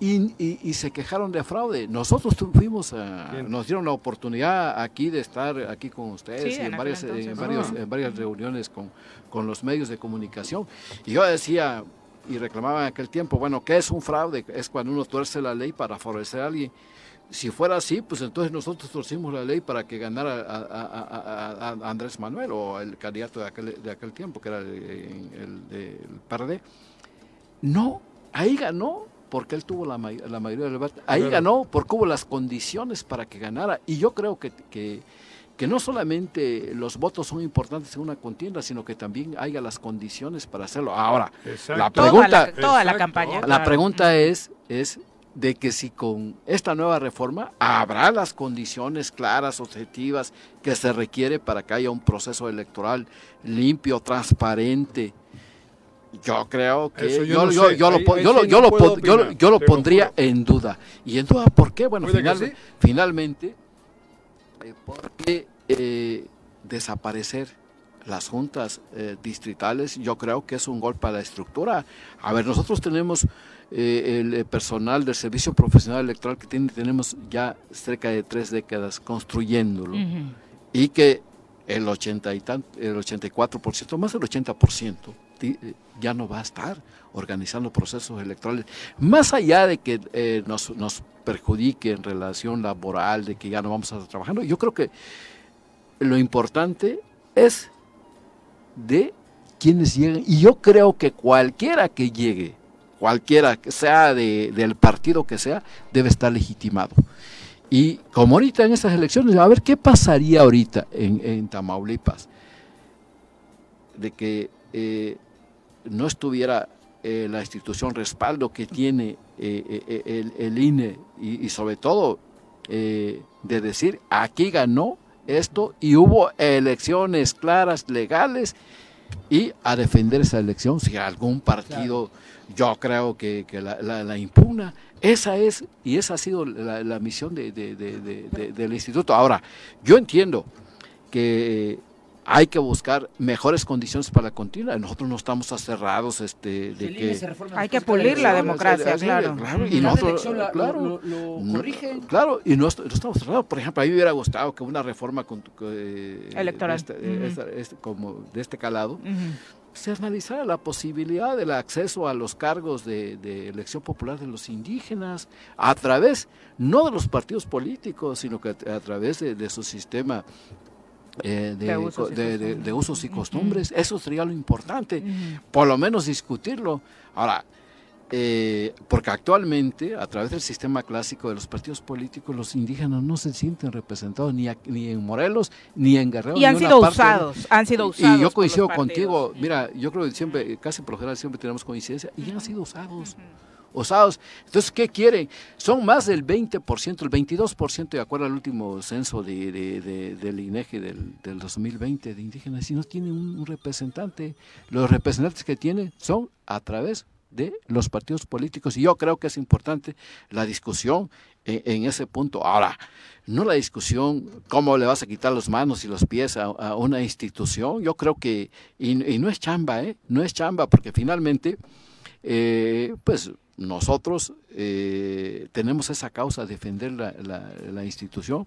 y, y- y se quejaron de fraude. Nosotros fuimos a, Bien. nos dieron la oportunidad aquí de estar aquí con ustedes Sí, y en varias, entonces. en varios- en varias reuniones con, con los medios de comunicación. Y yo decía y reclamaba en aquel tiempo, bueno, ¿qué es un fraude? Es cuando uno tuerce la ley para favorecer a alguien. Si fuera así, pues entonces nosotros torcimos la ley para que ganara a, a- a- a- a Andrés Manuel o el candidato de aquel, de aquel tiempo, que era el, el, del PRD. No, ahí ganó porque él tuvo la, la mayoría del debate. Ahí Claro. ganó porque hubo las condiciones para que ganara. Y yo creo que, que, que no solamente los votos son importantes en una contienda, sino que también haya las condiciones para hacerlo. Ahora, Exacto. la Toda pregunta, la, toda la campaña. la claro. pregunta es, es de que si con esta nueva reforma habrá las condiciones claras, objetivas que se requiere para que haya un proceso electoral limpio, transparente. Yo creo que yo lo, pondría en duda. ¿Y en duda por qué? Bueno, final- sí. finalmente, eh, porque eh, desaparecer las juntas eh, distritales, yo creo que es un golpe a la estructura. A ver, nosotros tenemos eh, el eh, personal del Servicio Profesional Electoral que tiene, tenemos ya cerca de tres décadas construyéndolo y que el 80 y tan- el 84%, más del 80% ti- eh, ya no va a estar organizando procesos electorales. Más allá de que eh, nos, nos perjudique en relación laboral, de que ya no vamos a estar trabajando, yo creo que lo importante es de quienes lleguen. Y yo creo que cualquiera que llegue, cualquiera que sea de- del partido que sea, debe estar legitimado. Y como ahorita en estas elecciones, a ver qué pasaría ahorita en, Tamaulipas, de que eh, no estuviera eh, la institución respaldo que tiene eh, eh, el, INE y, sobre todo de decir aquí ganó esto y hubo elecciones claras, legales y a defender esa elección si algún partido yo creo que, que la, la- la impugna. Esa es y esa ha sido la, la misión de- de- de- de- de- del instituto. Ahora, yo entiendo que hay que buscar mejores condiciones para la contienda. Nosotros no estamos acerrados este, de que... Hay que pulir la democracia, Así, claro. claro, Y nosotros, elección la- claro, lo, lo- lo no. Claro, y no, est- no estamos cerrados. Por ejemplo, a mí me hubiera gustado que una reforma con- eh, Electoral. de este, como de este calado. Se analizara la posibilidad del acceso a los cargos de, de elección popular de los indígenas a través, no de los partidos políticos, sino que a, a través de, de su sistema eh, de, De usos y de- costumbres. usos y costumbres. Eso sería lo importante, por lo menos discutirlo. Ahora, eh, porque actualmente, a través del sistema clásico de los partidos políticos, los indígenas no se sienten representados ni, ni en Morelos, ni en Guerrero. Y han sido usados, han sido y- usados. Y yo coincido contigo, mira, yo creo que siempre, casi por lo general siempre tenemos coincidencia, y han sido usados. Usados. Entonces, ¿qué quieren? Son más del 20%, el 22%, de acuerdo al último censo de, de- de- del INEGI del, del 2020 de indígenas, y no tienen un, un representante. Los representantes que tienen son a través de los partidos políticos, y yo creo que es importante la discusión en, en ese punto. Ahora, no la discusión cómo le vas a quitar las manos y los pies a, a una institución. Yo creo que, y, y no es chamba, ¿eh? No es chamba, porque finalmente, eh, pues nosotros eh, tenemos esa causa, defender la, la- la institución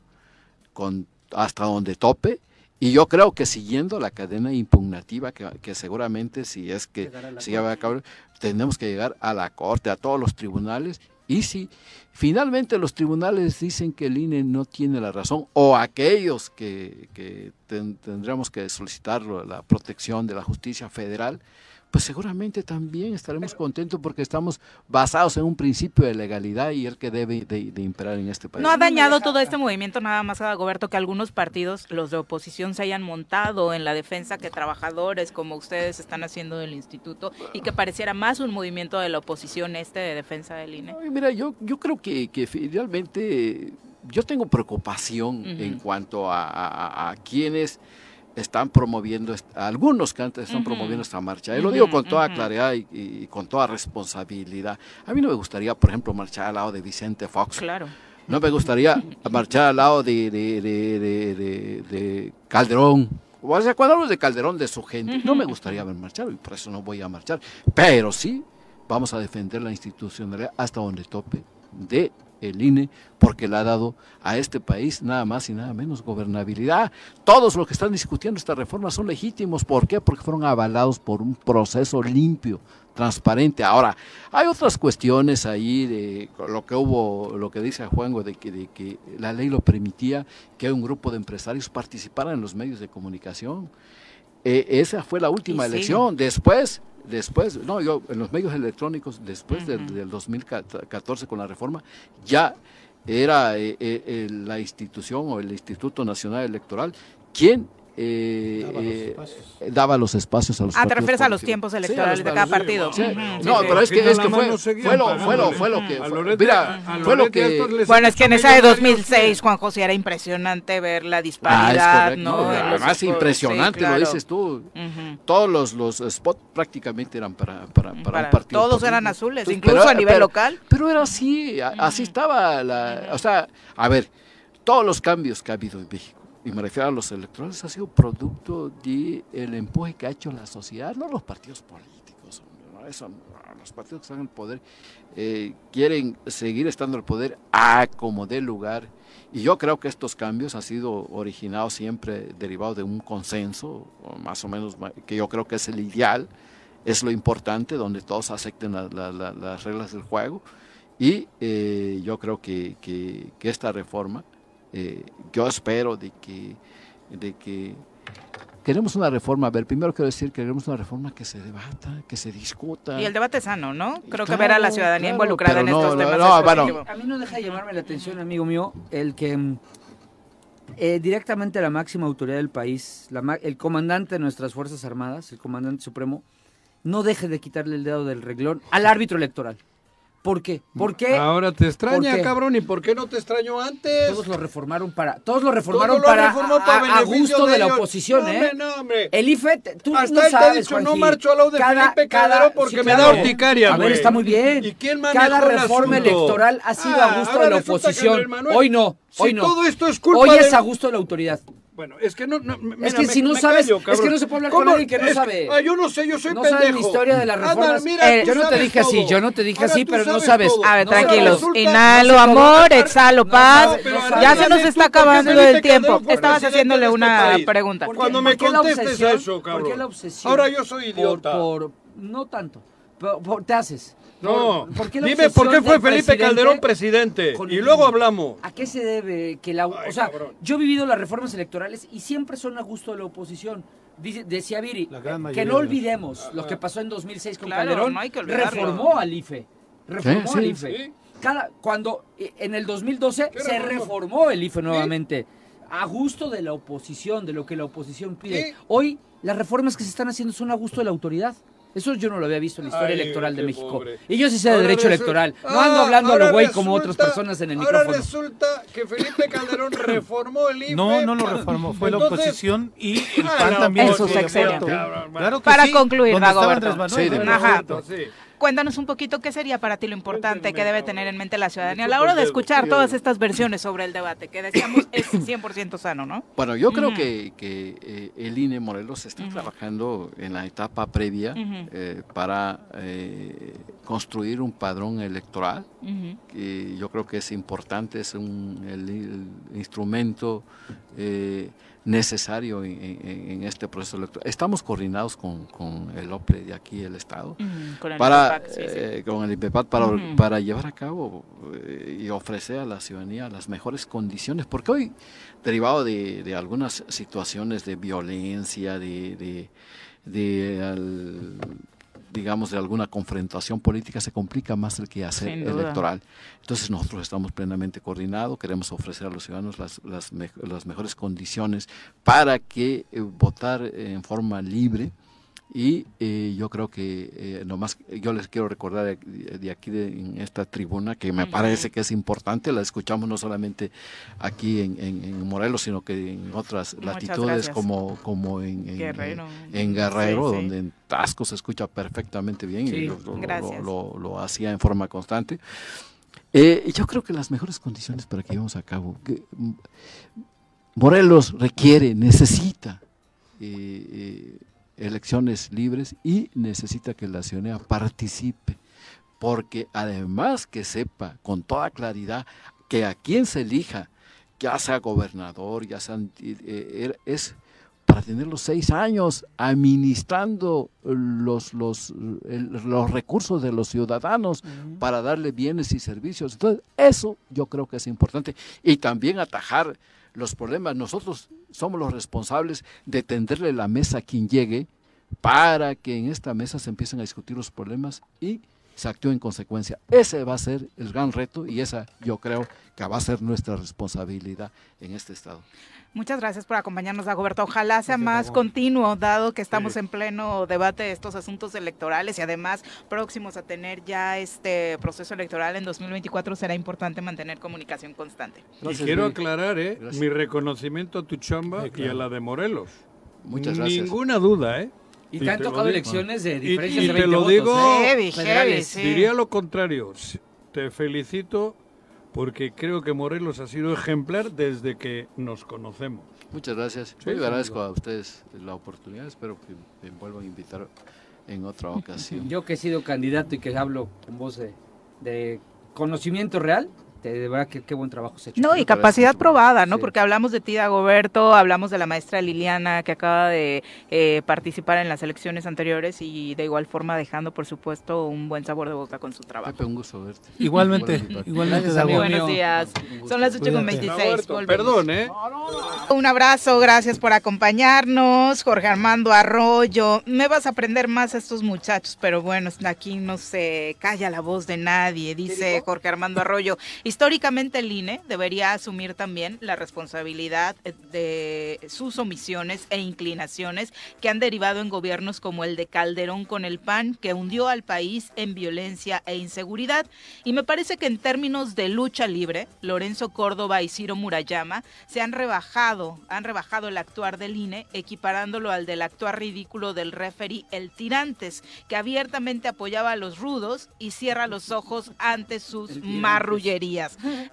con, hasta donde tope Y yo creo que siguiendo la cadena impugnativa, que, que seguramente si es que se lleva a cabo, tenemos que llegar a la Corte, a todos los tribunales. Y si finalmente los tribunales dicen que el INE no tiene la razón, o aquellos que, que ten- tendremos que solicitar la protección de la justicia federal, pues seguramente también estaremos contentos porque estamos basados en un principio de legalidad y el que debe de, de imperar en este país. No ha dañado todo este movimiento nada más, Dagoberto, que algunos partidos, los de oposición, se hayan montado en la defensa que trabajadores como ustedes están haciendo del instituto y que pareciera más un movimiento de la oposición este de defensa del INE. Ay, Mira, yo, yo creo que, que finalmente yo tengo preocupación en cuanto a, a- a quienes están promoviendo, algunos que antes están promoviendo esta marcha. Y lo digo con toda claridad y, y con toda responsabilidad. A mí no me gustaría, por ejemplo, marchar al lado de Vicente Fox. Claro. No me gustaría marchar al lado de, de, de, de- de- de Calderón. O sea, cuando hablo de Calderón, de su gente, no me gustaría ver marchar y por eso no voy a marchar. Pero sí vamos a defender la institucionalidad hasta donde tope de el INE, porque le ha dado a este país nada más y nada menos gobernabilidad. Todos los que están discutiendo esta reforma son legítimos. ¿Por qué? Porque fueron avalados por un proceso limpio, transparente. Ahora, hay otras cuestiones ahí de lo que hubo, lo que dice Juango, de que, de que la ley lo permitía que un grupo de empresarios participaran en los medios de comunicación. Eh, esa fue la última Y sí. elección. Después, después, no, yo en los medios electrónicos, después del, Ujú. del 2014 con la reforma, ya era eh, eh, eh, la institución o el Instituto Nacional Electoral quien eh, Daba los eh, espacios. daba los espacios a los Ah, te partidos refieres a los tiempos Sí, a los- electorales de cada partido. Sí. No, sí. pero es que, es que fue, fue, lo, fue, lo, fue lo que... Fue- mira, fue lo que... Bueno, es que en esa de cambiado 2006, Juan José, era impresionante ver la Ah, disparidad, correcto. ¿no? Además spots. impresionante, Sí, lo dices tú. Todos los, los spots prácticamente eran para, para, para, Para- un partido. todos eran azules, incluso pero- a nivel pero- local. Pero era así, así estaba la... O sea, a ver, todos los cambios que ha habido en México, y me refiero a los electorales, ha sido producto del el empuje que ha hecho la sociedad, no los partidos políticos. ¿no? Eso, los partidos que están en el poder eh, quieren seguir estando en el poder a como dé lugar. Y yo creo que estos cambios han sido originados siempre derivados de un consenso, más o menos, que yo creo que es el ideal, es lo importante, donde todos acepten la- la- la- las reglas del juego. Y eh, yo creo que, que- que esta reforma, eh, yo espero de que, de que queremos una reforma, a ver, primero quiero decir que queremos una reforma que se debata, que se discuta. Y el debate sano, ¿no? Creo que ver a la ciudadanía claro, involucrada en no, estos no, temas. no, es bueno. A mí no deja de llamarme la atención, amigo mío, el que mm, eh, directamente la máxima autoridad del país, la ma- el comandante de nuestras Fuerzas Armadas, el comandante supremo, no deje de quitarle el dedo del reglón al árbitro electoral. ¿Por qué? ¿Por qué? Ahora te extraña, cabrón, ¿y por qué no te extrañó antes? Todos lo reformaron para, todos lo reformaron Todo lo para a- para gusto de, la oposición, no, ¿eh? No, hombre. El IFE, tú Hasta no él te ha sabes, dicho, no marcho al lado de Felipe Calderón porque me da urticaria, A ver, güey. está muy bien. ¿Y quién Cada reforma electoral ha sido Ah, a gusto ahora de la oposición. Manuel- Hoy no, Si hoy no. todo esto es culpa Hoy es a gusto de la autoridad. Bueno, es que no, no mira, Es que me- si no me sabes- callo, es que no se puede hablar con alguien que no Es sabe. ah, yo no sé, yo soy No pendejo. sabes la historia de las reformas. mira, Eh, yo no te dije así, yo no te dije así, pero no sabes todo. A ver, No, tranquilos. resulta- Inhalo, no amor, exhalo, no paz. ya se nos está tú, ¿por qué acabando el tiempo. Estabas haciéndole este una pregunta. ¿Por qué- Cuando me contestes eso, ¿Por cabrón? Ahora yo soy idiota. Por, no tanto. Te haces. No, Por- ¿por qué la dime por qué fue Felipe presidente Calderón presidente con y luego hablamos. ¿A qué se debe que la... Ay, o sea, cabrón. yo he vivido las reformas electorales y siempre son a gusto de la oposición. Dice- decía Viri, que no olvidemos lo que pasó en 2006 con Claro, Calderón. no hay que olvidarlo. reformó al IFE. Reformó Sí, al IFE. sí. Cada, cuando eh, en el 2012 ¿Qué se reformó? el IFE nuevamente. A gusto de la oposición, de lo que la oposición pide. Sí. Hoy las reformas que se están haciendo son a gusto de la autoridad. Eso yo no lo había visto en la historia Ay, electoral de México. pobre. Y yo sí sé de Ahora derecho electoral. No Ah, ando hablando a ahora lo güey como otras personas en el Ahora micrófono. resulta que Felipe Calderón reformó el IFE. No, no lo reformó, fue la oposición y el Ah, PAN no, también. en estuvo su de sexenio. acuerdo. Cabrón, Claro que Para sí, concluir, Dagoberto. Sí. Ajá. Sí. Cuéntanos un poquito qué sería para ti lo importante que debe tener en mente la ciudadanía a la hora de escuchar todas estas versiones sobre el debate, que decíamos es 100% sano, ¿no? Bueno, yo creo que, que, eh, el INE Morelos está trabajando en la etapa previa eh, para eh, construir un padrón electoral que yo creo que es importante, es un, el, el instrumento eh, necesario en, en- en este proceso electoral. Estamos coordinados con, con el OPLE de aquí, el Estado, con el para, IPEPAC, sí, sí. eh, con el IPEPAC para, para llevar a cabo eh, y ofrecer a la ciudadanía las mejores condiciones, porque hoy, derivado de, de algunas situaciones de violencia, de, de, de al- digamos, de alguna confrontación política, se complica más el quehacer electoral. Entonces nosotros estamos plenamente coordinados, queremos ofrecer a los ciudadanos las, las, me- las mejores condiciones para que eh, votar en forma libre y eh, yo creo que eh, nomás yo les quiero recordar de, aquí de, en esta tribuna que me parece que es importante, la escuchamos no solamente aquí en, en- en Morelos, sino que en otras Muchas latitudes gracias. como, como en, en- Guerrero. en Guerrero, Sí, sí. donde en Tasco se escucha perfectamente bien Sí, y lo, lo- gracias. lo- lo hacía en forma constante. Eh, yo creo que las mejores condiciones para que llevemos a cabo, que mm, Morelos requiere, necesita eh, eh, elecciones libres y necesita que la ciudadanía participe, porque además que sepa con toda claridad que a quien se elija, ya sea gobernador, ya sea eh, eh, es para tener los seis años administrando los, los, los recursos de los ciudadanos para darle bienes y servicios. Entonces, eso yo creo que es importante. Y también atajar los problemas. Nosotros somos los responsables de tenderle la mesa a quien llegue para que en esta mesa se empiecen a discutir los problemas y se actúe en consecuencia. Ese va a ser el gran reto y esa yo creo que va a ser nuestra responsabilidad en este Estado. Muchas gracias por acompañarnos, Dagoberto. Ojalá sea más continuo, dado que estamos en pleno debate de estos asuntos electorales y además próximos a tener ya este proceso electoral en 2024, será importante mantener comunicación constante. Y quiero aclarar, ¿eh? Mi reconocimiento a tu chamba Sí, claro. y a la de Morelos. Muchas gracias. Ninguna duda, ¿eh? Y Y te han tocado elecciones de Y- diferencias y de te 20 lo votos, digo- ¿eh? Heavy, Federales. heavy, sí. Diría lo contrario. Te felicito porque creo que Morelos ha sido ejemplar desde que nos conocemos. Muchas gracias. Sí, Yo le agradezco amigo. a ustedes la oportunidad. Espero que me vuelvan a invitar en otra ocasión. Yo que he sido candidato y que hablo con voz de, de conocimiento real, te, de verdad que qué buen trabajo se ha hecho. No, y capacidad probada, ¿no? Sí. Porque hablamos de ti, Dagoberto, hablamos de la maestra Liliana, que acaba de eh, participar en las elecciones anteriores y de igual forma dejando, por supuesto, un buen sabor de boca con su trabajo. Pepe, un gusto verte. Igualmente, igualmente. Buenos días. Son las 8 con Cuídate. 26. Roberto, volvemos. perdón, ¿eh? Un abrazo, gracias por acompañarnos, Jorge Armando Arroyo. Me vas a aprender más a estos muchachos, pero bueno, aquí no se calla la voz de nadie, dice Jorge Armando Arroyo. Históricamente el INE debería asumir también la responsabilidad eh, de sus omisiones e inclinaciones que han derivado en gobiernos como el de Calderón con el PAN, que hundió al país en violencia e inseguridad. Y me parece que en términos de lucha libre, Lorenzo Córdoba y Ciro Murayama se han rebajado, han rebajado el actuar del INE, equiparándolo al del actuar ridículo del referee El Tirantes, que abiertamente apoyaba a los rudos y cierra los ojos ante sus El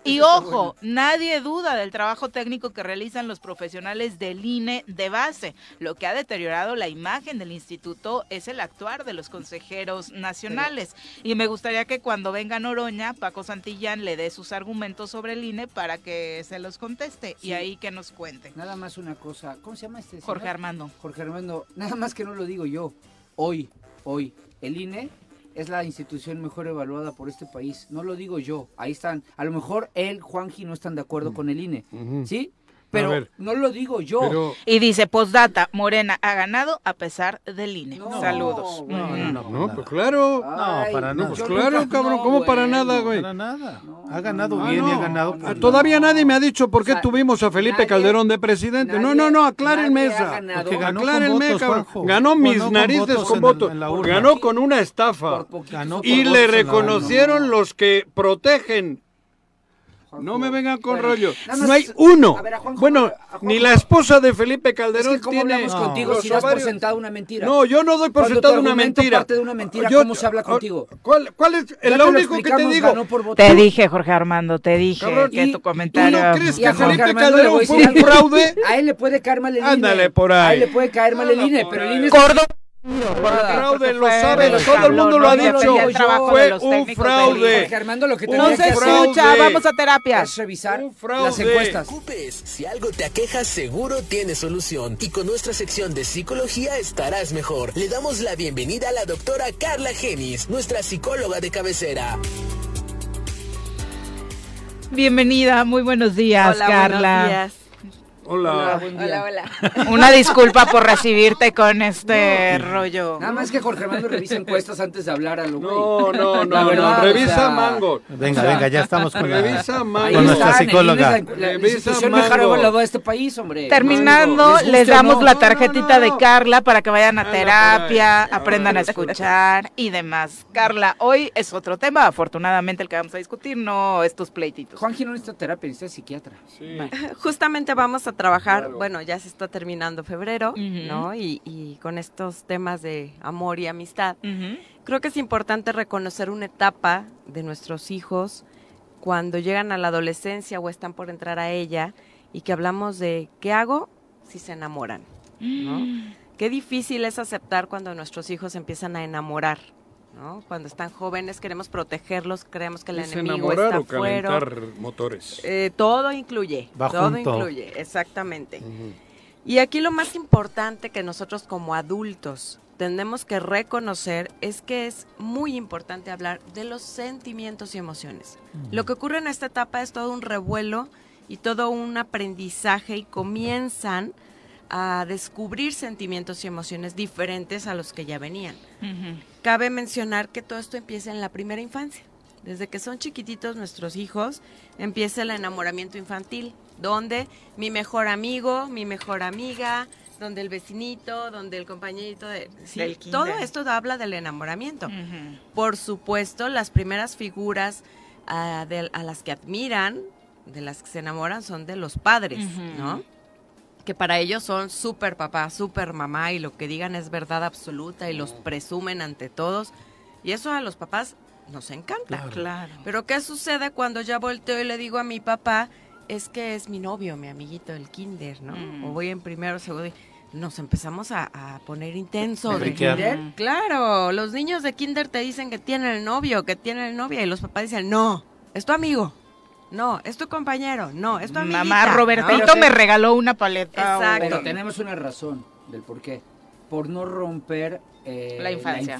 Y ojo, nadie duda del trabajo técnico que realizan los profesionales del INE de base. Lo que ha deteriorado la imagen del instituto es el actuar de los consejeros nacionales. Y me gustaría que cuando venga Noroña, Paco Santillán le dé sus argumentos sobre el INE para que se los conteste y ahí que nos cuente. Nada más una cosa. ¿Cómo se llama este? Jorge? Armando. Jorge Armando. Nada más que no lo digo yo. Hoy, hoy, el INE es la institución mejor evaluada por este país. No lo digo yo. Ahí están. A lo mejor él, Juanji, no están de acuerdo con el INE. ¿Sí? Pero ver. no lo digo yo. Pero Y dice, postdata, Morena ha ganado a pesar del INE. No, Saludos. no, no, no, No, pues claro. No, para Ay, nada. pues claro, nunca- cabrón, no, ¿cómo para bueno. nada, güey? Para nada. No, ha ganado no, bien y no. ha ganado. no, no. Todavía nadie me ha dicho por qué O sea, tuvimos a Felipe nadie- Calderón de presidente. no, nadie- no, no, aclárenme nadie ha esa. ganó Aclárenme, con votos, cabrón. Ganó mis con narices con votos. en. Ganó con una estafa. Ganó Y le reconocieron los que protegen. No me vengan con Bueno, rollo. No hay uno. a ver, a Juanjo- Bueno, a Juanjo- ni la esposa de Felipe Es Calderón que cómo tiene. No. contigo si das por sentado una mentira. No, yo no doy por Cuando sentado tu una mentira. parte de una mentira, Yo- ¿cómo se habla ah, contigo? ¿Cuál, cuál es el único que te digo? Te dije, Jorge Armando, te dije Cabrón, que y- tu ¿Tú comentario... no crees que Felipe Armando Calderón fue un fraude? A él le puede caer mal el INE. Ándale por ahí. A él le puede caer mal el INE, pero el. INE es Fraude, lo fue sabe, de todo el mundo lo ha dicho. Fue un fraude. Jorge Armando lo que No se escucha, fraude. vamos a terapia. es revisar Un fraude. las encuestas. preocupes, si algo te aqueja seguro tiene solución y con nuestra sección de psicología estarás mejor. Le damos la bienvenida a la doctora Carla Genis, nuestra psicóloga de cabecera. Bienvenida, muy buenos días, Hola, Carla. buenos días. Hola. Buen día. Hola, hola. Una disculpa por recibirte con este rollo. Nada más que Jorge Armando revisa encuestas antes de hablar a lo. No, no, La no, verdad, no. o Revisa sea, mango. Venga, O sea, venga, ya estamos con la... Revisa Ahí mango. Con nuestra psicóloga. La, la Revisa mango. de este país, hombre. Terminando, ¿Les les o damos no? la No, tarjetita no, no. de Carla para que vayan a terapia, aprendan a escuchar y demás. Carla, hoy es otro tema, afortunadamente el que vamos a discutir, no estos pleititos. Juan Gil no necesita terapia, necesita psiquiatra. Sí. Justamente vamos a trabajar, Claro. bueno, ya se está terminando febrero. ¿no? Y, y con estos temas de amor y amistad, creo que es importante reconocer una etapa de nuestros hijos cuando llegan a la adolescencia o están por entrar a ella y que hablamos de qué hago si se enamoran, ¿no? Qué difícil es aceptar cuando nuestros hijos empiezan a enamorar, ¿no? Cuando están jóvenes queremos protegerlos, creemos que el ¿Es enemigo enamorar está o calentar motores? Eh, todo incluye, Va todo junto. incluye, exactamente. Y aquí lo más importante que nosotros como adultos tenemos que reconocer es que es muy importante hablar de los sentimientos y emociones. Lo que ocurre en esta etapa es todo un revuelo y todo un aprendizaje y comienzan a descubrir sentimientos y emociones diferentes a los que ya venían. Cabe mencionar que todo esto empieza en la primera infancia. Desde que son chiquititos nuestros hijos, empieza el enamoramiento infantil, donde mi mejor amigo, mi mejor amiga, donde el vecinito, donde el compañerito de... sí, Del kinder. todo esto habla del enamoramiento. Por supuesto, las primeras figuras ah, de- a las que admiran, de las que se enamoran, son de los padres. ¿no? Que para ellos son súper papá, súper mamá y lo que digan es verdad absoluta y los presumen ante todos. Y eso a los papás nos encanta. Claro. Pero ¿qué sucede cuando ya volteo y le digo a mi papá, es que es mi novio, mi amiguito del kinder, ¿no? Mm. O voy en primero, segundo. y Nos empezamos a, a poner intensos. ¿De kinder. Claro, los niños de kinder te dicen que tienen el novio, que tienen el novia, y los papás dicen, no, es tu amigo. No, es tu compañero. No, es tu amiguita. Mamá ¿no? Robertito me regaló una paleta. Exacto. Pero tenemos una razón del por qué. Por no romper eh, La infancia.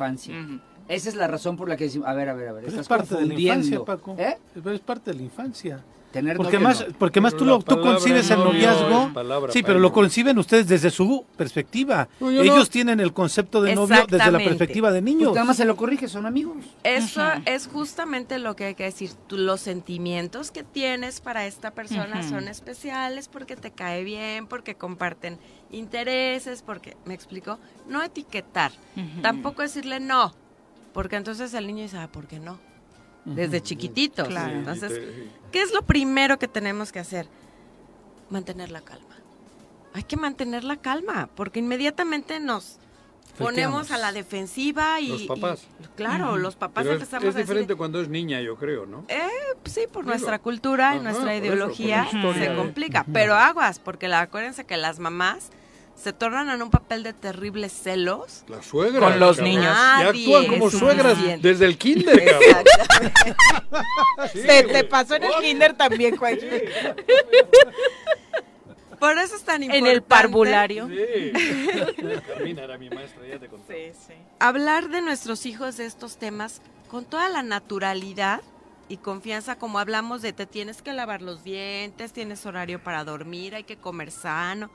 Esa es la razón por la que decimos, a ver, a ver, a ver, Pero estás es parte de la infancia. Paco. ¿Eh? Pero es parte de la infancia. Tener Porque novio, más, no. porque más Pero tú, lo, tú concibes el noviazgo. palabra Sí, pero lo conciben ustedes desde su perspectiva. No, yo no. Ellos tienen el concepto de novio desde la perspectiva de Pues niños. nada más se lo corrige, son amigos. Eso Ajá. es justamente lo que hay que decir. Tú, los sentimientos que tienes para esta persona son especiales porque te cae bien, porque comparten intereses, porque, ¿me explico? No etiquetar. Tampoco decirle no, porque entonces el niño dice, ah, ¿por qué no? Desde chiquititos. Claro. Entonces, ¿qué es lo primero que tenemos que hacer? Mantener la calma. Hay que mantener la calma, porque inmediatamente nos ponemos a la defensiva y... Los papás. y- claro, los papás Pero es, empezamos es a decir... diferente cuando es niña, yo creo, ¿no? Sí, por Digo, nuestra cultura y nuestra eso, ideología historia se de- complica. Pero aguas, porque la, acuérdense que las mamás se tornan en un papel de terribles celos. Con los cabrón. niños. Ya Nadie actúan como suegras desde el kinder, cabrón. Exactamente. Sí, Se te pasó en el kinder también, Juan. Por eso es tan En importante el parvulario. Sí. Carmina era mi maestra, ya te conté. Sí, sí. hablar de nuestros hijos de estos temas con toda la naturalidad y confianza, como hablamos de te tienes que lavar los dientes, tienes horario para dormir, hay que comer sano.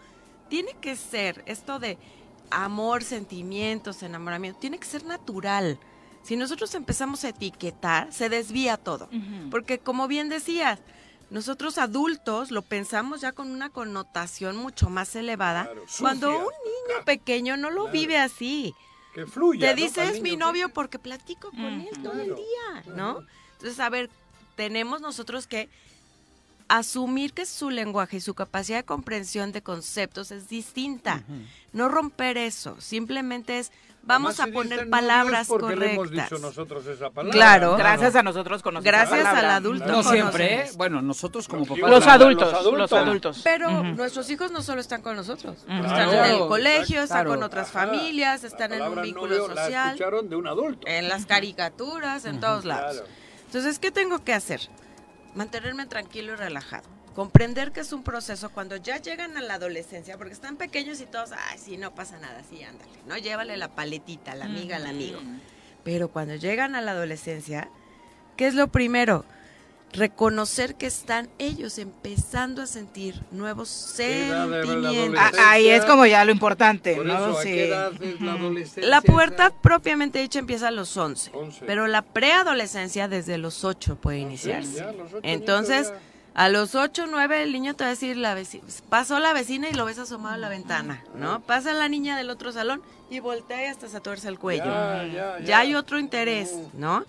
Tiene que ser esto de amor, sentimientos, enamoramiento, tiene que ser natural. Si nosotros empezamos a etiquetar, se desvía todo. Porque como bien decías, nosotros adultos lo pensamos ya con una connotación mucho más elevada, Claro, cuando sucia. un niño pequeño no lo vive así. Que fluya. Te dice, es mi novio porque platico con él todo el día, ¿no? Entonces, a ver, tenemos nosotros que asumir que su lenguaje y su capacidad de comprensión de conceptos es distinta. No romper eso, simplemente es vamos Además, a poner no, palabras no es porque le hemos correctas. dicho nosotros esa palabra. Claro. Gracias a nosotros conocemos la Gracias al adulto No conocemos. siempre, ¿eh? Bueno, nosotros como papás. Los adultos, los adultos. los adultos. Pero nuestros hijos no solo están con nosotros, están Claro, en el colegio, están Claro. con otras Ajá. familias, La están en un vínculo novio La social, escucharon de un adulto. en las caricaturas, en todos lados. Claro. Entonces, ¿qué tengo que hacer? Mantenerme tranquilo y relajado. Comprender que es un proceso cuando ya llegan a la adolescencia, porque están pequeños y todos, ay, sí, no pasa nada, sí, ándale, ¿no? Llévale la paletita, la amiga, al amigo. Pero cuando llegan a la adolescencia, ¿qué es lo primero? Reconocer que están ellos empezando a sentir nuevos ¿Qué edad era la sentimientos. Ah, Ahí es como ya lo importante, Por ¿no? eso, ¿a Sí. qué edad es la? La pubertad propiamente dicha empieza a los 11, 11. pero la preadolescencia desde los 8 puede iniciarse. ya, los ocho Entonces, a los 8, 9 el niño te va a decir, la veci- pasó la vecina y lo ves asomado a la ventana, ¿no? Pasa la niña del otro salón y voltea y hasta se tuerce el cuello. Ya, Ya, ya, ya. hay otro interés, ¿no?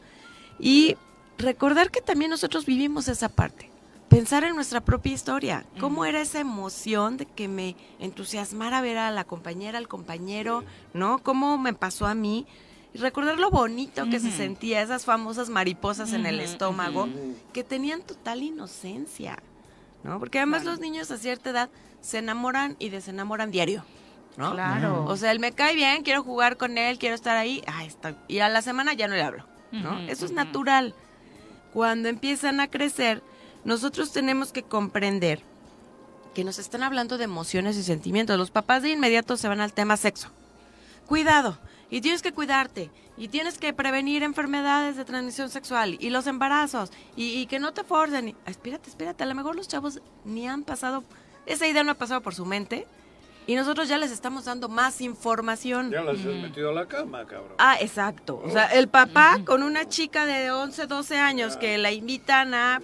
Y recordar que también nosotros vivimos esa parte. Pensar en nuestra propia historia. ¿Cómo era esa emoción de que me entusiasmara ver a la compañera, al compañero, ¿no? ¿Cómo me pasó a mí? Y recordar lo bonito que se sentía, esas famosas mariposas en el estómago, que tenían total inocencia, ¿no? Porque además los niños a cierta edad se enamoran y desenamoran diario, ¿no? Claro. O sea, él me cae bien, quiero jugar con él, quiero estar ahí, ah, está. y a la semana ya no le hablo, ¿no? Eso es natural. Cuando empiezan a crecer, nosotros tenemos que comprender que nos están hablando de emociones y sentimientos. Los papás de inmediato se van al tema sexo. Cuidado, y tienes que cuidarte, y tienes que prevenir enfermedades de transmisión sexual, y los embarazos, y, que no te forcen. Espérate, espérate, a lo mejor los chavos ni han pasado, esa idea no ha pasado por su mente, y nosotros ya les estamos dando más información. Ya las has metido a la cama, cabrón. Ah, exacto. O sea, el papá con una chica de 11, 12 años que la invitan a...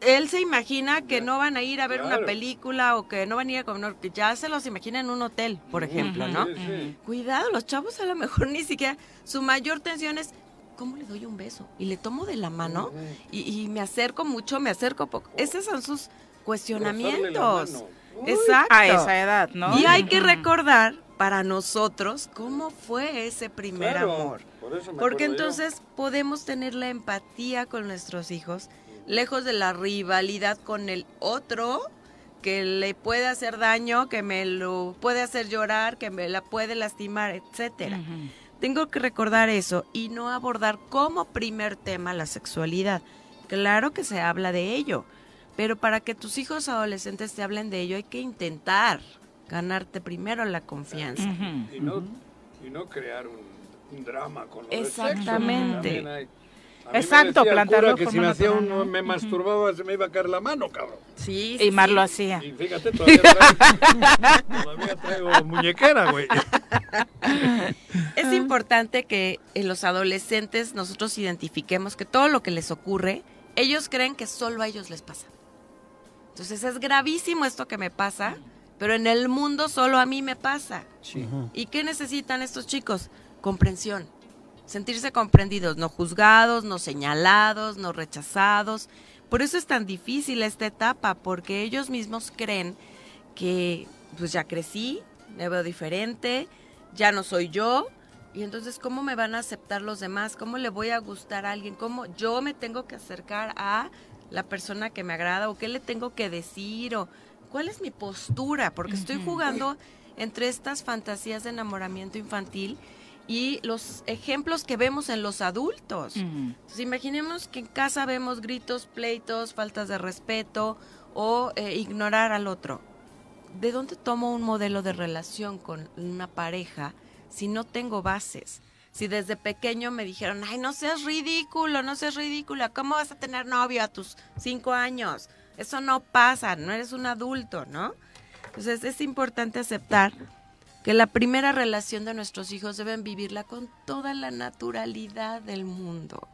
Él se imagina que no van a ir a ver una película o que no van a ir a comer, que ya se los imagina en un hotel, por ejemplo, ¿no? Sí, sí. Cuidado, los chavos a lo mejor ni siquiera... Su mayor tensión es, ¿cómo le doy un beso? Y le tomo de la mano y, y me acerco mucho, me acerco poco. Esos son sus cuestionamientos. Exacto. A esa edad, ¿no? Y hay que recordar para nosotros cómo fue ese primer Claro, amor. por eso me Porque yo. entonces podemos tener la empatía con nuestros hijos, lejos de la rivalidad con el otro que le puede hacer daño, que me lo puede hacer llorar, que me la puede lastimar, etcétera. Tengo que recordar eso y no abordar como primer tema la sexualidad. Claro que se habla de ello, pero para que tus hijos adolescentes te hablen de ello hay que intentar ganarte primero la confianza. Ujú. Y no, y no crear un, un drama con lo del sexo. Exactamente. Hay- Exacto, cura que si me hacía uno, ¿no? me masturbaba, se me iba a caer la mano, cabrón. Sí, Y Mar sí. lo hacía. Y fíjate, todavía traigo, todavía traigo muñequera, güey. Es importante que en los adolescentes nosotros identifiquemos que todo lo que les ocurre, ellos creen que solo a ellos les pasa. Entonces es gravísimo esto que me pasa, pero en el mundo solo a mí me pasa. ¿Y qué necesitan estos chicos? Comprensión. Sentirse comprendidos, no juzgados, no señalados, no rechazados. Por eso es tan difícil esta etapa, porque ellos mismos creen que pues ya crecí, me veo diferente, ya no soy yo. Y entonces, ¿cómo me van a aceptar los demás? ¿Cómo le voy a gustar a alguien? ¿Cómo yo me tengo que acercar a la persona que me agrada? ¿O qué le tengo que decir? ¿O cuál es mi postura? Porque estoy jugando entre estas fantasías de enamoramiento infantil y los ejemplos que vemos en los adultos. Entonces, imaginemos que en casa vemos gritos, pleitos, faltas de respeto o eh, ignorar al otro. ¿De dónde tomo un modelo de relación con una pareja si no tengo bases? Si desde pequeño me dijeron, ay, no seas ridículo, no seas ridícula, ¿cómo vas a tener novio a tus cinco años? Eso no pasa, no eres un adulto, ¿no? Entonces es importante aceptar que la primera relación de nuestros hijos deben vivirla con toda la naturalidad del mundo,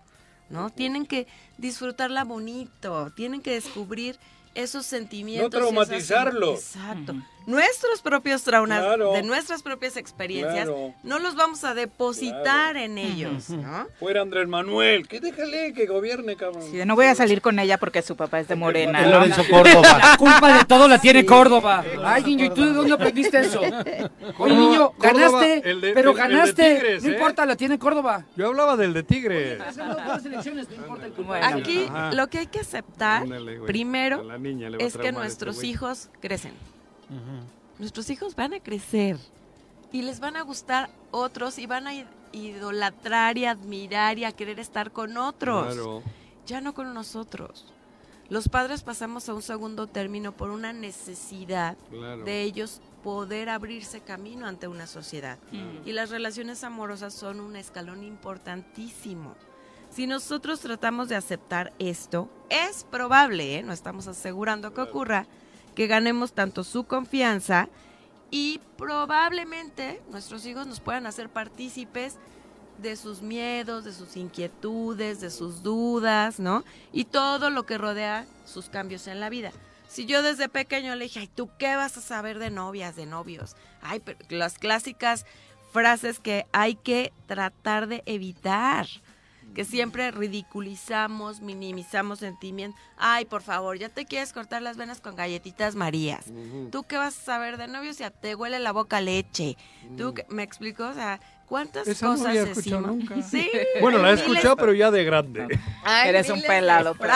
¿no? Tienen que disfrutarla bonito, tienen que descubrir esos sentimientos. No traumatizarlos. Exacto. Nuestros propios traumas, Claro. de nuestras propias experiencias, Claro. no los vamos a depositar en ellos, ¿no? Fuera Andrés Manuel, que déjale que gobierne, cabrón. Sí, no voy a salir con ella porque su papá es de Morena. El ¿no? Lorenzo Córdoba. La culpa de todo la tiene Córdoba. Ay, niño, ¿y tú de dónde aprendiste eso? Oye, niño, Córdoba, ganaste, el de- pero el- el de ganaste. Tigres, no ¿eh? importa, la tiene Córdoba. Yo hablaba del de Tigres. Bueno. Aquí Ajá. lo que hay que aceptar Ándale, güey. A primero niña le va a es que nuestros este güey. hijos crecen. Nuestros hijos van a crecer y les van a gustar otros y van a idolatrar y admirar y a querer estar con otros. Claro. Ya no con nosotros. Los padres pasamos a un segundo término por una necesidad Claro. de ellos poder abrirse camino ante una sociedad. Y las relaciones amorosas son un escalón importantísimo. Si nosotros tratamos de aceptar esto, es probable, ¿eh? no estamos asegurando que ocurra, que ganemos tanto su confianza y probablemente nuestros hijos nos puedan hacer partícipes de sus miedos, de sus inquietudes, de sus dudas, ¿no? Y todo lo que rodea sus cambios en la vida. Si yo desde pequeño le dije, ay, ¿tú qué vas a saber de novias, de novios? Ay, pero las clásicas frases que hay que tratar de evitar, que siempre ridiculizamos, minimizamos sentimientos. Ay, por favor, ya te quieres cortar las venas con galletitas Marías. ¿Tú qué vas a saber de novios si te huele la boca leche? ¿Tú qué- me explico? O sea, ¿cuántas Esa no cosas había escuchado decimos? nunca. Sí. Bueno, la he escuchado, pero ya de grande. hay Eres un pelado, pero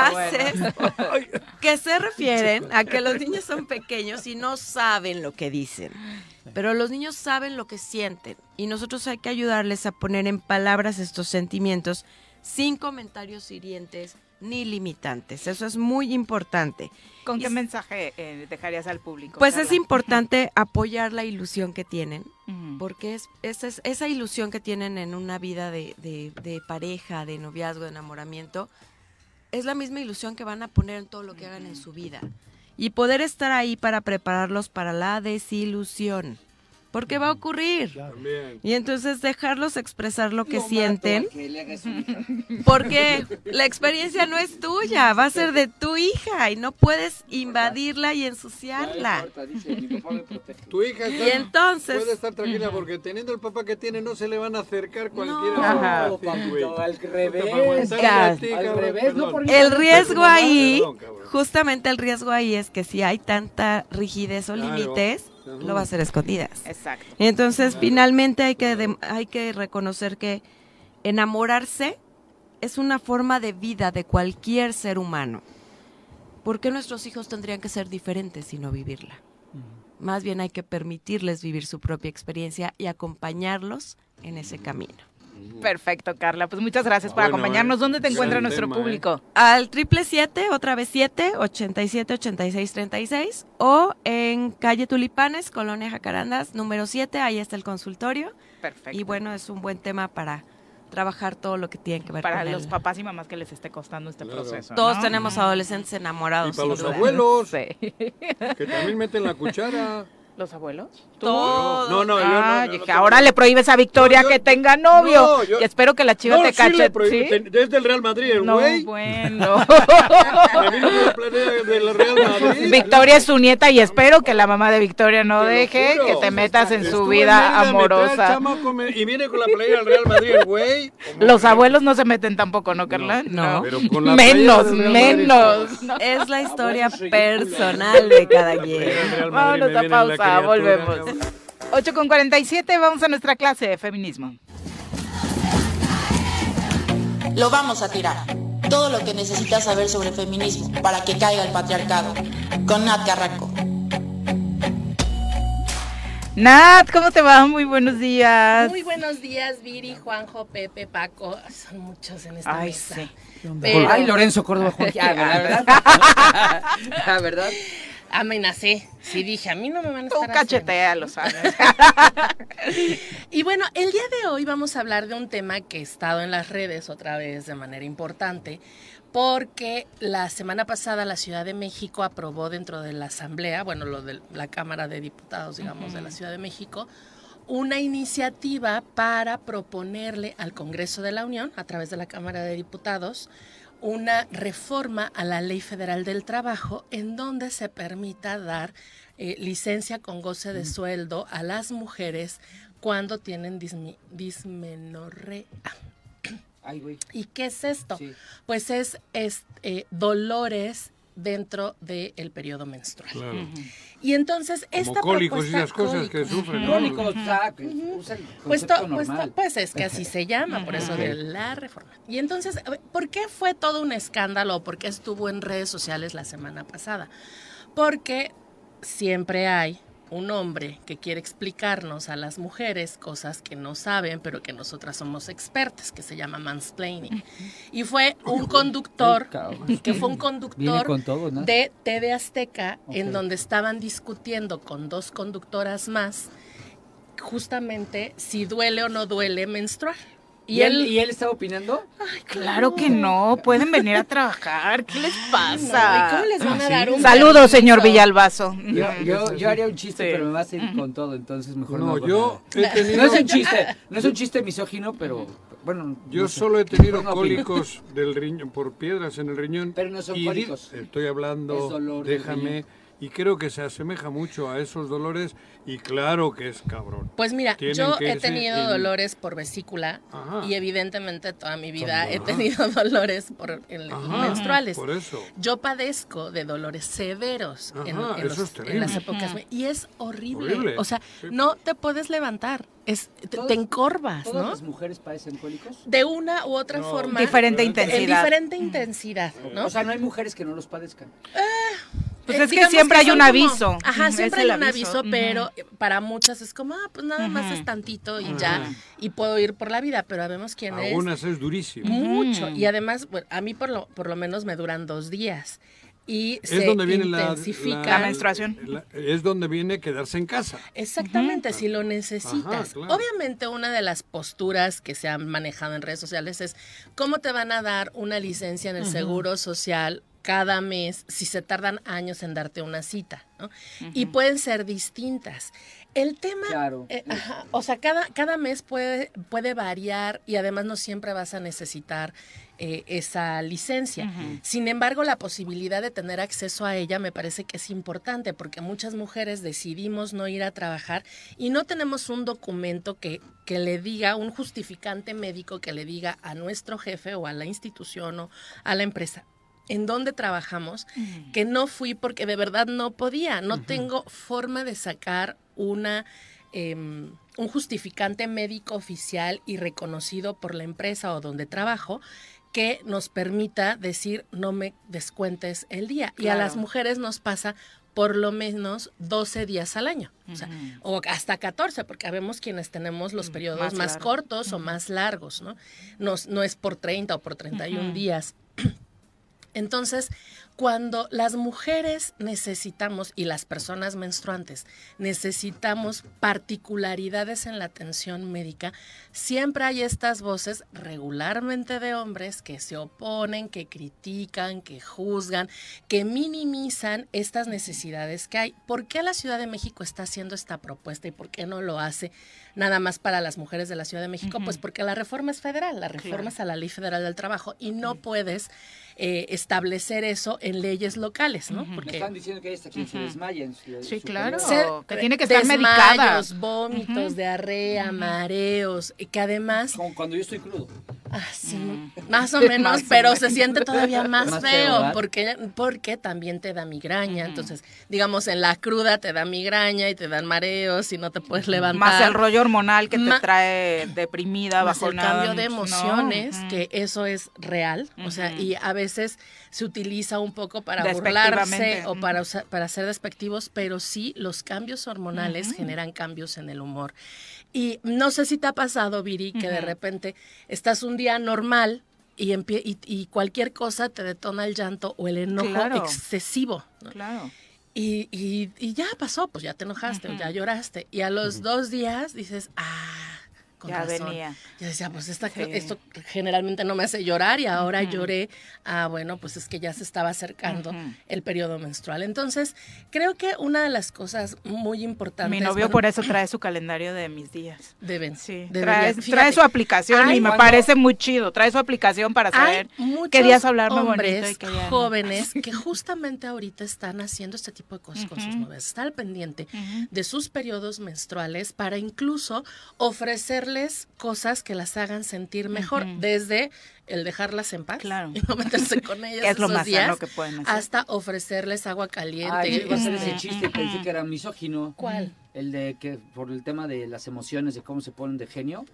que se refieren a que los niños son pequeños y no saben lo que dicen. Pero los niños saben lo que sienten y nosotros hay que ayudarles a poner en palabras estos sentimientos sin comentarios hirientes ni limitantes. Eso es muy importante. ¿Con qué mensaje eh, dejarías al público? Pues es importante apoyar la ilusión que tienen, porque es, esa, es- esa ilusión que tienen en una vida de, de- de pareja, de noviazgo, de enamoramiento, es la misma ilusión que van a poner en todo lo que hagan en su vida. Y poder estar ahí para prepararlos para la desilusión, porque va a ocurrir. También. Y entonces dejarlos expresar lo que sienten, porque la experiencia no es tuya, va a ser de tu hija y no puedes invadirla y ensuciarla. Tu hija Y está- entonces, puede estar tranquila porque teniendo el papá que tiene no se le van a acercar cualquiera. No, papito, al revés. Al revés, no perdón. por el riesgo ahí, Perdón, justamente el riesgo ahí es que si hay tanta rigidez o Claro. límites, Lo va a hacer a escondidas. Exacto. Entonces, finalmente hay que, dem- hay que reconocer que enamorarse es una forma de vida de cualquier ser humano. ¿Por qué nuestros hijos tendrían que ser diferentes y no vivirla? Más bien hay que permitirles vivir su propia experiencia y acompañarlos en ese camino. Perfecto, Carla. Pues muchas gracias por Bueno, acompañarnos. eh, ¿Dónde te encuentra nuestro tema, eh. público? Al triple siete, otra vez siete, 87 86 36 o en calle Tulipanes, Colonia Jacarandas, número 7, ahí está el consultorio. Perfecto. Y bueno, es un buen tema para trabajar todo lo que tiene que ver para con los el- papás y mamás que les esté costando este Claro. proceso. Todos ¿no? tenemos adolescentes enamorados. Y para los duda. abuelos, Sí. que también meten la cuchara. ¿Los abuelos? Todos. No, no, yo ah, no, dije, no, no, ahora le prohíbes a Victoria No, yo- que tenga novio. No, yo- y espero que la chiva No, te sí cache. le prohíbo, ¿sí? ten- desde el Real Madrid, el No, güey. bueno. Me vino con la planilla del Real Madrid. Victoria es su nieta y espero que la mamá de Victoria no Te deje juro. que te metas en su vida amorosa. y viene con la playera del Real Madrid, güey. Los abuelos no se meten tampoco, ¿no, Carla? No. Pero con la playera Menos, menos. No. Es la historia personal de cada quien. Vámonos a la pausa, volvemos. cabrón. 8 con 47, vamos a nuestra clase de feminismo. Lo vamos a tirar. Todo lo que necesitas saber sobre feminismo para que caiga el patriarcado. Con Nat Carranco. Nat, ¿cómo te va? Muy buenos días. Muy buenos días, Viri, Juanjo, Pepe, Paco. Son muchos en esta Ay, mesa. sí. Pero Ay, Lorenzo Córdoba Juan. Ah, la verdad. La verdad. amenacé. Sí dije, a mí no me van a Tú estar haciendo. cachetea los años. Y bueno, el día de hoy vamos a hablar de un tema que ha estado en las redes otra vez de manera importante, porque la semana pasada la Ciudad de México aprobó dentro de la Asamblea, bueno, lo de la Cámara de Diputados, digamos, de la Ciudad de México, una iniciativa para proponerle al Congreso de la Unión, a través de la Cámara de Diputados, una reforma a la Ley Federal del Trabajo en donde se permita dar eh, licencia con goce de sueldo a las mujeres cuando tienen dismi- dismenorrea. Ay, güey. ¿Y qué es esto? Sí. Pues es, es, eh, dolores dentro del periodo menstrual. Claro. Y entonces Como esta cólicos y propuesta- esas cosas que cólicos. sufren. ¿no? Que usa el Pues, to- pues, to- pues es que así se llama, por eso de la reforma. Y entonces, ¿por qué fue todo un escándalo? ¿Por qué estuvo en redes sociales la semana pasada? Porque siempre hay un hombre que quiere explicarnos a las mujeres cosas que no saben, pero que nosotras somos expertas, que se llama mansplaining. Y fue un conductor, que fue un conductor con todo, ¿no? de TV Azteca, en donde estaban discutiendo con dos conductoras más justamente si duele o no duele menstruar. ¿Y él, ¿Y él estaba opinando? Claro que no, pueden venir a trabajar. ¿Qué les pasa? ¿Y cómo les van a dar un Saludos, señor Villalbazo. Yo, yo, yo haría un chiste, Sí. pero me vas a ir con todo, entonces mejor no. No, yo he tenido- No es un chiste, no es un chiste misógino, pero bueno. Yo no sé. solo he tenido cólicos del riñón por piedras en el riñón. Pero no son y cólicos. Estoy hablando, Es dolor del déjame. Y creo que se asemeja mucho a esos dolores y claro que es cabrón. Pues mira, Tienen yo he tenido en- dolores por vesícula Ajá. y evidentemente toda mi vida he tenido dolores por en- Ajá, menstruales. por eso. Yo padezco de dolores severos en, en los- en las épocas y es horrible. Horrible, O sea, sí. no te puedes levantar, es te, te encorvas, ¿Todas ¿no? las mujeres padecen cólicos? De una u otra No, forma. Diferente En intensidad. diferente intensidad, ¿no? O sea, no hay mujeres que no los padezcan. Pues Eh, es que siempre hay un como- aviso. Ajá, siempre hay un aviso, aviso, pero para muchas es como, ah, pues nada más es tantito y ya, y puedo ir por la vida, pero vemos quién es. Algunas es durísimo. Mucho. Y además, bueno, a mí por lo, por lo menos me duran dos días. Y Es se donde viene la, intensifica. La menstruación. la- es donde viene quedarse en casa. Exactamente, si lo necesitas. Ajá, claro. Obviamente una de las posturas que se han manejado en redes sociales es cómo te van a dar una licencia en el Seguro Social cada mes si se tardan años en darte una cita, ¿no? Y pueden ser distintas. El tema, Claro. eh, ajá, o sea, cada, cada mes puede, puede variar y además no siempre vas a necesitar eh, esa licencia. Sin embargo, la posibilidad de tener acceso a ella me parece que es importante porque muchas mujeres decidimos no ir a trabajar y no tenemos un documento que, que le diga, un justificante médico que le diga a nuestro jefe o a la institución o a la empresa en donde trabajamos que no fui porque de verdad no podía, no tengo forma de sacar una em, un justificante médico oficial y reconocido por la empresa o donde trabajo que nos permita decir no me descuentes el día. Y a las mujeres nos pasa por lo menos 12 días al año, o, sea, o hasta 14, porque habemos quienes tenemos los periodos más cortos o más largos, ¿no? No, no es por 30 o por 31 días. Entonces, cuando las mujeres necesitamos y las personas menstruantes necesitamos particularidades en la atención médica, siempre hay estas voces regularmente de hombres que se oponen, que critican, que juzgan, que minimizan estas necesidades que hay. ¿Por qué la Ciudad de México está haciendo esta propuesta y por qué no lo hace nada más para las mujeres de la Ciudad de México? Pues porque la reforma es federal, la reforma Claro. es a la Ley Federal del Trabajo y no puedes eh, establecer eso en leyes locales, ¿no? Me Porque están diciendo que hay hasta quien se desmaya en su Sí, su claro. periodo. que tiene que estar medicada. desmayos, vómitos, diarrea, mareos, y que además, Como cuando yo estoy crudo. ah, sí, más o menos, Más o pero menos. se siente todavía más, Más feo, feo, ¿verdad? porque, porque también te da migraña. Entonces, digamos, en la cruda te da migraña y te dan mareos y no te puedes levantar. Más el rollo hormonal que te Ma- trae deprimida, más el cambio de emociones, que eso es real, o sea, y a veces se utiliza un poco para burlarse o para, usa- para ser despectivos, pero sí los cambios hormonales generan cambios en el humor. Y no sé si te ha pasado, Viri, que de repente estás un día normal y, empie- y, y cualquier cosa te detona el llanto o el enojo Claro. excesivo. ¿no? Claro. Y, y- y ya pasó, pues ya te enojaste ya lloraste. Y a los dos días dices, ah, con Ya razón. venía. Yo decía, pues esta, Sí. esto generalmente no me hace llorar y ahora lloré. Ah, bueno, pues es que ya se estaba acercando el periodo menstrual. Entonces, creo que una de las cosas muy importantes. Mi novio bueno, por eso trae su calendario de mis días. Deben. Sí, trae, su aplicación y me cuando- parece muy chido. Trae su aplicación para saber qué días hablarme hombres bonito y qué días no. jóvenes que justamente ahorita están haciendo este tipo de cosas con sus Ujú. novias. Está al pendiente de sus periodos menstruales para incluso cosas que las hagan sentir mejor, desde el dejarlas en paz Claro. y no meterse con ellas Que es lo esos más días, sano que pueden hacer. hasta ofrecerles agua caliente. Ay, yo iba a hacer ese Ujú. chiste, pensé que era misógino. ¿Cuál? El de que por el tema de las emociones, de cómo se ponen de genio.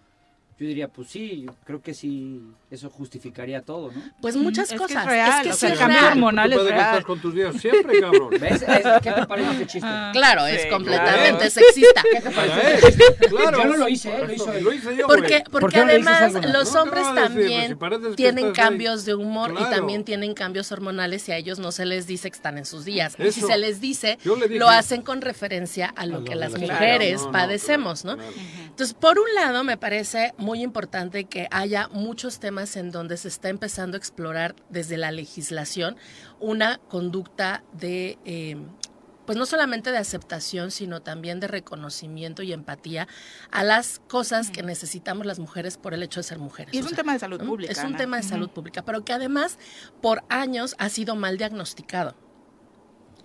Yo diría, pues sí, creo que sí, eso justificaría todo, ¿no? Pues muchas Es que es cosas. real, que o sí el es cambio real. hormonal es real. estar con tus días siempre, cabrón. ¿Ves? Es- ¿Qué te parece este chiste? Claro, Sí, es completamente claro. sexista. ¿Qué te parece este chiste? claro. Yo no lo hice, ¿eh? Lo hizo. Lo hice yo, Porque, porque ¿Por qué no le dices además los hombres. Pues también si tienen ahí. cambios de humor y Claro. también tienen cambios hormonales y a ellos no se les dice que están en sus días. Y si Eso. se les dice, dije- lo hacen con referencia a lo A que las mujeres Claro, padecemos, claro, ¿no? claro. Entonces, por un lado, me parece muy importante que haya muchos temas en donde se está empezando a explorar desde la legislación una conducta de... eh, pues no solamente de aceptación, sino también de reconocimiento y empatía a las cosas que necesitamos las mujeres por el hecho de ser mujeres. Y es O un sea, tema de salud ¿no? pública. Es un Ana. tema de salud pública, pero que además por años ha sido mal diagnosticado.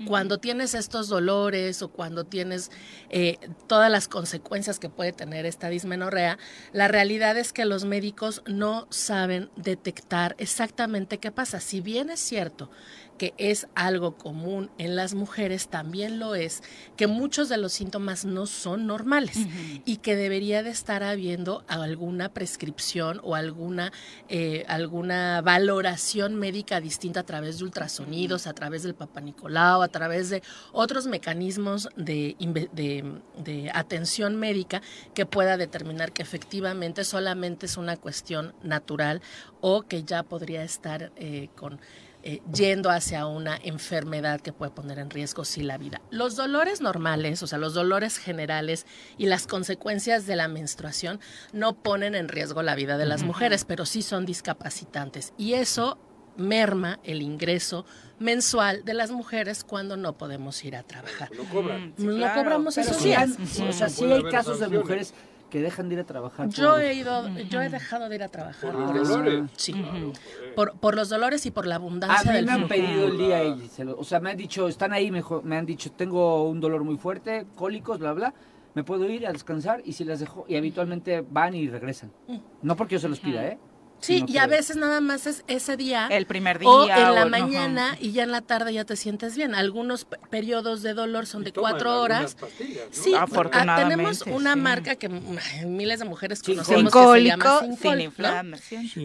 Cuando tienes estos dolores o cuando tienes eh, todas las consecuencias que puede tener esta dismenorrea, la realidad es que los médicos no saben detectar exactamente qué pasa. Si bien es cierto que es algo común en las mujeres, también lo es que muchos de los síntomas no son normales y que debería de estar habiendo alguna prescripción o alguna, eh, alguna valoración médica distinta a través de ultrasonidos, a través del Papa Nicolau, a través de otros mecanismos de, inve- de- de atención médica que pueda determinar que efectivamente solamente es una cuestión natural o que ya podría estar eh, con eh, yendo hacia una enfermedad que puede poner en riesgo sí la vida. Los dolores normales, o sea, los dolores generales y las consecuencias de la menstruación no ponen en riesgo la vida de las mujeres, pero sí son discapacitantes y eso merma el ingreso mensual de las mujeres cuando no podemos ir a trabajar. Lo cobran. Mm, sí, no claro. cobramos esos sí, días. o sea, sí hay casos de mujeres que dejan de ir a trabajar. Yo por- he ido, yo he dejado de ir a trabajar Por por, los eso. dolores. Sí. Por, por los dolores y por la A abundancia mí del me han pedido el día y se lo- o sea, me han dicho, están ahí, mejor, me han dicho, tengo un dolor muy fuerte, cólicos, bla, bla, me puedo ir a descansar y si las dejo, y habitualmente van y regresan. No porque yo se los pida, ¿eh? Sí, y que- a veces nada más es ese día. El primer día. o en la o- mañana y ya en la tarde ya te sientes bien. Algunos pe- periodos de dolor son de cuatro horas. ¿no? Sí, ah, Afortunadamente, tenemos una sí. marca que miles de mujeres conocemos Sin que se llama cólico, Sincol, sin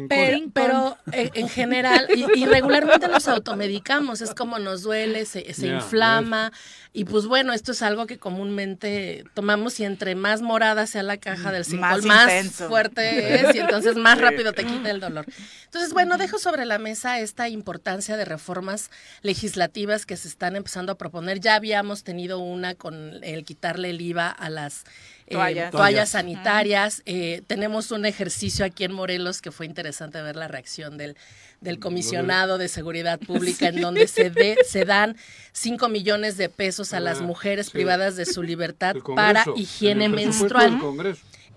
¿no? Pero, pero eh, en general, y, y regularmente nos automedicamos, es como nos duele, se, se inflama, y pues bueno, esto es algo que comúnmente tomamos y entre más morada sea la caja del Sincol, Más fuerte es y entonces más rápido te quita el dolor. Entonces, bueno, dejo sobre la mesa esta importancia de reformas legislativas que se están empezando a proponer. Ya habíamos tenido una con el quitarle el IVA a las eh, Toallas. toallas sanitarias. Eh, tenemos un ejercicio aquí en Morelos que fue interesante ver la reacción del, del comisionado de seguridad pública en donde se, de- se dan 5 millones de pesos a las Ah, mujeres sí. privadas de su libertad para higiene menstrual.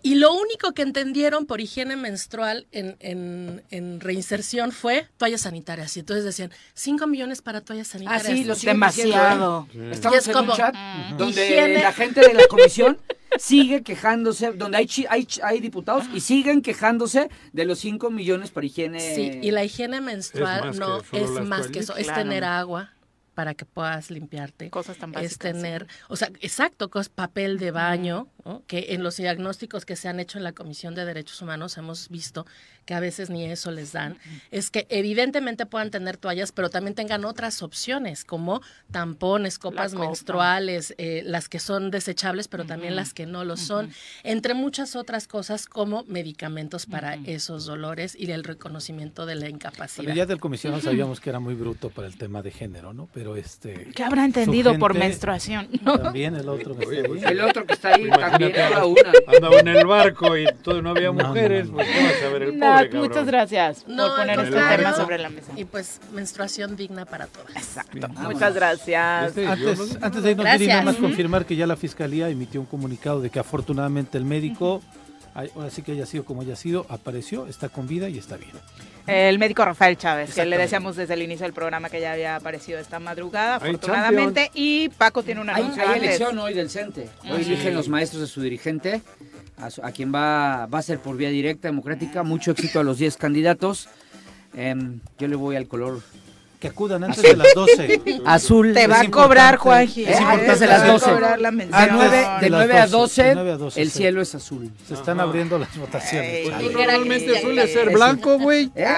Y lo único que entendieron por higiene menstrual en, en- en reinserción fue toallas sanitarias. Y entonces decían, 5 millones para toallas Ah, sanitarias. sí, lo Demasiado. ¿eh? Estamos es en como, un chat donde higiene- la gente de la comisión sigue quejándose, donde hay, chi- hay, chi- hay diputados y siguen quejándose de los 5 millones para higiene. Sí, y la higiene menstrual más no es más que eso, es tener agua para que puedas limpiarte. Cosas tan es básicas. tener, o sea, exacto, cos, papel de baño, ¿no? que en los diagnósticos que se han hecho en la Comisión de Derechos Humanos hemos visto que a veces ni eso les dan. Es que evidentemente puedan tener toallas, pero también tengan otras opciones, como tampones, copas copa. menstruales, eh, las que son desechables, pero también las que no lo son, entre muchas otras cosas como medicamentos para esos dolores y el reconocimiento de la incapacidad. Ya del comisionado sabíamos que era muy bruto para el tema de género, ¿no? Pero este... ¿Qué habrá entendido por menstruación? También el otro que está ahí. El otro que está ahí, Imagínate Era una. andaba en el barco y todo, no había No, mujeres, no, no. pues ¿qué vas a ver el Nat, cabrón? muchas gracias No, por poner este tema sobre la mesa. Y pues menstruación digna para todas. Exacto. Muchas gracias. Este, Antes, antes de irnos. Viri, nada más Ujú. confirmar que ya la Fiscalía emitió un comunicado de que afortunadamente el médico, ay- ahora sí que haya sido como haya sido, apareció, está con vida y está bien. El médico Rafael Chávez, que le decíamos desde el inicio del programa que ya había aparecido esta madrugada, Hay afortunadamente. Y Paco tiene un Hay, anuncio hay antes. elección hoy del CENTE. Hoy Sí. eligen los maestros de su dirigente, a, a quien va, va a ser por vía directa, democrática. Mucho éxito a los 10 candidatos. Em, yo le voy al color Que acudan antes de las 12. azul. Te Es va a cobrar, Juanji. Es ¿eh? importante Te las 12. la De las 9 a 12, 12, de 9 a 12, el sí. cielo es azul. Se están abriendo las votaciones. Ey. Chale. Normalmente suele ser blanco, güey. ¿Eh?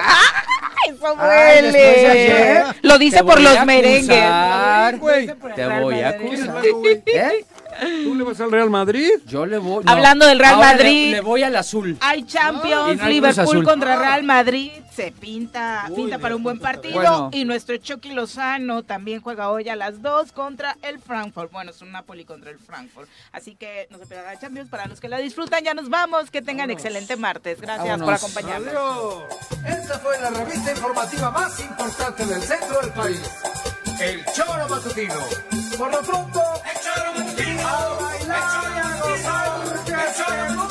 Eso Ay, ayer, Lo dice te por voy los a merengues. Te voy a ¿Quién es acusar. ¿Eh? ¿Tú le vas al Real Madrid? Yo le voy. no. Hablando del Real Ahora Madrid. Le, voy al azul. Hay Champions, Liverpool contra Real Madrid. Se pinta, Uy, pinta para un buen partido. Bueno. Y nuestro Chucky Lozano también juega hoy a las 2 contra el Frankfurt. Bueno, es un Napoli contra el Frankfurt. Así que no se pierdan la Champions. Para los que la disfrutan, ya nos vamos. Que tengan excelente martes. Gracias por acompañarnos. Esta fue la revista informativa más importante del centro del país. El Choro Matutino. Por lo pronto, el Choro Matutino. A bailar y